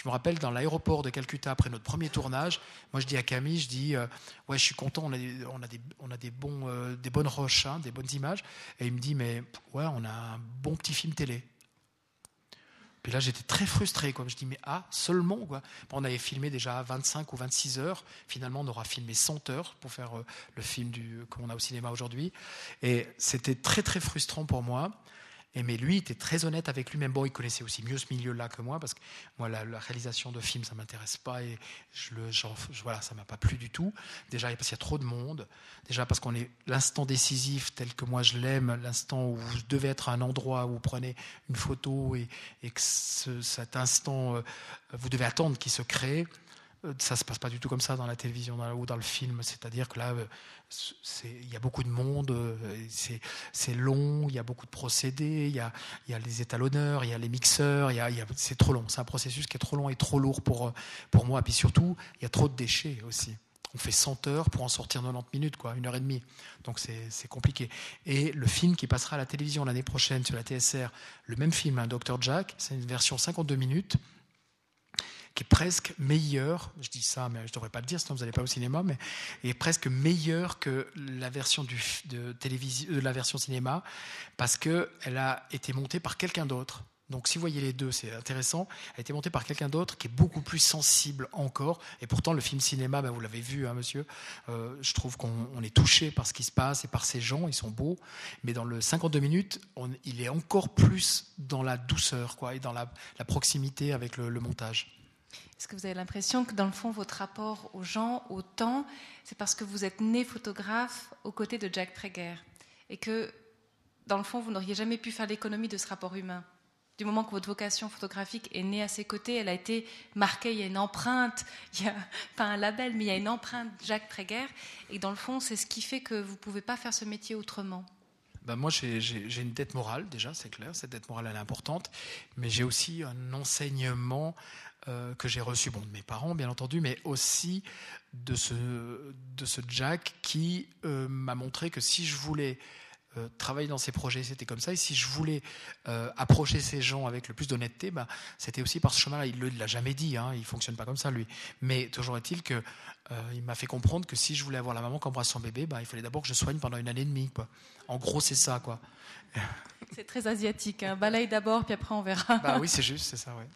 Je me rappelle dans l'aéroport de Calcutta après notre premier tournage, moi je dis à Camille, je dis euh, ouais je suis content, on a, on a, des, on a des, bons, euh, des bonnes roches, hein, des bonnes images. Et il me dit mais ouais on a un bon petit film télé. Puis là, j'étais très frustré. Quoi. Je dis, mais ah, seulement quoi. On avait filmé déjà 25 ou 26 heures. Finalement, on aura filmé 100 heures pour faire euh, le film qu'on a au cinéma aujourd'hui. Et c'était très, très frustrant pour moi. Et mais lui, il était très honnête avec lui-même. Bon, il connaissait aussi mieux ce milieu-là que moi, parce que moi, la, réalisation de films, ça m'intéresse pas et je le, voilà, ça m'a pas plu du tout. Déjà, parce qu'il y a trop de monde. Déjà, parce qu'on est l'instant décisif tel que moi je l'aime, l'instant où vous devez être à un endroit où vous prenez une photo et, que cet instant, euh, vous devez attendre qu'il se crée. Euh, ça se passe pas du tout comme ça dans la télévision ou dans le film. C'est-à-dire que là, euh, il y a beaucoup de monde, euh, c'est long, il y a beaucoup de procédés, il y a, y a les étalonneurs, il y a les mixeurs, il y a, c'est trop long. C'est un processus qui est trop long et trop lourd pour, pour moi. Et puis surtout, il y a trop de déchets aussi. On fait 100 heures pour en sortir 90 minutes, quoi, une heure et demie. Donc c'est compliqué. Et le film qui passera à la télévision l'année prochaine sur la TSR, le même film, un hein, Dr. Jack, c'est une version 52 minutes qui est presque meilleur, je dis ça, mais je ne devrais pas le dire, sinon vous n'allez pas au cinéma, mais est presque meilleur que la version de, télévision, de la version cinéma, parce qu'elle a été montée par quelqu'un d'autre. Donc si vous voyez les deux, c'est intéressant. Elle a été montée par quelqu'un d'autre qui est beaucoup plus sensible encore. Et pourtant, le film cinéma, ben, vous l'avez vu, hein, monsieur, euh, je trouve qu'on est touché par ce qui se passe et par ces gens, ils sont beaux. Mais dans le 52 minutes, il est encore plus dans la douceur quoi, et dans la, proximité avec le montage. Est-ce que vous avez l'impression que dans le fond, votre rapport aux gens, au temps, c'est parce que vous êtes né photographe aux côtés de Jack Traeger et que dans le fond, vous n'auriez jamais pu faire l'économie de ce rapport humain? Du moment que votre vocation photographique est née à ses côtés, elle a été marquée, il y a une empreinte, il y a pas un label, mais il y a une empreinte Jack Traeger, et dans le fond, c'est ce qui fait que vous ne pouvez pas faire ce métier autrement. Ben moi, j'ai une dette morale, déjà, c'est clair, cette dette morale, elle est importante, mais j'ai aussi un enseignement euh, que j'ai reçu bon, de mes parents, bien entendu, mais aussi de ce, de ce Jack qui euh, m'a montré que si je voulais euh, travailler dans ces projets, c'était comme ça. Et si je voulais approcher ces gens avec le plus d'honnêteté, bah, c'était aussi par ce chemin-là. Il ne l'a jamais dit, hein, il fonctionne pas comme ça, lui. Mais toujours est-il que il m'a fait comprendre que si je voulais avoir la maman qui embrasse son bébé, bah, il fallait d'abord que je soigne pendant une année et demie. Quoi. En gros, c'est ça. quoi. C'est très asiatique. Hein. Balaye d'abord, puis après on verra. Bah oui, c'est juste, c'est ça, ouais.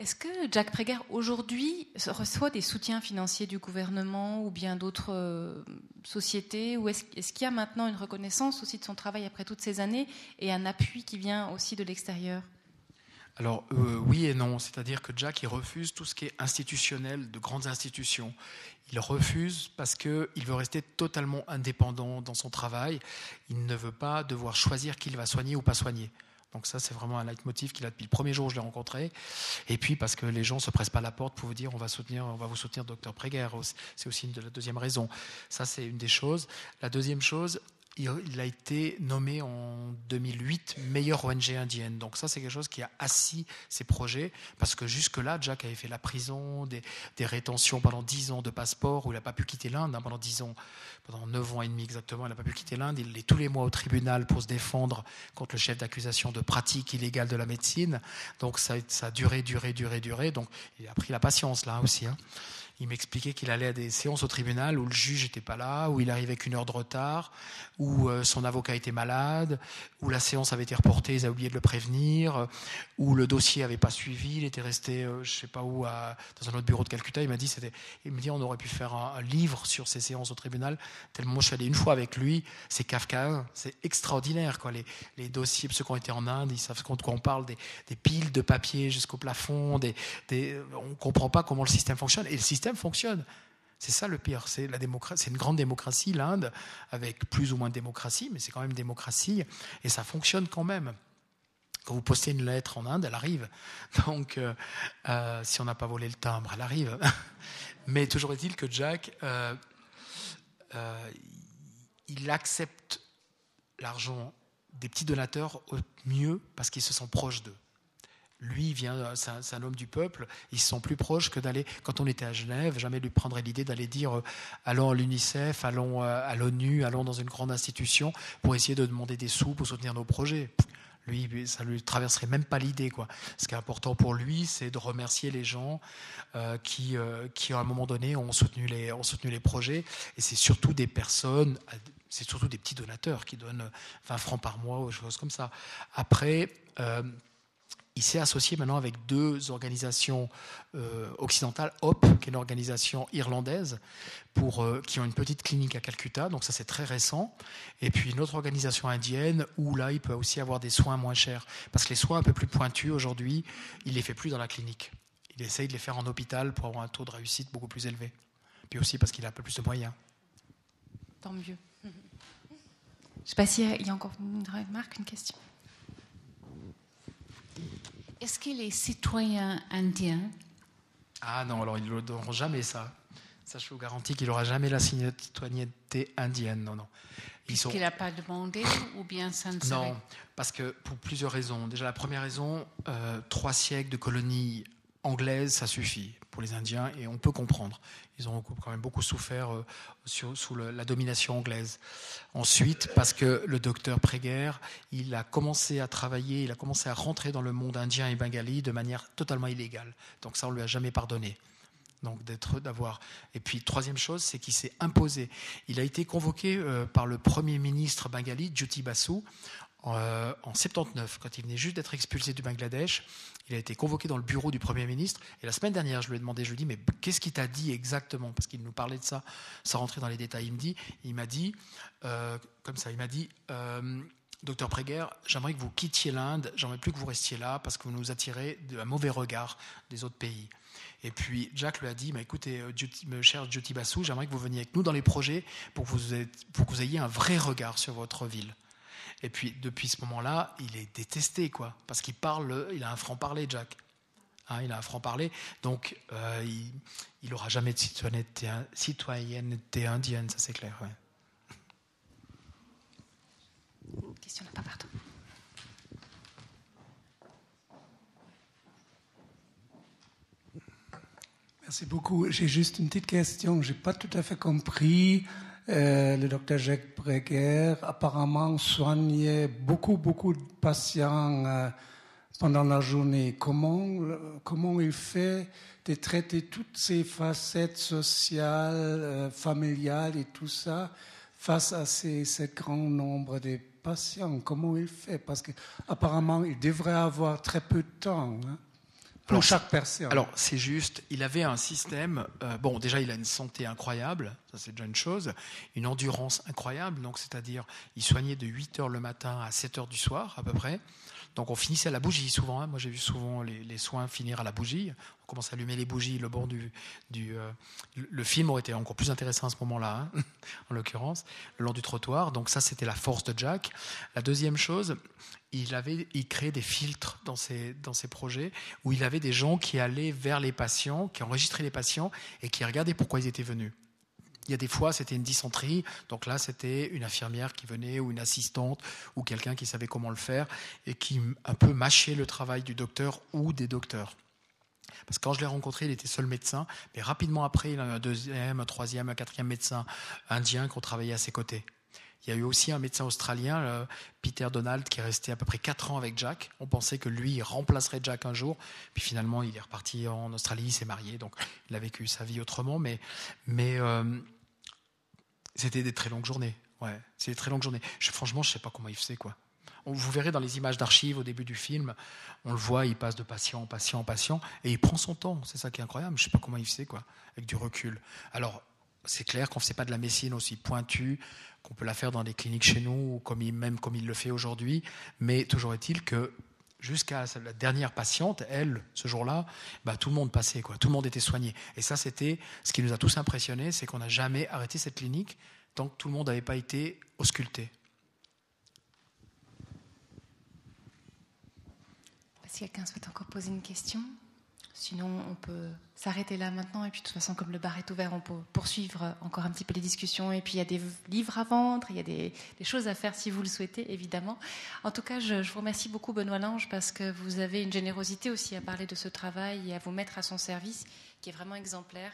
Est-ce que Jack Prager aujourd'hui reçoit des soutiens financiers du gouvernement ou bien d'autres euh, sociétés? Ou est-ce, qu'il y a maintenant une reconnaissance aussi de son travail après toutes ces années et un appui qui vient aussi de l'extérieur? Alors euh, oui et non, c'est-à-dire que Jack il refuse tout ce qui est institutionnel, de grandes institutions. Il refuse parce qu'il veut rester totalement indépendant dans son travail. Il ne veut pas devoir choisir qui il va soigner ou pas soigner. Donc ça, c'est vraiment un leitmotiv qu'il a depuis le premier jour où je l'ai rencontré. Et puis parce que les gens ne se pressent pas la porte pour vous dire on va soutenir, on va vous soutenir, docteur Préguer. C'est aussi une de la deuxième raison. Ça, c'est une des choses. La deuxième chose, il a été nommé en 2008 meilleure ONG indienne. Donc ça, c'est quelque chose qui a assis ses projets, parce que jusque-là, Jack avait fait la prison, des, rétentions pendant 10 ans de passeport, où il n'a pas pu quitter l'Inde, hein, pendant 10 ans, pendant 9 ans et demi exactement, il n'a pas pu quitter l'Inde. Il est tous les mois au tribunal pour se défendre contre le chef d'accusation de pratique illégale de la médecine. Donc ça, ça a duré, duré, duré, duré. Donc il a pris la patience là aussi. Hein il m'expliquait qu'il allait à des séances au tribunal où le juge n'était pas là, où il arrivait avec une heure de retard, où euh, son avocat était malade, où la séance avait été reportée, ils avaient oublié de le prévenir, où le dossier n'avait pas suivi, il était resté, euh, je ne sais pas où, dans un autre bureau de Calcutta. Il m'a dit, il me dit, on aurait pu faire un, livre sur ces séances au tribunal. Tellement je suis allé une fois avec lui, c'est kafkaïen, c'est extraordinaire, quoi. Les, les, dossiers, ceux qui ont été en Inde, ils savent de quoi on parle, des, des piles de papier jusqu'au plafond, des, des, on comprend pas comment le système fonctionne. Et le système fonctionne. C'est ça le pire. C'est la démocratie. C'est une grande démocratie, l'Inde, avec plus ou moins de démocratie, mais c'est quand même démocratie, et ça fonctionne quand même. Quand vous postez une lettre en Inde, elle arrive. Donc, euh, euh, si on n'a pas volé le timbre, elle arrive. *laughs* mais toujours est-il que Jack, euh, il accepte l'argent des petits donateurs au mieux parce qu'ils se sentent proches d'eux lui, vient, c'est un, homme du peuple, ils sont plus proches que d'aller, quand on était à Genève, jamais lui prendrait l'idée d'aller dire euh, allons à l'UNICEF, allons euh, à l'ONU, allons dans une grande institution pour essayer de demander des sous pour soutenir nos projets. Lui, ça lui traverserait même pas l'idée. Quoi. Ce qui est important pour lui, c'est de remercier les gens euh, qui, euh, qui, à un moment donné, ont soutenu les, ont soutenu les projets. Et c'est surtout des personnes, c'est surtout des petits donateurs qui donnent 20 francs par mois ou choses comme ça. Après, euh, il s'est associé maintenant avec deux organisations euh, occidentales, HOP, qui est une organisation irlandaise, pour, euh, qui ont une petite clinique à Calcutta, donc ça c'est très récent, et puis une autre organisation indienne, où là il peut aussi avoir des soins moins chers, parce que les soins un peu plus pointus aujourd'hui, il les fait plus dans la clinique. Il essaye de les faire en hôpital pour avoir un taux de réussite beaucoup plus élevé. Puis aussi parce qu'il a un peu plus de moyens. Tant mieux. *laughs* Je ne sais pas s'il y a encore une remarque, une question. Est-ce qu'il est citoyen indien Ah non, alors ils ne donneront jamais ça. Ça, je vous garantis qu'il n'aura jamais la citoyenneté indienne. Non, non. Ils sont... qu'il n'a pas demandé ou bien ça ne Non, parce que pour plusieurs raisons. Déjà, la première raison, euh, trois siècles de colonies anglaises, ça suffit pour les Indiens et on peut comprendre. Ils ont quand même beaucoup souffert euh, sous la domination anglaise. Ensuite, parce que le docteur Préguerre, il a commencé à travailler, il a commencé à rentrer dans le monde indien et bengali de manière totalement illégale. Donc ça, on lui a jamais pardonné. Donc d'être, d'avoir. Et puis troisième chose, c'est qu'il s'est imposé. Il a été convoqué euh, par le premier ministre bengali, Jyoti Basu, euh, en 79, quand il venait juste d'être expulsé du Bangladesh, il a été convoqué dans le bureau du Premier ministre. Et la semaine dernière, je lui ai demandé, je lui ai dit, mais qu'est-ce qu'il t'a dit exactement? Parce qu'il nous parlait de ça sans rentrer dans les détails. Il me dit, il m'a dit, euh, comme ça, il m'a dit, euh, docteur Préguer, j'aimerais que vous quittiez l'Inde, j'aimerais plus que vous restiez là parce que vous nous attirez d'un mauvais regard des autres pays. Et puis Jack lui a dit, mais écoutez, cher Jyoti Basu, j'aimerais que vous veniez avec nous dans les projets pour que vous ayez un vrai regard sur votre ville. Et puis, depuis ce moment-là, il est détesté, quoi. Parce qu'il parle, il a un franc-parler, Jack. Hein, il a un franc-parler. Donc, euh, il n'aura jamais de citoyenneté, citoyenneté, indienne, ça c'est clair. Question là-bas, pardon. Merci beaucoup. J'ai juste une petite question. Je n'ai pas tout à fait compris euh, le docteur Jacques Breguer apparemment soignait beaucoup, beaucoup de patients euh, pendant la journée. Comment, comment il fait de traiter toutes ces facettes sociales, euh, familiales et tout ça face à ces, ce grand nombre de patients? Comment il fait? Parce qu'apparemment, il devrait avoir très peu de temps. Hein pour chaque personne. Alors, c'est juste, il avait un système. Euh, bon, déjà, il a une santé incroyable, ça c'est déjà une chose. Une endurance incroyable, donc c'est-à-dire, il soignait de 8 heures le matin à 7 heures du soir, à peu près. Donc on finissait à la bougie souvent. Hein. Moi j'ai vu souvent les, soins finir à la bougie. On commence à allumer les bougies le bord du. du euh, le film aurait été encore plus intéressant à ce moment-là, hein, *laughs* en l'occurrence, le long du trottoir. Donc ça c'était la force de Jack. La deuxième chose, il avait, il créait des filtres dans ses, dans ses projets où il avait des gens qui allaient vers les patients, qui enregistraient les patients et qui regardaient pourquoi ils étaient venus. Il y a des fois, c'était une dysenterie, donc là, c'était une infirmière qui venait ou une assistante ou quelqu'un qui savait comment le faire et qui un peu mâchait le travail du docteur ou des docteurs. Parce que quand je l'ai rencontré, il était seul médecin, mais rapidement après, il a un deuxième, un troisième, un quatrième médecin indien qui ont travaillé à ses côtés. Il y a eu aussi un médecin australien, Peter Donald, qui est resté à peu près 4 ans avec Jack. On pensait que lui remplacerait Jack un jour. Puis finalement, il est reparti en Australie, il s'est marié, donc il a vécu sa vie autrement. Mais, euh, c'était des très longues journées. Ouais, c'est des très longues journées. Je, franchement, je ne sais pas comment il faisait, quoi. Vous verrez dans les images d'archives au début du film, on le voit, il passe de patient en patient en patient, et il prend son temps. C'est ça qui est incroyable. Je ne sais pas comment il faisait, quoi, avec du recul. Alors, c'est clair qu'on ne fait pas de la médecine aussi pointue qu'on peut la faire dans des cliniques chez nous, même comme il le fait aujourd'hui. Mais toujours est-il que jusqu'à la dernière patiente, elle, ce jour-là, bah, tout le monde passait, tout le monde était soigné. Et ça, c'était ce qui nous a tous impressionnés, c'est qu'on n'a jamais arrêté cette clinique tant que tout le monde n'avait pas été ausculté. Si quelqu'un souhaite encore poser une question? Sinon, on peut s'arrêter là maintenant. Et puis, de toute façon, comme le bar est ouvert, on peut poursuivre encore un petit peu les discussions. Et puis, il y a des livres à vendre, il y a des, choses à faire si vous le souhaitez, évidemment. En tout cas, je, vous remercie beaucoup, Benoît Lange, parce que vous avez une générosité aussi à parler de ce travail et à vous mettre à son service, qui est vraiment exemplaire.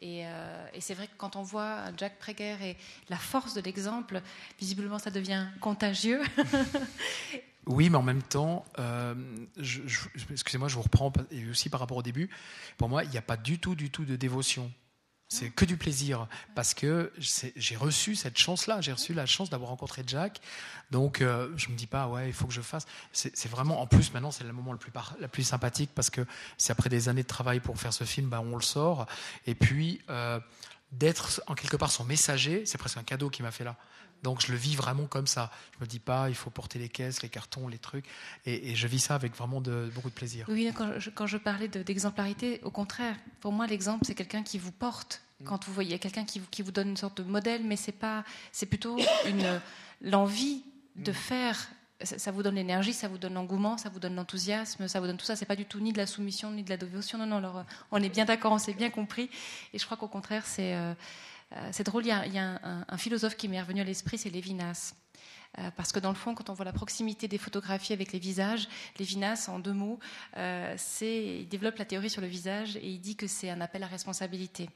Et, euh, c'est vrai que quand on voit Jack Prager et la force de l'exemple, visiblement, ça devient contagieux. *laughs* Oui, mais en même temps, euh, excusez-moi, je vous reprends, et aussi par rapport au début, pour moi, il n'y a pas du tout, du tout de dévotion. C'est que du plaisir parce que j'ai reçu cette chance-là, j'ai reçu la chance d'avoir rencontré Jack. Donc euh, je me dis pas ouais il faut que je fasse. C'est vraiment en plus maintenant c'est le moment le plus plus sympathique parce que c'est après des années de travail pour faire ce film, bah, on le sort et puis euh, d'être en quelque part son messager, c'est presque un cadeau qu'il m'a fait là. Donc je le vis vraiment comme ça. Je me dis pas, il faut porter les caisses, les cartons, les trucs. Et, je vis ça avec vraiment de, beaucoup de plaisir. Oui, quand je, quand je parlais d'exemplarité, au contraire, pour moi, l'exemple, c'est quelqu'un qui vous porte. Mm. Quand vous voyez quelqu'un qui, qui, vous donne une sorte de modèle, mais c'est pas, c'est plutôt *coughs* l'envie de mm. faire. Ça, vous donne l'énergie, ça vous donne l'engouement, ça vous donne l'enthousiasme, ça vous donne tout ça. C'est pas du tout ni de la soumission ni de la dévotion. Non, non. Alors, on est bien d'accord, on s'est bien compris. Et je crois qu'au contraire, c'est euh, euh, c'est drôle, il y a, un, philosophe qui m'est revenu à l'esprit, c'est Lévinas. Euh, parce que dans le fond, quand on voit la proximité des photographies avec les visages, Lévinas, en deux mots, euh, il développe la théorie sur le visage et il dit que c'est un appel à responsabilité.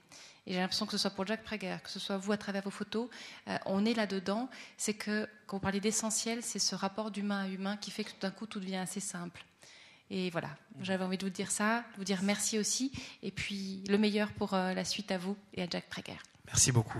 Et j'ai l'impression que ce soit pour Jack Prager, que ce soit vous à travers vos photos, on est là-dedans. C'est que, quand vous parlez d'essentiel, c'est ce rapport d'humain à humain qui fait que tout d'un coup, tout devient assez simple. Et voilà, j'avais envie de vous dire ça, de vous dire merci aussi, et puis le meilleur pour la suite à vous et à Jack Prager. Merci beaucoup.